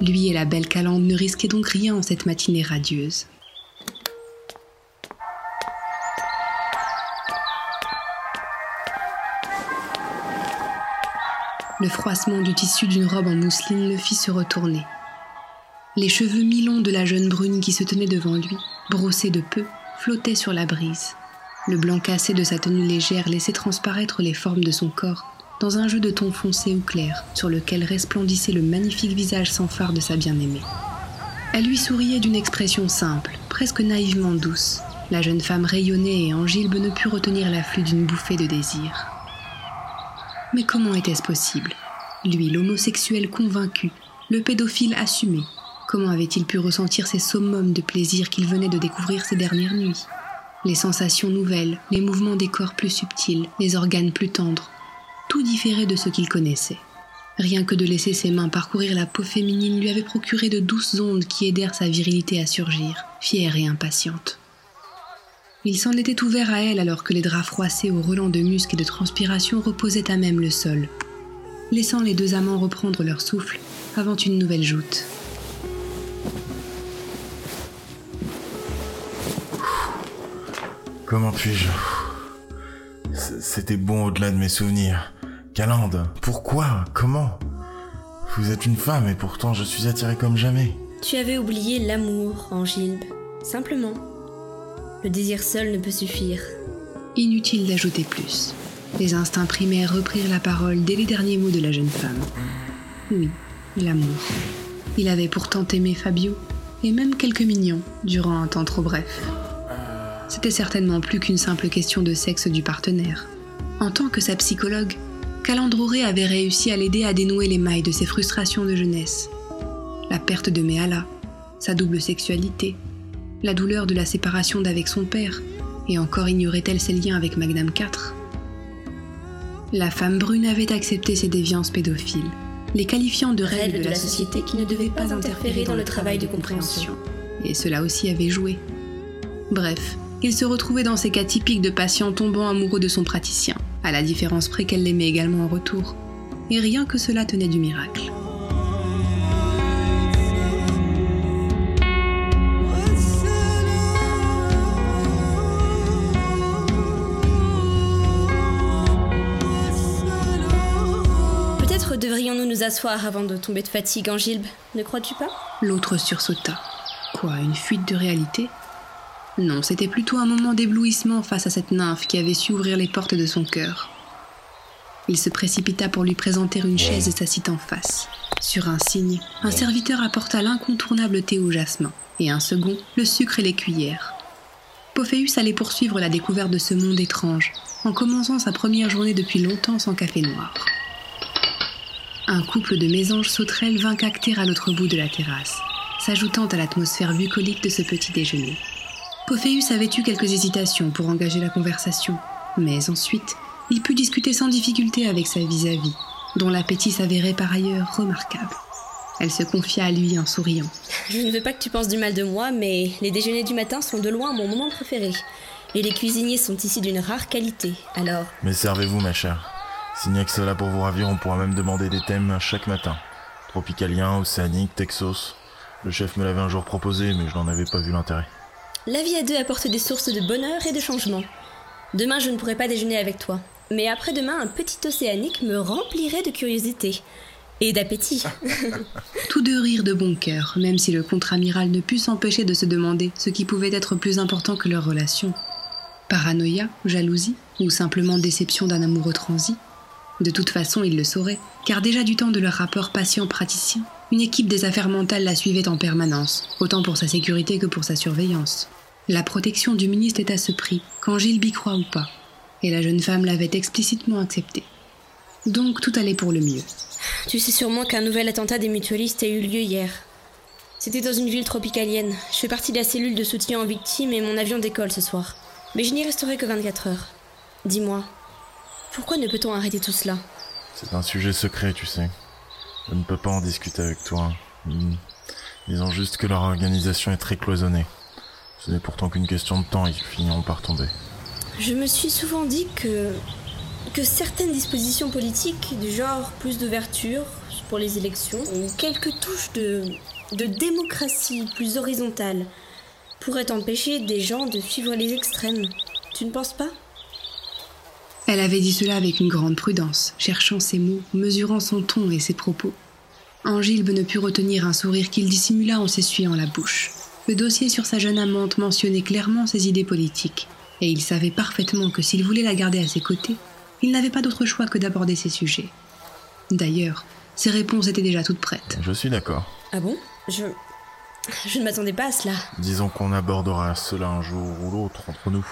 Lui et la belle Calande ne risquaient donc rien en cette matinée radieuse. Le froissement du tissu d'une robe en mousseline le fit se retourner. Les cheveux mi-longs de la jeune brune qui se tenait devant lui, brossés de peu, flottaient sur la brise. Le blanc cassé de sa tenue légère laissait transparaître les formes de son corps dans un jeu de tons foncés ou clairs sur lequel resplendissait le magnifique visage sans phare de sa bien-aimée. Elle lui souriait d'une expression simple, presque naïvement douce. La jeune femme rayonnait et Angilbe ne put retenir l'afflux d'une bouffée de désir. Mais comment était-ce possible? Lui, l'homosexuel convaincu, le pédophile assumé, comment avait-il pu ressentir ces summums de plaisir qu'il venait de découvrir ces dernières nuits? Les sensations nouvelles, les mouvements des corps plus subtils, les organes plus tendres, tout différait de ce qu'il connaissait. Rien que de laisser ses mains parcourir la peau féminine lui avait procuré de douces ondes qui aidèrent sa virilité à surgir, fière et impatiente. Il s'en était ouvert à elle alors que les draps froissés au relents de musc et de transpiration reposaient à même le sol, laissant les deux amants reprendre leur souffle avant une nouvelle joute. Comment puis-je C'était bon au-delà de mes souvenirs. Calande, pourquoi? Comment? Vous êtes une femme et pourtant je suis attiré comme jamais. Tu avais oublié l'amour, Angilbe. Simplement. Le désir seul ne peut suffire. Inutile d'ajouter plus. Les instincts primaires reprirent la parole dès les derniers mots de la jeune femme. Oui, l'amour. Il avait pourtant aimé Fabio, et même quelques mignons, durant un temps trop bref. C'était certainement plus qu'une simple question de sexe du partenaire. En tant que sa psychologue, Calandroré avait réussi à l'aider à dénouer les mailles de ses frustrations de jeunesse. La perte de Méala, sa double sexualité, la douleur de la séparation d'avec son père, et encore ignorait-elle ses liens avec Magnam IV. La femme brune avait accepté ses déviances pédophiles, les qualifiant de règles de la société qui ne devaient pas interférer dans le travail de compréhension. Et cela aussi avait joué. Bref, il se retrouvait dans ces cas typiques de patients tombant amoureux de son praticien, à la différence près qu'elle l'aimait également en retour. Et rien que cela tenait du miracle. Peut-être devrions-nous nous asseoir avant de tomber de fatigue, Angilbe, ne crois-tu pas? L'autre sursauta. Quoi, une fuite de réalité? Non, c'était plutôt un moment d'éblouissement face à cette nymphe qui avait su ouvrir les portes de son cœur. Il se précipita pour lui présenter une chaise et s'assit en face. Sur un signe, un serviteur apporta l'incontournable thé au jasmin, et un second, le sucre et les cuillères. Pophéus allait poursuivre la découverte de ce monde étrange, en commençant sa première journée depuis longtemps sans café noir. Un couple de mésanges sauterelles vint cacter à l'autre bout de la terrasse, s'ajoutant à l'atmosphère bucolique de ce petit déjeuner. Pophéus avait eu quelques hésitations pour engager la conversation, mais ensuite, il put discuter sans difficulté avec sa vis-à-vis, dont l'appétit s'avérait par ailleurs remarquable. Elle se confia à lui en souriant. Je ne veux pas que tu penses du mal de moi, mais les déjeuners du matin sont de loin mon moment préféré. Et les cuisiniers sont ici d'une rare qualité, alors... Mais servez-vous, ma chère. S'il n'y a que cela pour vous ravir, on pourra même demander des thèmes chaque matin. Tropicalien, océanique, Texas. Le chef me l'avait un jour proposé, mais je n'en avais pas vu l'intérêt. La vie à deux apporte des sources de bonheur et de changement. Demain, je ne pourrai pas déjeuner avec toi. Mais après-demain, un petit océanique me remplirait de curiosité. Et d'appétit. Tous deux rirent de bon cœur, même si le contre-amiral ne put s'empêcher de se demander ce qui pouvait être plus important que leur relation. Paranoïa, jalousie, ou simplement déception d'un amoureux transi? De toute façon, il le saurait, car déjà du temps de leur rapport patient-praticien, une équipe des affaires mentales la suivait en permanence, autant pour sa sécurité que pour sa surveillance. La protection du ministre est à ce prix, quand Gilles y croit ou pas, et la jeune femme l'avait explicitement accepté. Donc tout allait pour le mieux. Tu sais sûrement qu'un nouvel attentat des mutualistes a eu lieu hier. C'était dans une ville tropicalienne. Je fais partie de la cellule de soutien aux victimes et mon avion décolle ce soir. Mais je n'y resterai que 24 heures. Dis-moi, pourquoi ne peut-on arrêter tout cela? C'est un sujet secret, tu sais. Je ne peux pas en discuter avec toi. Hmm. Disons juste que leur organisation est très cloisonnée. Ce n'est pourtant qu'une question de temps, ils finiront par tomber. Je me suis souvent dit que que certaines dispositions politiques du genre plus d'ouverture pour les élections ou quelques touches de, de démocratie plus horizontale pourraient empêcher des gens de suivre les extrêmes. Tu ne penses pas? Elle avait dit cela avec une grande prudence, cherchant ses mots, mesurant son ton et ses propos. Angilbe ne put retenir un sourire qu'il dissimula en s'essuyant la bouche. Le dossier sur sa jeune amante mentionnait clairement ses idées politiques, et il savait parfaitement que s'il voulait la garder à ses côtés, il n'avait pas d'autre choix que d'aborder ces sujets. D'ailleurs, ses réponses étaient déjà toutes prêtes. Je suis d'accord. Ah bon? Je. Je ne m'attendais pas à cela. Disons qu'on abordera cela un jour ou l'autre entre nous.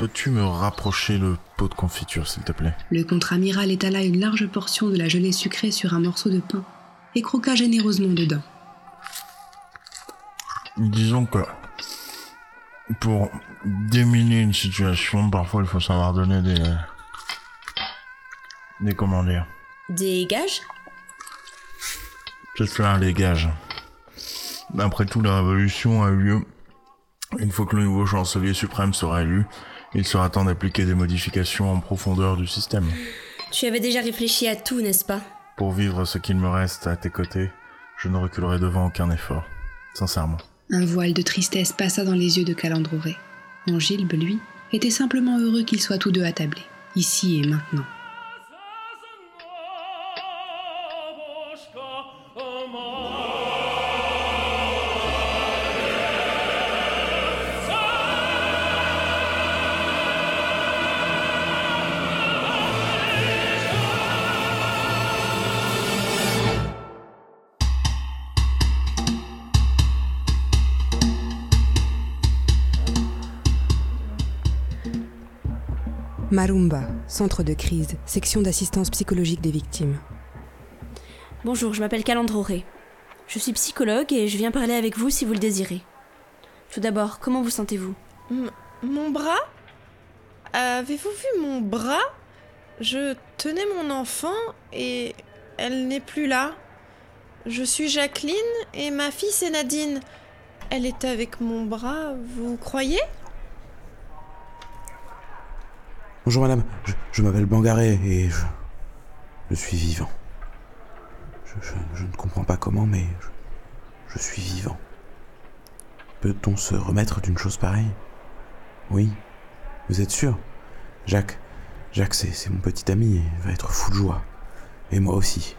Peux-tu me rapprocher le pot de confiture, s'il te plaît? Le contre-amiral étala une large portion de la gelée sucrée sur un morceau de pain et croqua généreusement dedans. Disons que pour déminer une situation, parfois il faut savoir donner des des comment dire Des gages? C'est ça, des gages. Après tout, la révolution a eu lieu. Une fois que le nouveau chancelier suprême sera élu, il sera temps d'appliquer des modifications en profondeur du système. Tu avais déjà réfléchi à tout, n'est-ce pas? Pour vivre ce qu'il me reste à tes côtés, je ne reculerai devant aucun effort. Sincèrement. Un voile de tristesse passa dans les yeux de Calandroré. Angilbe, lui, était simplement heureux qu'ils soient tous deux attablés, ici et maintenant. Marumba, centre de crise, section d'assistance psychologique des victimes. Bonjour, je m'appelle Calandroré. Je suis psychologue et je viens parler avec vous si vous le désirez. Tout d'abord, comment vous sentez-vous? Mon bras? Avez-vous vu mon bras? Je tenais mon enfant et elle n'est plus là. Je suis Jacqueline et ma fille c'est Nadine. Elle est avec mon bras, vous croyez? Bonjour madame, je, m'appelle Bangaré et je, je suis vivant. Je, ne comprends pas comment, mais je, suis vivant. Peut-on se remettre d'une chose pareille? Oui, vous êtes sûr? Jacques, Jacques c'est mon petit ami, il va être fou de joie. Et moi aussi.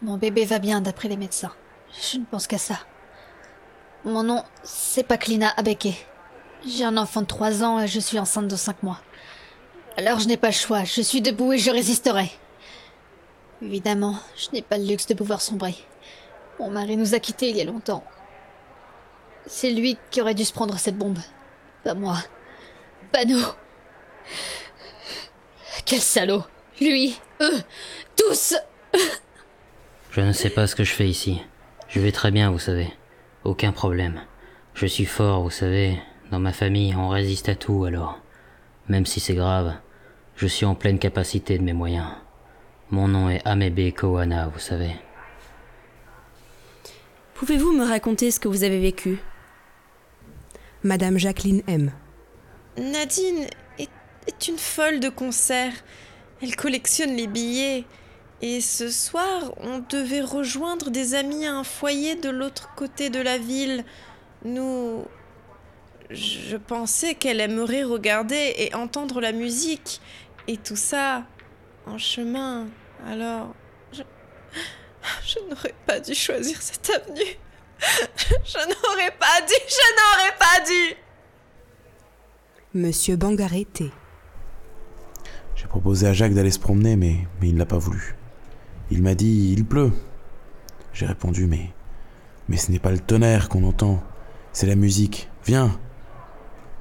Mon bébé va bien d'après les médecins. Je ne pense qu'à ça. Mon nom, c'est Paklina Abeke. J'ai un enfant de 3 ans et je suis enceinte de 5 mois. Alors je n'ai pas le choix, je suis debout et je résisterai. Évidemment, je n'ai pas le luxe de pouvoir sombrer. Mon mari nous a quittés il y a longtemps. C'est lui qui aurait dû se prendre cette bombe. Pas moi. Pas nous. Quel salaud. Lui, eux, tous. Je ne sais pas ce que je fais ici. Je vais très bien, vous savez. Aucun problème. Je suis fort, vous savez. Dans ma famille, on résiste à tout, alors. Même si c'est grave, je suis en pleine capacité de mes moyens. Mon nom est Amebe Kowana, vous savez. Pouvez-vous me raconter ce que vous avez vécu? Madame Jacqueline M. Nadine est, est une folle de concert. Elle collectionne les billets. Et ce soir, on devait rejoindre des amis à un foyer de l'autre côté de la ville. Nous... Je pensais qu'elle aimerait regarder et entendre la musique. Et tout ça en chemin. Alors... Je, je n'aurais pas dû choisir cette avenue. Je n'aurais pas dû, je n'aurais pas dû. Monsieur Bangareté. J'ai proposé à Jacques d'aller se promener, mais, mais il n'a pas voulu. Il m'a dit Il pleut. J'ai répondu Mais. Mais ce n'est pas le tonnerre qu'on entend, c'est la musique. Viens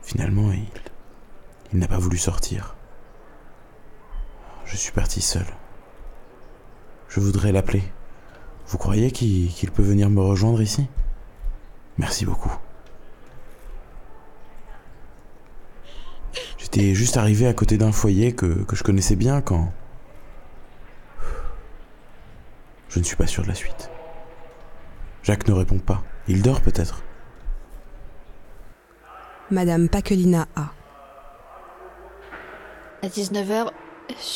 Finalement, il. Il n'a pas voulu sortir. Je suis parti seul. Je voudrais l'appeler. Vous croyez qu'il peut venir me rejoindre ici? Merci beaucoup. J'étais juste arrivé à côté d'un foyer que je connaissais bien quand... Je ne suis pas sûr de la suite. Jacques ne répond pas. Il dort peut-être. Madame Paquelina A. À 19h,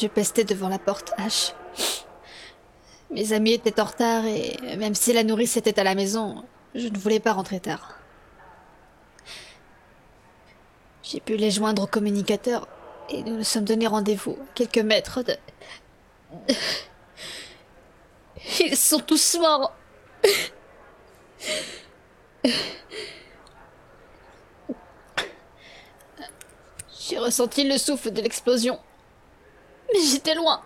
je pestais devant la porte H. Mes amis étaient en retard et même si la nourrice était à la maison, je ne voulais pas rentrer tard. J'ai pu les joindre au communicateur et nous nous sommes donné rendez-vous à quelques mètres de... Ils sont tous morts. J'ai ressenti le souffle de l'explosion. Mais j'étais loin.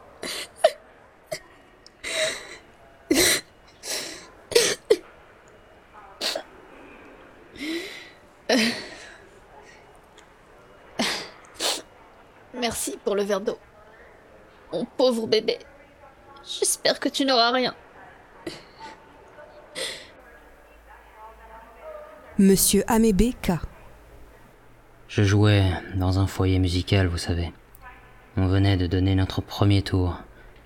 Merci pour le verre d'eau. Mon pauvre bébé. J'espère que tu n'auras rien. Monsieur Amébé K. Je jouais dans un foyer musical, vous savez. On venait de donner notre premier tour,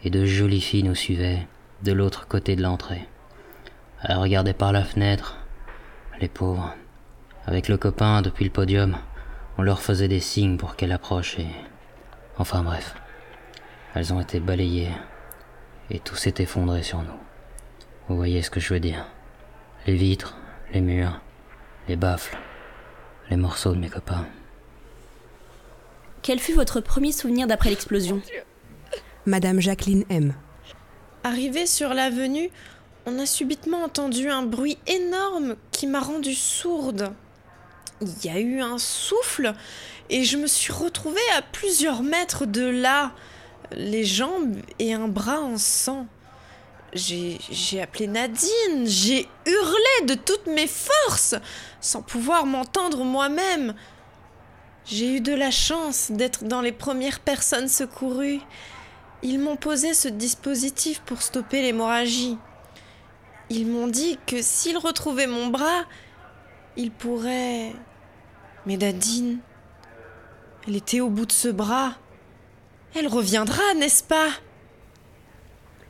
et de jolies filles nous suivaient de l'autre côté de l'entrée. Elles regardaient par la fenêtre, les pauvres. Avec le copain depuis le podium, on leur faisait des signes pour qu'elles approchent et... Enfin bref. Elles ont été balayées et tout s'est effondré sur nous. Vous voyez ce que je veux dire Les vitres, les murs, les baffles, les morceaux de mes copains. Quel fut votre premier souvenir d'après l'explosion? Madame Jacqueline M. Arrivé sur l'avenue, on a subitement entendu un bruit énorme qui m'a rendue sourde. Il y a eu un souffle et je me suis retrouvée à plusieurs mètres de là, les jambes et un bras en sang. J'ai appelé Nadine, j'ai hurlé de toutes mes forces, sans pouvoir m'entendre moi-même. J'ai eu de la chance d'être dans les premières personnes secourues. Ils m'ont posé ce dispositif pour stopper l'hémorragie. Ils m'ont dit que s'ils retrouvaient mon bras, ils pourraient... Mais Nadine, elle était au bout de ce bras. Elle reviendra, n'est-ce pas?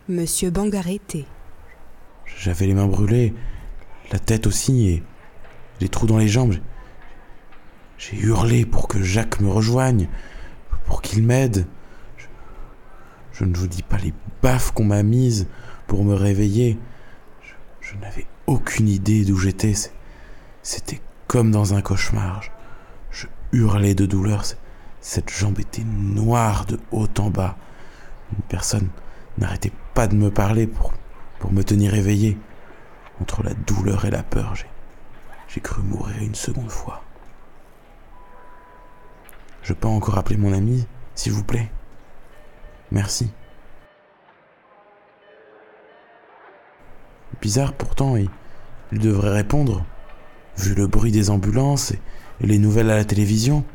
Monsieur Bangareté. J'avais les mains brûlées, la tête aussi et les trous dans les jambes. J'ai hurlé pour que Jacques me rejoigne, pour qu'il m'aide. Je, je, ne vous dis pas les baffes qu'on m'a mises pour me réveiller. Je, je n'avais aucune idée d'où j'étais. C'était comme dans un cauchemar. Je, je hurlais de douleur. Cette jambe était noire de haut en bas. Une personne n'arrêtait pas de me parler pour, pour me tenir éveillé. Entre la douleur et la peur, j'ai, cru mourir une seconde fois. Je peux encore appeler mon ami, s'il vous plaît Merci. Bizarre pourtant, il, il devrait répondre, vu le bruit des ambulances et les nouvelles à la télévision.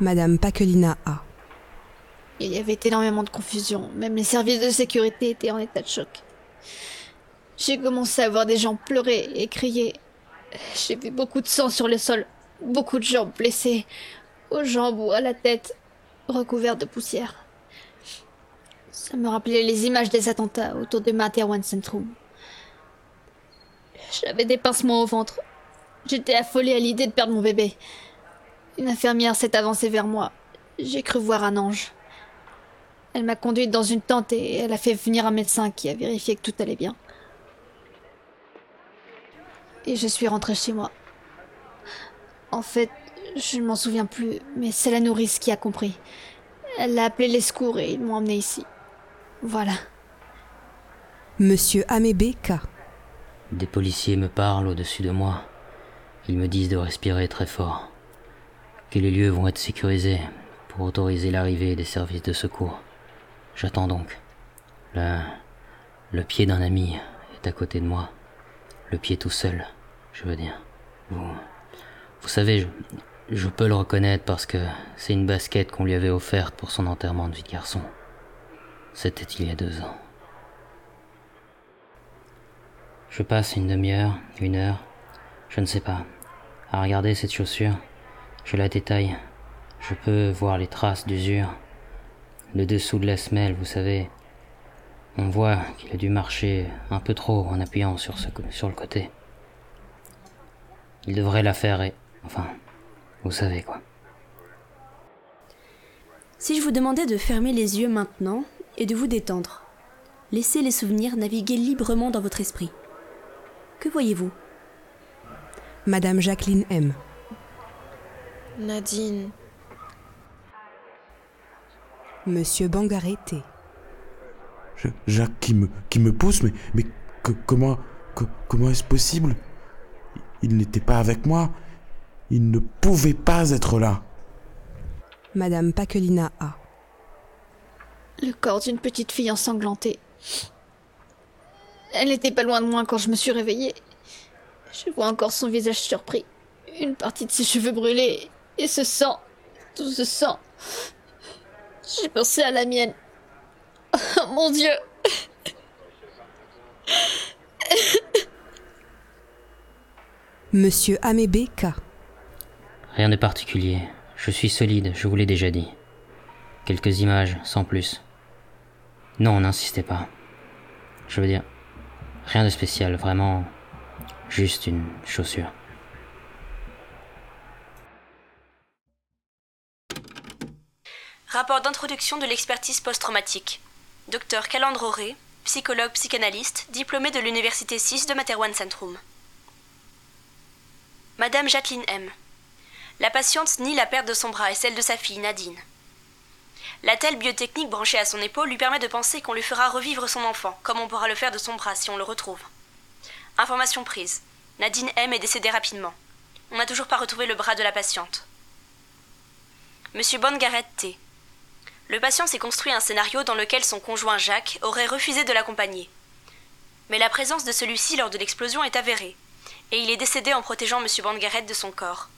Madame Paquelina A. Il y avait énormément de confusion, même les services de sécurité étaient en état de choc. J'ai commencé à voir des gens pleurer et crier. J'ai vu beaucoup de sang sur le sol, beaucoup de gens blessés, aux jambes ou à la tête, recouverts de poussière. Ça me rappelait les images des attentats autour de One Centrum. J'avais des pincements au ventre. J'étais affolée à l'idée de perdre mon bébé. Une infirmière s'est avancée vers moi. J'ai cru voir un ange. Elle m'a conduite dans une tente et elle a fait venir un médecin qui a vérifié que tout allait bien. Et je suis rentrée chez moi. En fait, je ne m'en souviens plus, mais c'est la nourrice qui a compris. Elle a appelé les secours et ils m'ont emmené ici. Voilà. Monsieur Amébé K. Des policiers me parlent au-dessus de moi. Ils me disent de respirer très fort. Que les lieux vont être sécurisés pour autoriser l'arrivée des services de secours. J'attends donc. Le, le pied d'un ami est à côté de moi. Le pied tout seul, je veux dire. Vous, vous savez, je, je peux le reconnaître parce que c'est une basket qu'on lui avait offerte pour son enterrement de vie de garçon. C'était il y a deux ans. Je passe une demi-heure, une heure, je ne sais pas, à regarder cette chaussure. Je la détaille. Je peux voir les traces d'usure. Le dessous de la semelle, vous savez. On voit qu'il a dû marcher un peu trop en appuyant sur, ce, sur le côté. Il devrait la faire et... Enfin, vous savez quoi. Si je vous demandais de fermer les yeux maintenant et de vous détendre, laissez les souvenirs naviguer librement dans votre esprit. Que voyez-vous? Madame Jacqueline M. Nadine. Monsieur Bangaré T. Je- Jacques qui me, qui me pousse, mais, mais que- comment, que- comment est-ce possible? Il n'était pas avec moi. Il ne pouvait pas être là. Madame Paquelina A. Le corps d'une petite fille ensanglantée. Elle n'était pas loin de moi quand je me suis réveillée. Je vois encore son visage surpris, une partie de ses cheveux brûlés, et ce sang, tout ce sang. J'ai pensé à la mienne. Oh mon Dieu Monsieur Amébé K. Rien de particulier. Je suis solide, je vous l'ai déjà dit. Quelques images, sans plus. Non, n'insistez pas. Je veux dire, rien de spécial, vraiment juste une chaussure. Rapport d'introduction de l'expertise post-traumatique. Docteur Calandre Auré, psychologue psychanalyste, diplômé de l'Université 6 de Materwan Centrum. Madame Jacqueline M. La patiente nie la perte de son bras et celle de sa fille Nadine. La telle biotechnique branchée à son épaule lui permet de penser qu'on lui fera revivre son enfant, comme on pourra le faire de son bras si on le retrouve. Information prise. Nadine M est décédée rapidement. On n'a toujours pas retrouvé le bras de la patiente. Monsieur Bongaret T. Le patient s'est construit un scénario dans lequel son conjoint Jacques aurait refusé de l'accompagner. Mais la présence de celui-ci lors de l'explosion est avérée, et il est décédé en protégeant M. Bangaret de son corps.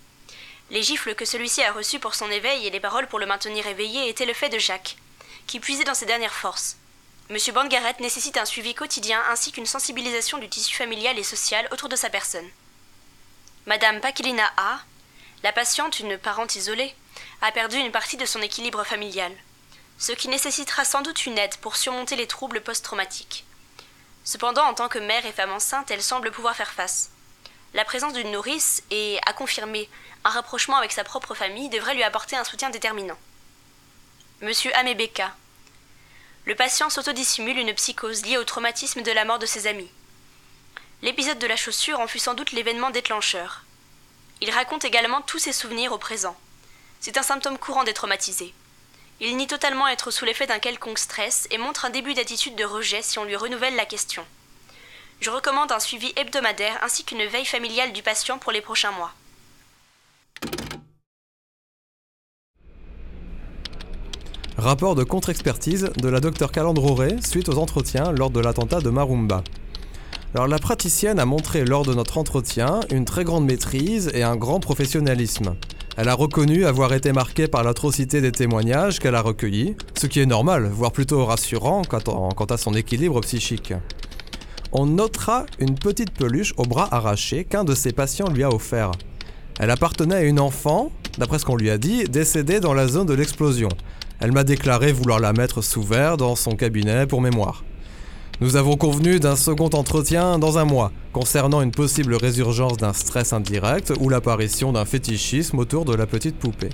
Les gifles que celui-ci a reçues pour son éveil et les paroles pour le maintenir éveillé étaient le fait de Jacques, qui puisait dans ses dernières forces. M. Bangaret nécessite un suivi quotidien ainsi qu'une sensibilisation du tissu familial et social autour de sa personne. Madame Paquelina A, la patiente, une parente isolée, a perdu une partie de son équilibre familial, ce qui nécessitera sans doute une aide pour surmonter les troubles post-traumatiques. Cependant, en tant que mère et femme enceinte, elle semble pouvoir faire face. La présence d'une nourrice et, à confirmer, un rapprochement avec sa propre famille devrait lui apporter un soutien déterminant. Monsieur Amebeka. Le patient s'autodissimule une psychose liée au traumatisme de la mort de ses amis. L'épisode de la chaussure en fut sans doute l'événement déclencheur. Il raconte également tous ses souvenirs au présent. C'est un symptôme courant des traumatisés. Il nie totalement être sous l'effet d'un quelconque stress et montre un début d'attitude de rejet si on lui renouvelle la question. Je recommande un suivi hebdomadaire ainsi qu'une veille familiale du patient pour les prochains mois. Rapport de contre-expertise de la docteur Calandroré suite aux entretiens lors de l'attentat de Marumba. Alors la praticienne a montré lors de notre entretien une très grande maîtrise et un grand professionnalisme. Elle a reconnu avoir été marquée par l'atrocité des témoignages qu'elle a recueillis, ce qui est normal, voire plutôt rassurant quant à- son équilibre psychique. On notera une petite peluche au bras arraché qu'un de ses patients lui a offert. Elle appartenait à une enfant, d'après ce qu'on lui a dit, décédée dans la zone de l'explosion. Elle m'a déclaré vouloir la mettre sous verre dans son cabinet pour mémoire. Nous avons convenu d'un second entretien dans un mois, concernant une possible résurgence d'un stress indirect ou l'apparition d'un fétichisme autour de la petite poupée.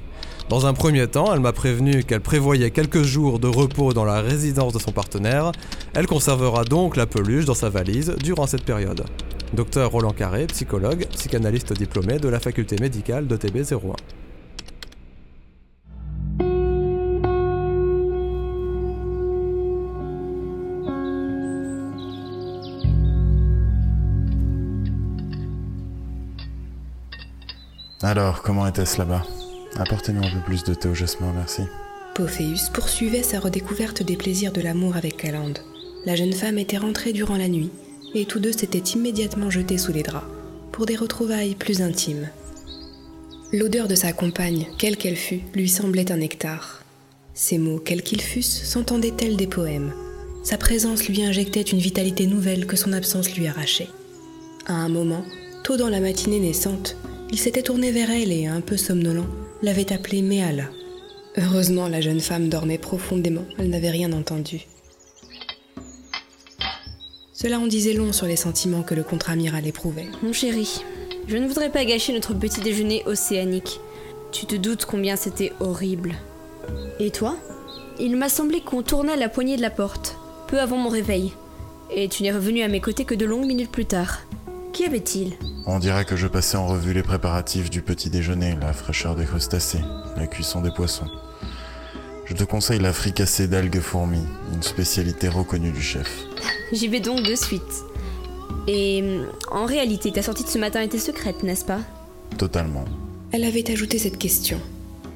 Dans un premier temps, elle m'a prévenu qu'elle prévoyait quelques jours de repos dans la résidence de son partenaire. Elle conservera donc la peluche dans sa valise durant cette période. Docteur Roland Carré, psychologue, psychanalyste diplômé de la faculté médicale de TB01. Alors, comment était-ce là-bas Apportez-nous un peu plus de thé au jasmin, merci. Pophéus poursuivait sa redécouverte des plaisirs de l'amour avec Calande. La jeune femme était rentrée durant la nuit, et tous deux s'étaient immédiatement jetés sous les draps, pour des retrouvailles plus intimes. L'odeur de sa compagne, quelle qu'elle fût, lui semblait un nectar. Ses mots, quels qu'ils fussent, s'entendaient tels des poèmes? Sa présence lui injectait une vitalité nouvelle que son absence lui arrachait. À un moment, tôt dans la matinée naissante, il s'était tourné vers elle et, un peu somnolent, l'avait appelée Méala. Heureusement, la jeune femme dormait profondément, elle n'avait rien entendu. Cela en disait long sur les sentiments que le contre-amiral éprouvait. Mon chéri, je ne voudrais pas gâcher notre petit déjeuner océanique. Tu te doutes combien c'était horrible. Et toi? Il m'a semblé qu'on tournait la poignée de la porte, peu avant mon réveil. Et tu n'es revenu à mes côtés que de longues minutes plus tard. Qu'y avait-il? On dirait que je passais en revue les préparatifs du petit déjeuner, la fraîcheur des crustacés, la cuisson des poissons. Je te conseille la fricassée d'algues fourmis, une spécialité reconnue du chef. J'y vais donc de suite. Et en réalité, ta sortie de ce matin était secrète, n'est-ce pas? Totalement. Elle avait ajouté cette question.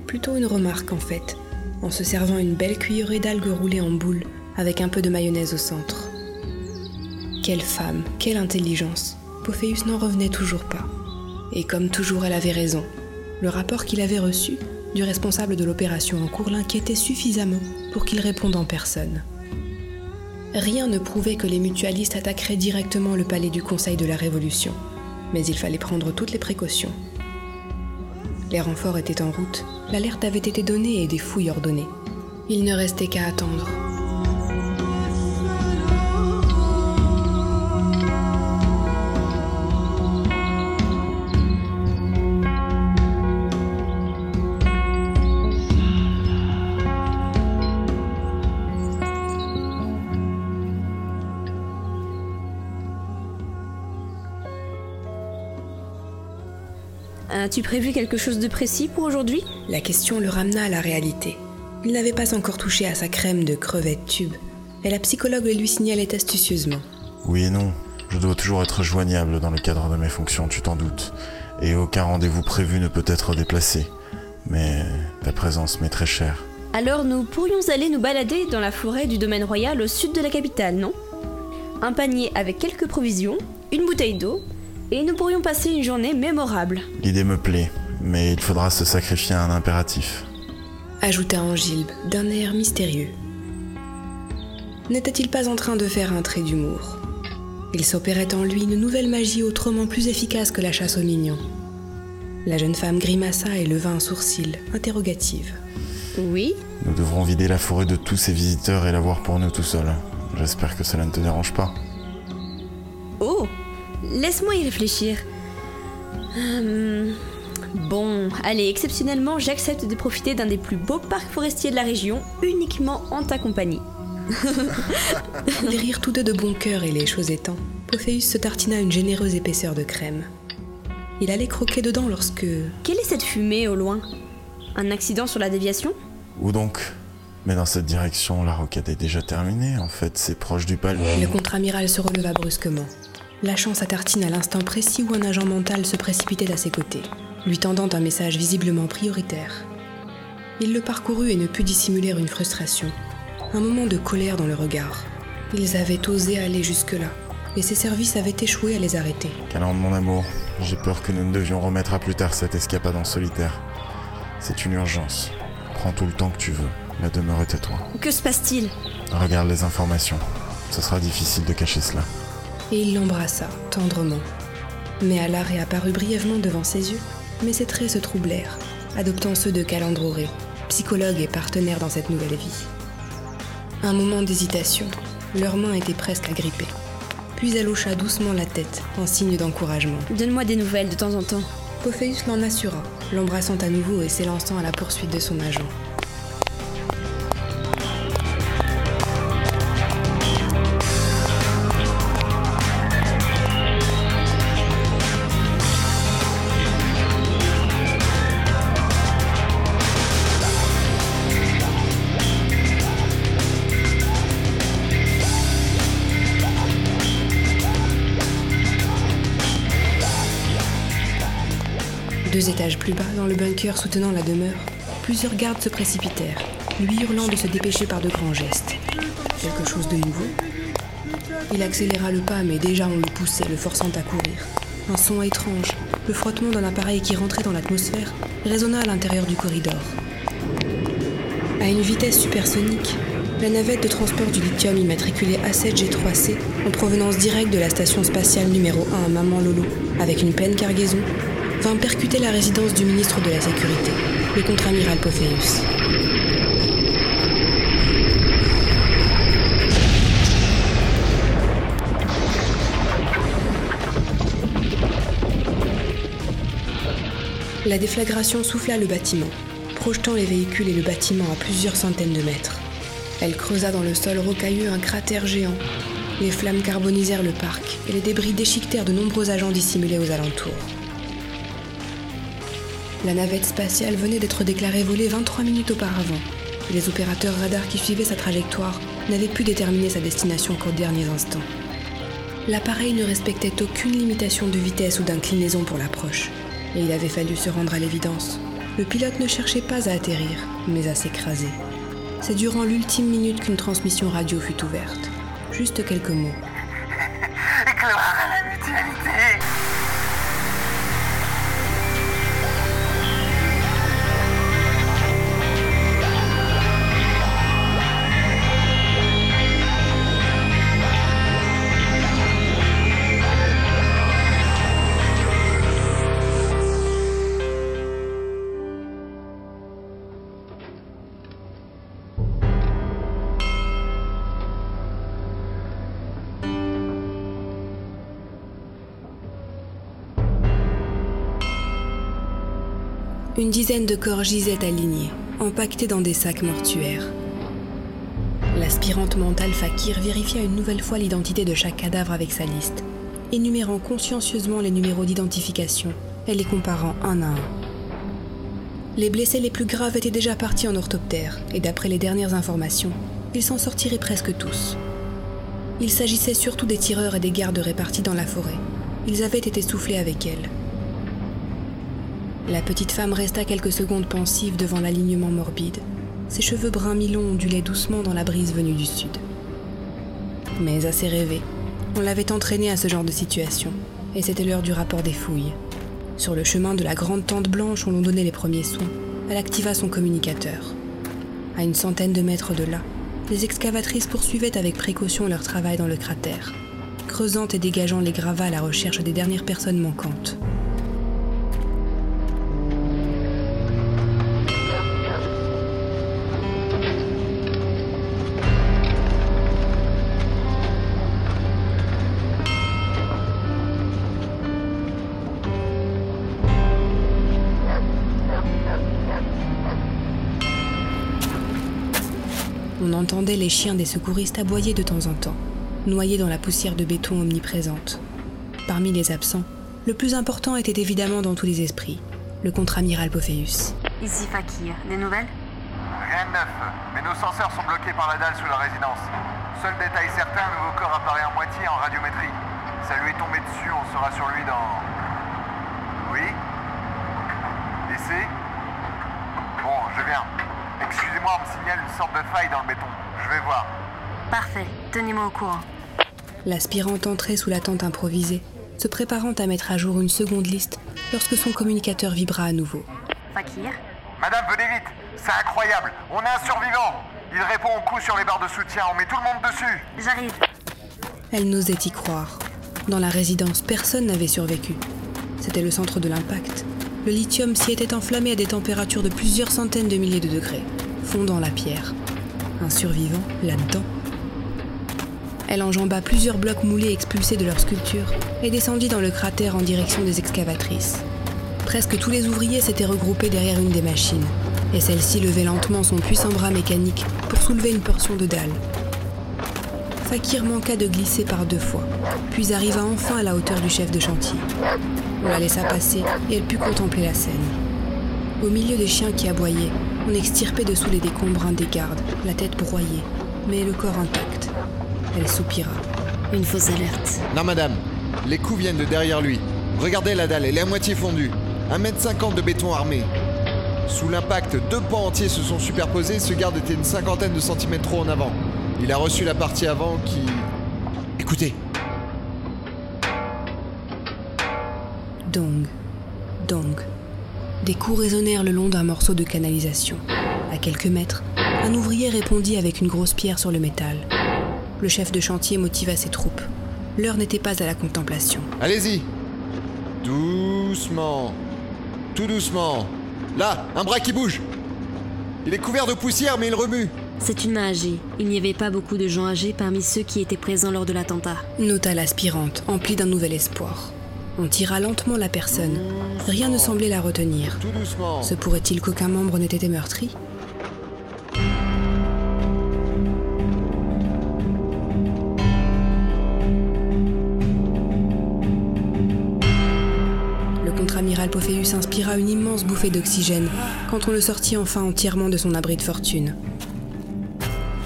Plutôt une remarque en fait, en se servant une belle cuillerée d'algues roulées en boule avec un peu de mayonnaise au centre. Quelle femme, quelle intelligence. Pophéus n'en revenait toujours pas. Et comme toujours, elle avait raison. Le rapport qu'il avait reçu du responsable de l'opération en cours l'inquiétait suffisamment pour qu'il réponde en personne. Rien ne prouvait que les mutualistes attaqueraient directement le palais du Conseil de la Révolution, mais il fallait prendre toutes les précautions. Les renforts étaient en route, l'alerte avait été donnée et des fouilles ordonnées. Il ne restait qu'à attendre. As-tu prévu quelque chose de précis pour aujourd'hui? La question le ramena à la réalité. Il n'avait pas encore touché à sa crème de crevettes tube, et la psychologue le lui signalait astucieusement. Oui et non. Je dois toujours être joignable dans le cadre de mes fonctions, tu t'en doutes. Et aucun rendez-vous prévu ne peut être déplacé. Mais ta présence m'est très chère. Alors nous pourrions aller nous balader dans la forêt du domaine royal au sud de la capitale, non? Un panier avec quelques provisions, une bouteille d'eau, et nous pourrions passer une journée mémorable. L'idée me plaît, mais il faudra se sacrifier à un impératif. Ajouta Angilbe d'un air mystérieux. N'était-il pas en train de faire un trait d'humour? Il s'opérait en lui une nouvelle magie autrement plus efficace que la chasse aux mignons. La jeune femme grimaça et leva un sourcil, interrogative. Oui? Nous devrons vider la forêt de tous ces visiteurs et la voir pour nous tout seuls. J'espère que cela ne te dérange pas. Laisse-moi y réfléchir. Hum, Bon, allez, exceptionnellement, j'accepte de profiter d'un des plus beaux parcs forestiers de la région, uniquement en ta compagnie. Ils rirent tous deux de bon cœur et les choses étant, Pophéus se tartina une généreuse épaisseur de crème. Il allait croquer dedans lorsque... Quelle est cette fumée au loin? Un accident sur la déviation? Où donc? Mais dans cette direction, la roquette est déjà terminée. En fait, c'est proche du palais. Le contre-amiral se releva brusquement, lâchant sa tartine à l'instant précis où un agent mental se précipitait à ses côtés, lui tendant un message visiblement prioritaire. Il le parcourut et ne put dissimuler une frustration, un moment de colère dans le regard. Ils avaient osé aller jusque-là, et ses services avaient échoué à les arrêter. Calandre, mon amour, j'ai peur que nous ne devions remettre à plus tard cette escapade en solitaire. C'est une urgence. Prends tout le temps que tu veux. La demeure est à toi. Que se passe-t-il? Regarde les informations. Ce sera difficile de cacher cela. Et il l'embrassa, tendrement. Mais Allah réapparut brièvement devant ses yeux, mais ses traits se troublèrent, adoptant ceux de Calandroré, psychologue et partenaire dans cette nouvelle vie. Un moment d'hésitation, Leurs mains étaient presque agrippées. Puis elle hocha doucement la tête, en signe d'encouragement. Donne-moi des nouvelles de temps en temps. Pophéus l'en assura, l'embrassant à nouveau et s'élançant à la poursuite de son agent. Plus bas, dans le bunker soutenant la demeure, plusieurs gardes se précipitèrent, lui hurlant de se dépêcher par de grands gestes. Quelque chose de nouveau? Il accéléra le pas, mais déjà on le poussait, le forçant à courir. Un son étrange, le frottement d'un appareil qui rentrait dans l'atmosphère, résonna à l'intérieur du corridor. À une vitesse supersonique, la navette de transport du lithium immatriculée A7G3C, en provenance directe de la station spatiale numéro 1 à Maman Lolo, avec une pleine cargaison, vint percuter la résidence du ministre de la Sécurité, le contre-amiral Pophéus. La déflagration souffla le bâtiment, projetant les véhicules et le bâtiment à plusieurs centaines de mètres. Elle creusa dans le sol rocailleux un cratère géant. Les flammes carbonisèrent le parc et les débris déchiquetèrent de nombreux agents dissimulés aux alentours. La navette spatiale venait d'être déclarée volée 23 minutes auparavant. Et les opérateurs radars qui suivaient sa trajectoire n'avaient pu déterminer sa destination qu'aux derniers instants. L'appareil ne respectait aucune limitation de vitesse ou d'inclinaison pour l'approche, et il avait fallu se rendre à l'évidence. Le pilote ne cherchait pas à atterrir, mais à s'écraser. C'est durant l'ultime minute qu'une transmission radio fut ouverte. Juste quelques mots. Une dizaine de corps gisaient alignés, empaquetés dans des sacs mortuaires. L'aspirante mentale Fakir vérifia une nouvelle fois l'identité de chaque cadavre avec sa liste, énumérant consciencieusement les numéros d'identification et les comparant un à un. Les blessés les plus graves étaient déjà partis en orthoptère, et d'après les dernières informations, ils s'en sortiraient presque tous. Il s'agissait surtout des tireurs et des gardes répartis dans la forêt. Ils avaient été soufflés avec elle. La petite femme resta quelques secondes pensive devant l'alignement morbide. Ses cheveux bruns mi-longs ondulaient doucement dans la brise venue du sud. Mais assez rêvé, on l'avait entraînée à ce genre de situation, et c'était l'heure du rapport des fouilles. Sur le chemin de la grande tente blanche où l'on donnait les premiers soins, elle activa son communicateur. À une centaine de mètres de là, les excavatrices poursuivaient avec précaution leur travail dans le cratère, creusant et dégageant les gravats à la recherche des dernières personnes manquantes. Entendait les chiens des secouristes aboyer de temps en temps, noyés dans la poussière de béton omniprésente. Parmi les absents, le plus important était évidemment dans tous les esprits, le contre-amiral Pophéus. Ici Fakir, des nouvelles? Rien de neuf, mais nos senseurs sont bloqués par la dalle sous la résidence. Seul détail certain, un nouveau corps apparaît en moitié en radiométrie. Ça lui est tombé dessus, on sera sur lui dans... Oui? Laissez? Bon, je viens. Excusez-moi, on me signale une sorte de faille dans le béton. Je vais voir. Parfait, tenez-moi au courant. L'aspirante entrait sous la tente improvisée, se préparant à mettre à jour une seconde liste lorsque son communicateur vibra à nouveau. Fakir Madame, venez vite C'est incroyable On a un survivant Il répond au coup sur les barres de soutien, on met tout le monde dessus J'arrive. Elle n'osait y croire. Dans la résidence, personne n'avait survécu. C'était le centre de l'impact. Le lithium s'y était enflammé à des températures de plusieurs centaines de milliers de degrés, fondant la pierre. Un survivant là-dedans. Elle enjamba plusieurs blocs moulés expulsés de leur sculpture et descendit dans le cratère en direction des excavatrices. Presque tous les ouvriers s'étaient regroupés derrière une des machines, et celle-ci levait lentement son puissant bras mécanique pour soulever une portion de dalle. Fakir manqua de glisser par deux fois, puis arriva enfin à la hauteur du chef de chantier. On la laissa passer et elle put contempler la scène. Au milieu des chiens qui aboyaient, on extirpait dessous les décombres un des gardes, la tête broyée, mais le corps intact. Elle soupira. Une fausse alerte. Non, madame. Les coups viennent de derrière lui. Regardez la dalle, elle est à moitié fondue. 1m50 de béton armé. Sous l'impact, deux pans entiers se sont superposés. Ce garde était une cinquantaine de centimètres trop en avant. Il a reçu la partie avant qui. Écoutez. Dong, dong. Des coups résonnèrent le long d'un morceau de canalisation. À quelques mètres, un ouvrier répondit avec une grosse pierre sur le métal. Le chef de chantier motiva ses troupes. L'heure n'était pas à la contemplation. Allez-y. Doucement. Tout doucement. Là, un bras qui bouge. Il est couvert de poussière, mais il remue. C'est une main âgée. Il n'y avait pas beaucoup de gens âgés parmi ceux qui étaient présents lors de l'attentat. Nota l'aspirante, emplie d'un nouvel espoir. On tira lentement la personne. Rien ne semblait la retenir. Se pourrait-il qu'aucun membre n'ait été meurtri? Le contre-amiral Pophéus inspira une immense bouffée d'oxygène quand on le sortit enfin entièrement de son abri de fortune.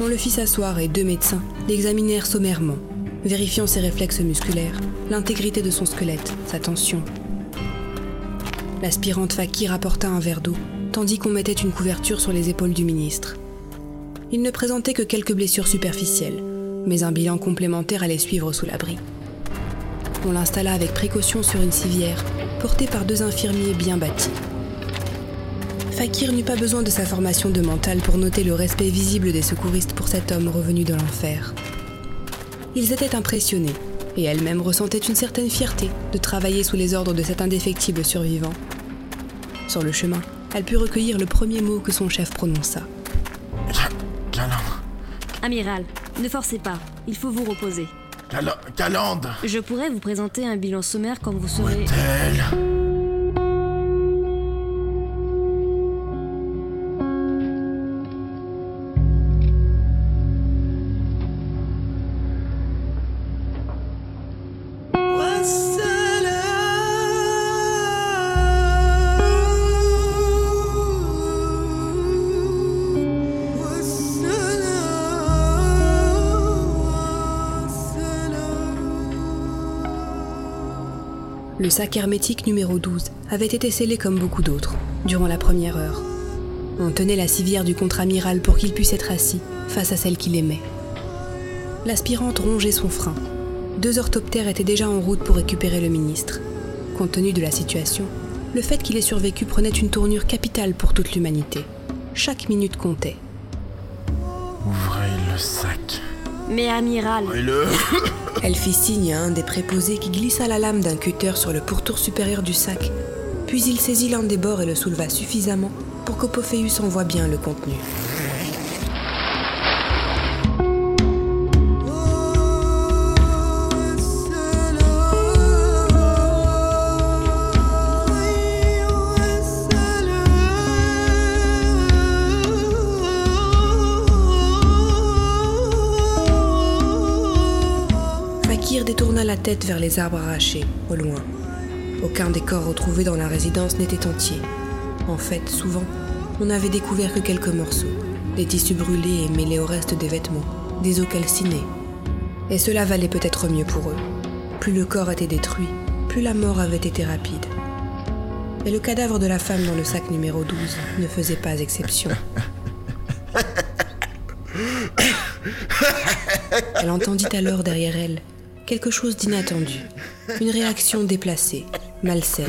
On le fit s'asseoir et deux médecins l'examinèrent sommairement, vérifiant ses réflexes musculaires, l'intégrité de son squelette, sa tension. L'aspirante Fakir apporta un verre d'eau, tandis qu'on mettait une couverture sur les épaules du ministre. Il ne présentait que quelques blessures superficielles, mais un bilan complémentaire allait suivre sous l'abri. On l'installa avec précaution sur une civière, portée par deux infirmiers bien bâtis. Fakir n'eut pas besoin de sa formation de mental pour noter le respect visible des secouristes pour cet homme revenu de l'enfer. Ils étaient impressionnés, et elle-même ressentait une certaine fierté de travailler sous les ordres de cet indéfectible survivant. Sur le chemin, elle put recueillir le premier mot que son chef prononça. Calandre. Amiral, ne forcez pas. Il faut vous reposer. Calandre. Je pourrais vous présenter un bilan sommaire quand vous serez... Le sac hermétique numéro 12 avait été scellé comme beaucoup d'autres, durant la première heure. On tenait la civière du contre-amiral pour qu'il puisse être assis face à celle qu'il aimait. L'aspirante rongeait son frein. Deux orthoptères étaient déjà en route pour récupérer le ministre. Compte tenu de la situation, le fait qu'il ait survécu prenait une tournure capitale pour toute l'humanité. Chaque minute comptait. Ouvrez le sac. Mais amiral... Ouvrez-le. Elle fit signe à un des préposés qui glissa la lame d'un cutter sur le pourtour supérieur du sac, puis il saisit l'un des bords et le souleva suffisamment pour qu'Opophéus en voie bien le contenu. Tête vers les arbres arrachés, au loin. Aucun des corps retrouvés dans la résidence n'était entier. En fait, souvent, on n'avait découvert que quelques morceaux, des tissus brûlés et mêlés au reste des vêtements, des os calcinés. Et cela valait peut-être mieux pour eux. Plus le corps était détruit, plus la mort avait été rapide. Et le cadavre de la femme dans le sac numéro 12 ne faisait pas exception. Elle entendit alors derrière elle quelque chose d'inattendu, une réaction déplacée, malsaine.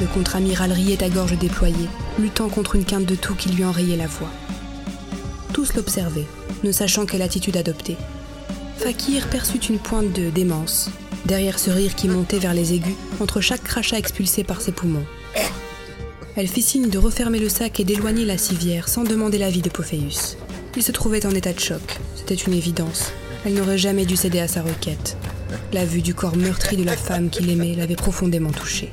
Le contre-amiral riait à gorge déployée, luttant contre une quinte de toux qui lui enrayait la voix. Tous l'observaient, ne sachant quelle attitude adopter. Fakir perçut une pointe de démence, derrière ce rire qui montait vers les aigus, entre chaque crachat expulsé par ses poumons. Elle fit signe de refermer le sac et d'éloigner la civière sans demander l'avis de Pophéus. Il se trouvait en état de choc, c'était une évidence. Elle n'aurait jamais dû céder à sa requête. La vue du corps meurtri de la femme qu'il aimait l'avait profondément touché.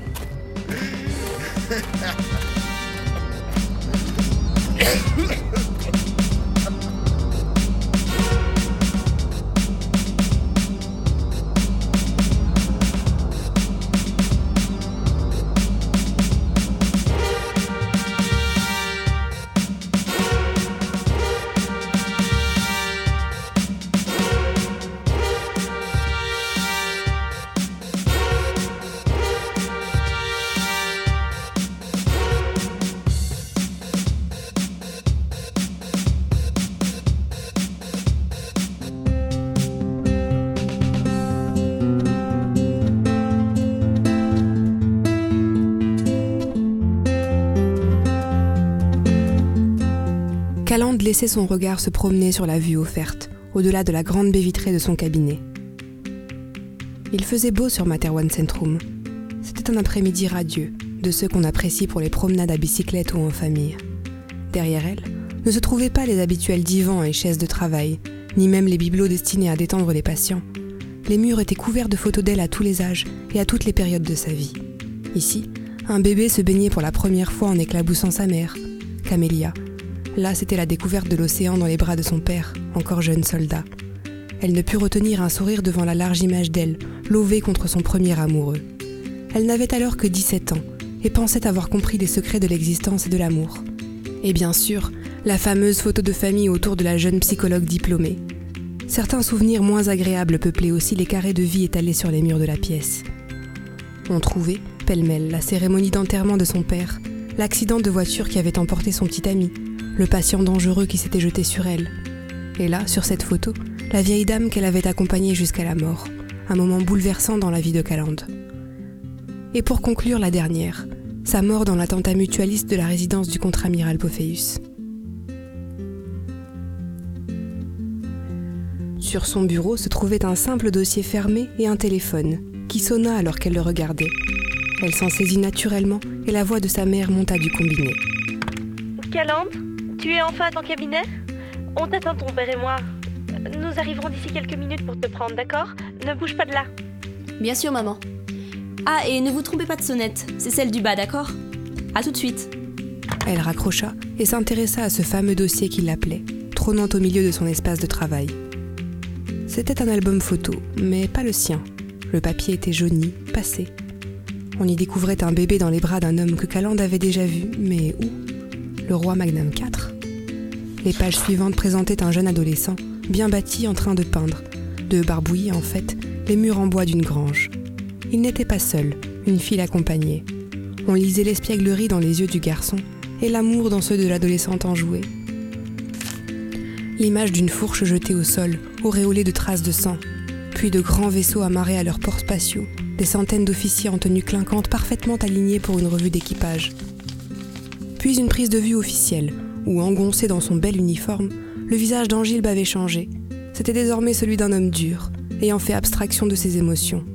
Laissait son regard se promener sur la vue offerte, au-delà de la grande baie vitrée de son cabinet. Il faisait beau sur Materwan Centrum. C'était un après-midi radieux, de ceux qu'on apprécie pour les promenades à bicyclette ou en famille. Derrière elle, ne se trouvaient pas les habituels divans et chaises de travail, ni même les bibelots destinés à détendre les patients. Les murs étaient couverts de photos d'elle à tous les âges et à toutes les périodes de sa vie. Ici, un bébé se baignait pour la première fois en éclaboussant sa mère, Camélia, Là, c'était la découverte de l'océan dans les bras de son père, encore jeune soldat. Elle ne put retenir un sourire devant la large image d'elle, lovée contre son premier amoureux. Elle n'avait alors que 17 ans et pensait avoir compris les secrets de l'existence et de l'amour. Et bien sûr, la fameuse photo de famille autour de la jeune psychologue diplômée. Certains souvenirs moins agréables peuplaient aussi les carrés de vie étalés sur les murs de la pièce. On trouvait, pêle-mêle, la cérémonie d'enterrement de son père, l'accident de voiture qui avait emporté son petit ami, le patient dangereux qui s'était jeté sur elle. Et là, sur cette photo, la vieille dame qu'elle avait accompagnée jusqu'à la mort, un moment bouleversant dans la vie de Calande. Et pour conclure la dernière, sa mort dans l'attentat mutualiste de la résidence du contre-amiral Pophéus. Sur son bureau se trouvait un simple dossier fermé et un téléphone, qui sonna alors qu'elle le regardait. Elle s'en saisit naturellement et la voix de sa mère monta du combiné. Calande tu es enfin à ton cabinet On t'attend ton père et moi. Nous arriverons d'ici quelques minutes pour te prendre, d'accord? Ne bouge pas de là. Bien sûr, maman. Ah, et ne vous trompez pas de sonnette, c'est celle du bas, d'accord? À tout de suite. Elle raccrocha et s'intéressa à ce fameux dossier qui l'appelait, trônant au milieu de son espace de travail. C'était un album photo, mais pas le sien. Le papier était jauni, passé. On y découvrait un bébé dans les bras d'un homme que Calande avait déjà vu, mais où? Le roi Magnum IV les pages suivantes présentaient un jeune adolescent, bien bâti en train de peindre, de barbouiller en fait, les murs en bois d'une grange. Il n'était pas seul, une fille l'accompagnait. On lisait l'espièglerie dans les yeux du garçon et l'amour dans ceux de l'adolescente enjouée. L'image d'une fourche jetée au sol, auréolée de traces de sang, puis de grands vaisseaux amarrés à leurs ports spatiaux, des centaines d'officiers en tenue clinquante parfaitement alignés pour une revue d'équipage. Une prise de vue officielle, où, engoncé dans son bel uniforme, le visage d'Angilbe avait changé. C'était désormais celui d'un homme dur, ayant fait abstraction de ses émotions.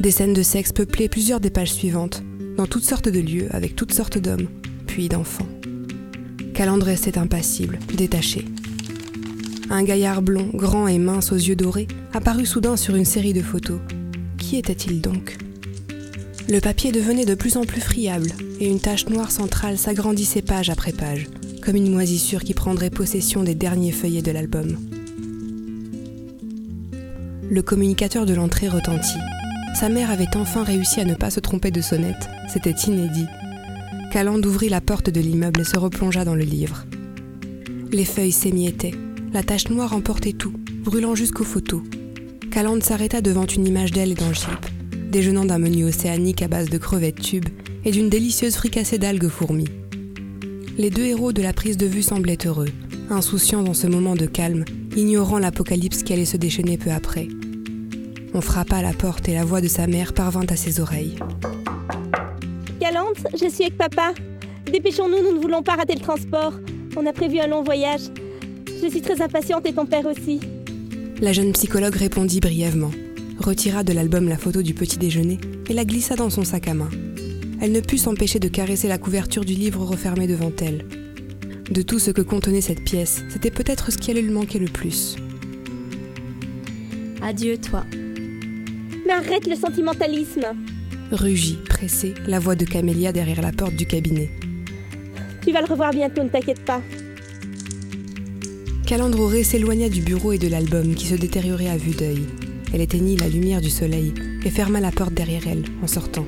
Des scènes de sexe peuplaient plusieurs des pages suivantes, dans toutes sortes de lieux, avec toutes sortes d'hommes, puis d'enfants. Calandre restait impassible, détaché. Un gaillard blond, grand et mince aux yeux dorés, apparut soudain sur une série de photos. Qui était-il donc? Le papier devenait de plus en plus friable, et une tache noire centrale s'agrandissait page après page, comme une moisissure qui prendrait possession des derniers feuillets de l'album. Le communicateur de l'entrée retentit. Sa mère avait enfin réussi à ne pas se tromper de sonnette, c'était inédit. Calande ouvrit la porte de l'immeuble et se replongea dans le livre. Les feuilles s'émiettaient, la tache noire emportait tout, brûlant jusqu'aux photos. Calande s'arrêta devant une image d'elle et d'Angilpe, déjeunant d'un menu océanique à base de crevettes tubes et d'une délicieuse fricassée d'algues fourmies. Les deux héros de la prise de vue semblaient heureux, insouciants dans ce moment de calme, ignorant l'apocalypse qui allait se déchaîner peu après. On frappa à la porte et la voix de sa mère parvint à ses oreilles. Galante, je suis avec papa. Dépêchons-nous, nous ne voulons pas rater le transport. On a prévu un long voyage. Je suis très impatiente et ton père aussi. La jeune psychologue répondit brièvement, retira de l'album la photo du petit déjeuner et la glissa dans son sac à main. Elle ne put s'empêcher de caresser la couverture du livre refermé devant elle. De tout ce que contenait cette pièce, c'était peut-être ce qui allait lui manquer le plus. Adieu, toi. Mais arrête le sentimentalisme. Rugit, pressée, la voix de Camélia derrière la porte du cabinet. Tu vas le revoir bientôt, ne t'inquiète pas. Calandre s'éloigna du bureau et de l'album qui se détériorait à vue d'œil. Elle éteignit la lumière du soleil et ferma la porte derrière elle en sortant.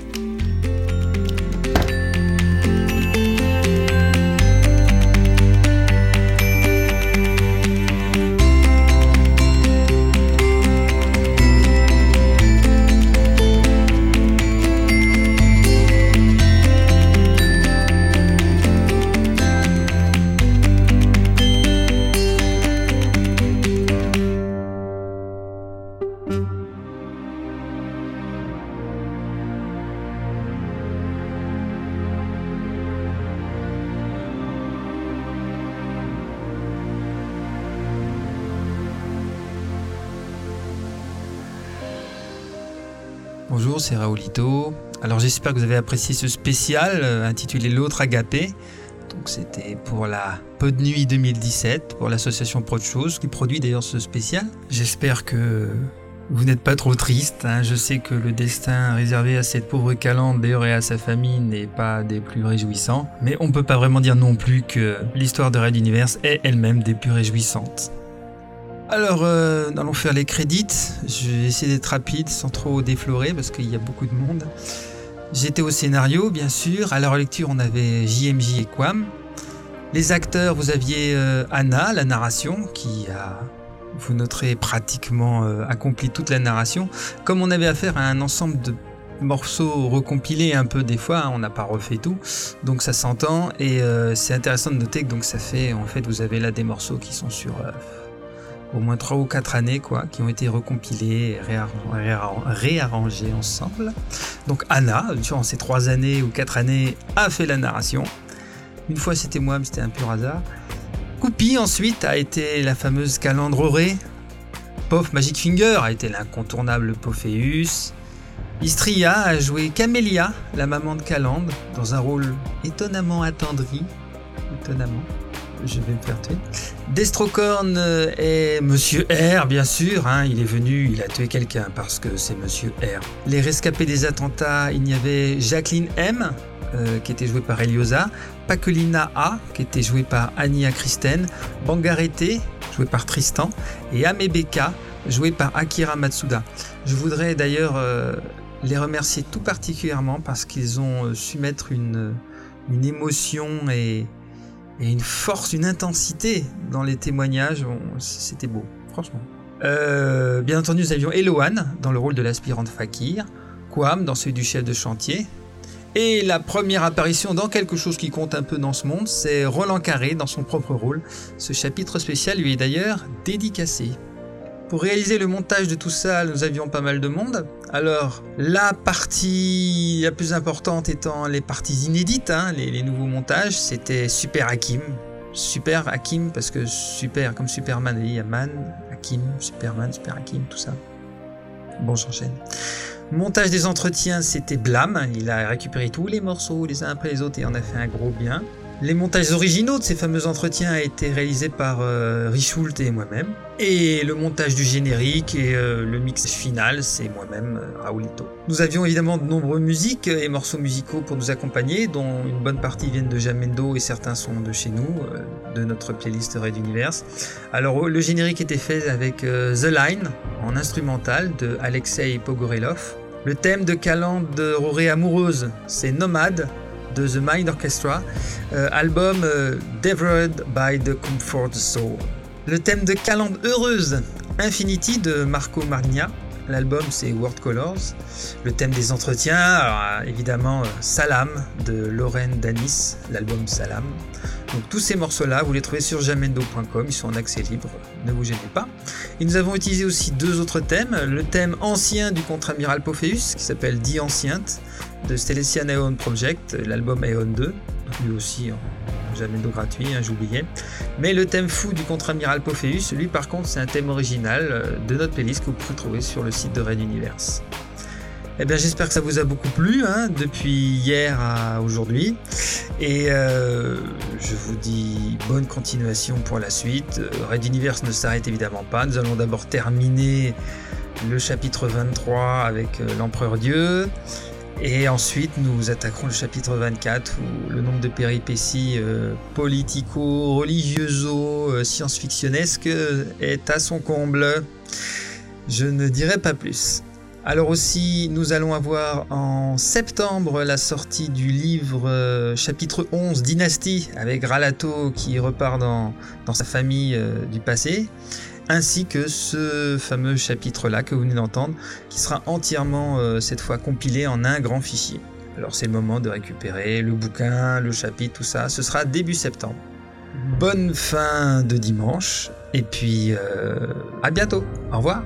Raoulito. Alors j'espère que vous avez apprécié ce spécial euh, intitulé L'autre agapé. Donc c'était pour la Pod Nuit 2017, pour l'association Pro de Choses, qui produit d'ailleurs ce spécial. J'espère que vous n'êtes pas trop triste. hein. Je sais que le destin réservé à cette pauvre Calande d'ailleurs et à sa famille n'est pas des plus réjouissants. Mais on peut pas vraiment dire non plus que l'histoire de Red Universe est elle-même des plus réjouissantes. Alors, euh, allons faire les crédits. Je vais essayer d'être rapide sans trop déflorer parce qu'il y a beaucoup de monde. J'étais au scénario, bien sûr. À la relecture, on avait JMJ et Quam. Les acteurs, vous aviez euh, Anna, la narration, qui a, vous noterez, pratiquement euh, accompli toute la narration. Comme on avait affaire à un ensemble de morceaux recompilés un peu des fois, hein, on n'a pas refait tout, donc ça s'entend et euh, c'est intéressant de noter que donc ça fait, en fait, vous avez là des morceaux qui sont sur euh, au moins 3 ou 4 années, quoi, qui ont été recompilés et réarran- réarran- réarrangés ensemble. Donc Anna, durant ces 3 années ou 4 années, a fait la narration. Une fois c'était moi, mais c'était un pur hasard. Coupi ensuite a été la fameuse Calandre Auré. Pof Magic Finger a été l'incontournable Pophéus. Istria a joué Camélia, la maman de Calandre, dans un rôle étonnamment attendri. Étonnamment. Je vais me faire tuer. Destrocorn euh, est Monsieur R, bien sûr. hein, il est venu, il a tué quelqu'un parce que c'est Monsieur R. Les rescapés des attentats, il y avait Jacqueline M, euh, qui était jouée par Eliosa, Pacolina A, qui était jouée par Ania Christen, Bangarete, jouée par Tristan, et Amebeka, jouée par Akira Matsuda. Je voudrais d'ailleurs euh, les remercier tout particulièrement parce qu'ils ont euh, su mettre une émotion et, et une force, une intensité dans les témoignages. C'était beau, franchement. Euh, bien entendu, nous avions Eloan dans le rôle de l'aspirante Fakir, Quam dans celui du chef de chantier. Et la première apparition dans quelque chose qui compte un peu dans ce monde, c'est Roland Carré dans son propre rôle. Ce chapitre spécial lui est d'ailleurs dédicacé. Pour réaliser le montage de tout ça, nous avions pas mal de monde. Alors, la partie la plus importante étant les parties inédites, hein, les, nouveaux montages, c'était Super Hakim. Super Hakim, parce que super, comme Superman, il y a Man, Hakim, Superman, Super Hakim, tout ça. Bon, j'enchaîne. Montage des entretiens, c'était Blam. Il a récupéré tous les morceaux les uns après les autres et en a fait un gros bien. Les montages originaux de ces fameux entretiens a été réalisé par euh, et moi-même. Et le montage du générique et euh, le mix final, c'est moi-même, euh, Raoulito. Nous avions évidemment de nombreuses musiques et morceaux musicaux pour nous accompagner, dont une bonne partie viennent de Jamendo et certains sont de chez nous, euh, de notre playlist Red Universe. Alors le générique était fait avec euh, The Line en instrumental de Alexei Pogorelov. Le thème de Calandre de Roré Amoureuse, c'est Nomade The Mind Orchestra, euh, album euh, Devoured by the Comfort Soul. Le thème de Calandre Heureuse, Infinity de Marco Margna. L'album c'est World Colors. Le thème des entretiens, euh, évidemment euh, Salam de Lorraine Danis, l'album Salam. Donc tous ces morceaux-là, vous les trouvez sur jamendo.com, ils sont en accès libre, ne vous gênez pas. Et nous avons utilisé aussi deux autres thèmes. Le thème ancien du contre-amiral Pophéus, qui s'appelle Die Anciente, de Stellestian Aeon Project, l'album Aeon 2. Donc lui aussi, hein, jamais d'eau gratuit, hein, j'oubliais. Mais le thème fou du contre-amiral Pophéus, lui par contre, c'est un thème original euh, de notre playlist que vous pouvez trouver sur le site de Red Universe. Eh bien, j'espère que ça vous a beaucoup plu hein, depuis hier à aujourd'hui. Et euh, je vous dis bonne continuation pour la suite. Red Universe ne s'arrête évidemment pas. Nous allons d'abord terminer le chapitre 23 avec euh, l'Empereur Dieu. Et ensuite, nous attaquerons le chapitre 24 où le nombre de péripéties euh, politico-religioso, euh, science-fictionnesques est à son comble. Je ne dirai pas plus. Alors aussi, nous allons avoir en septembre la sortie du livre euh, chapitre 11, Dynastie, avec Ralato qui repart dans, dans sa famille euh, du passé, ainsi que ce fameux chapitre-là que vous venez d'entendre, qui sera entièrement euh, cette fois compilé en un grand fichier. Alors c'est le moment de récupérer le bouquin, le chapitre, tout ça. Ce sera début septembre. Bonne fin de dimanche, et puis à bientôt. Au revoir.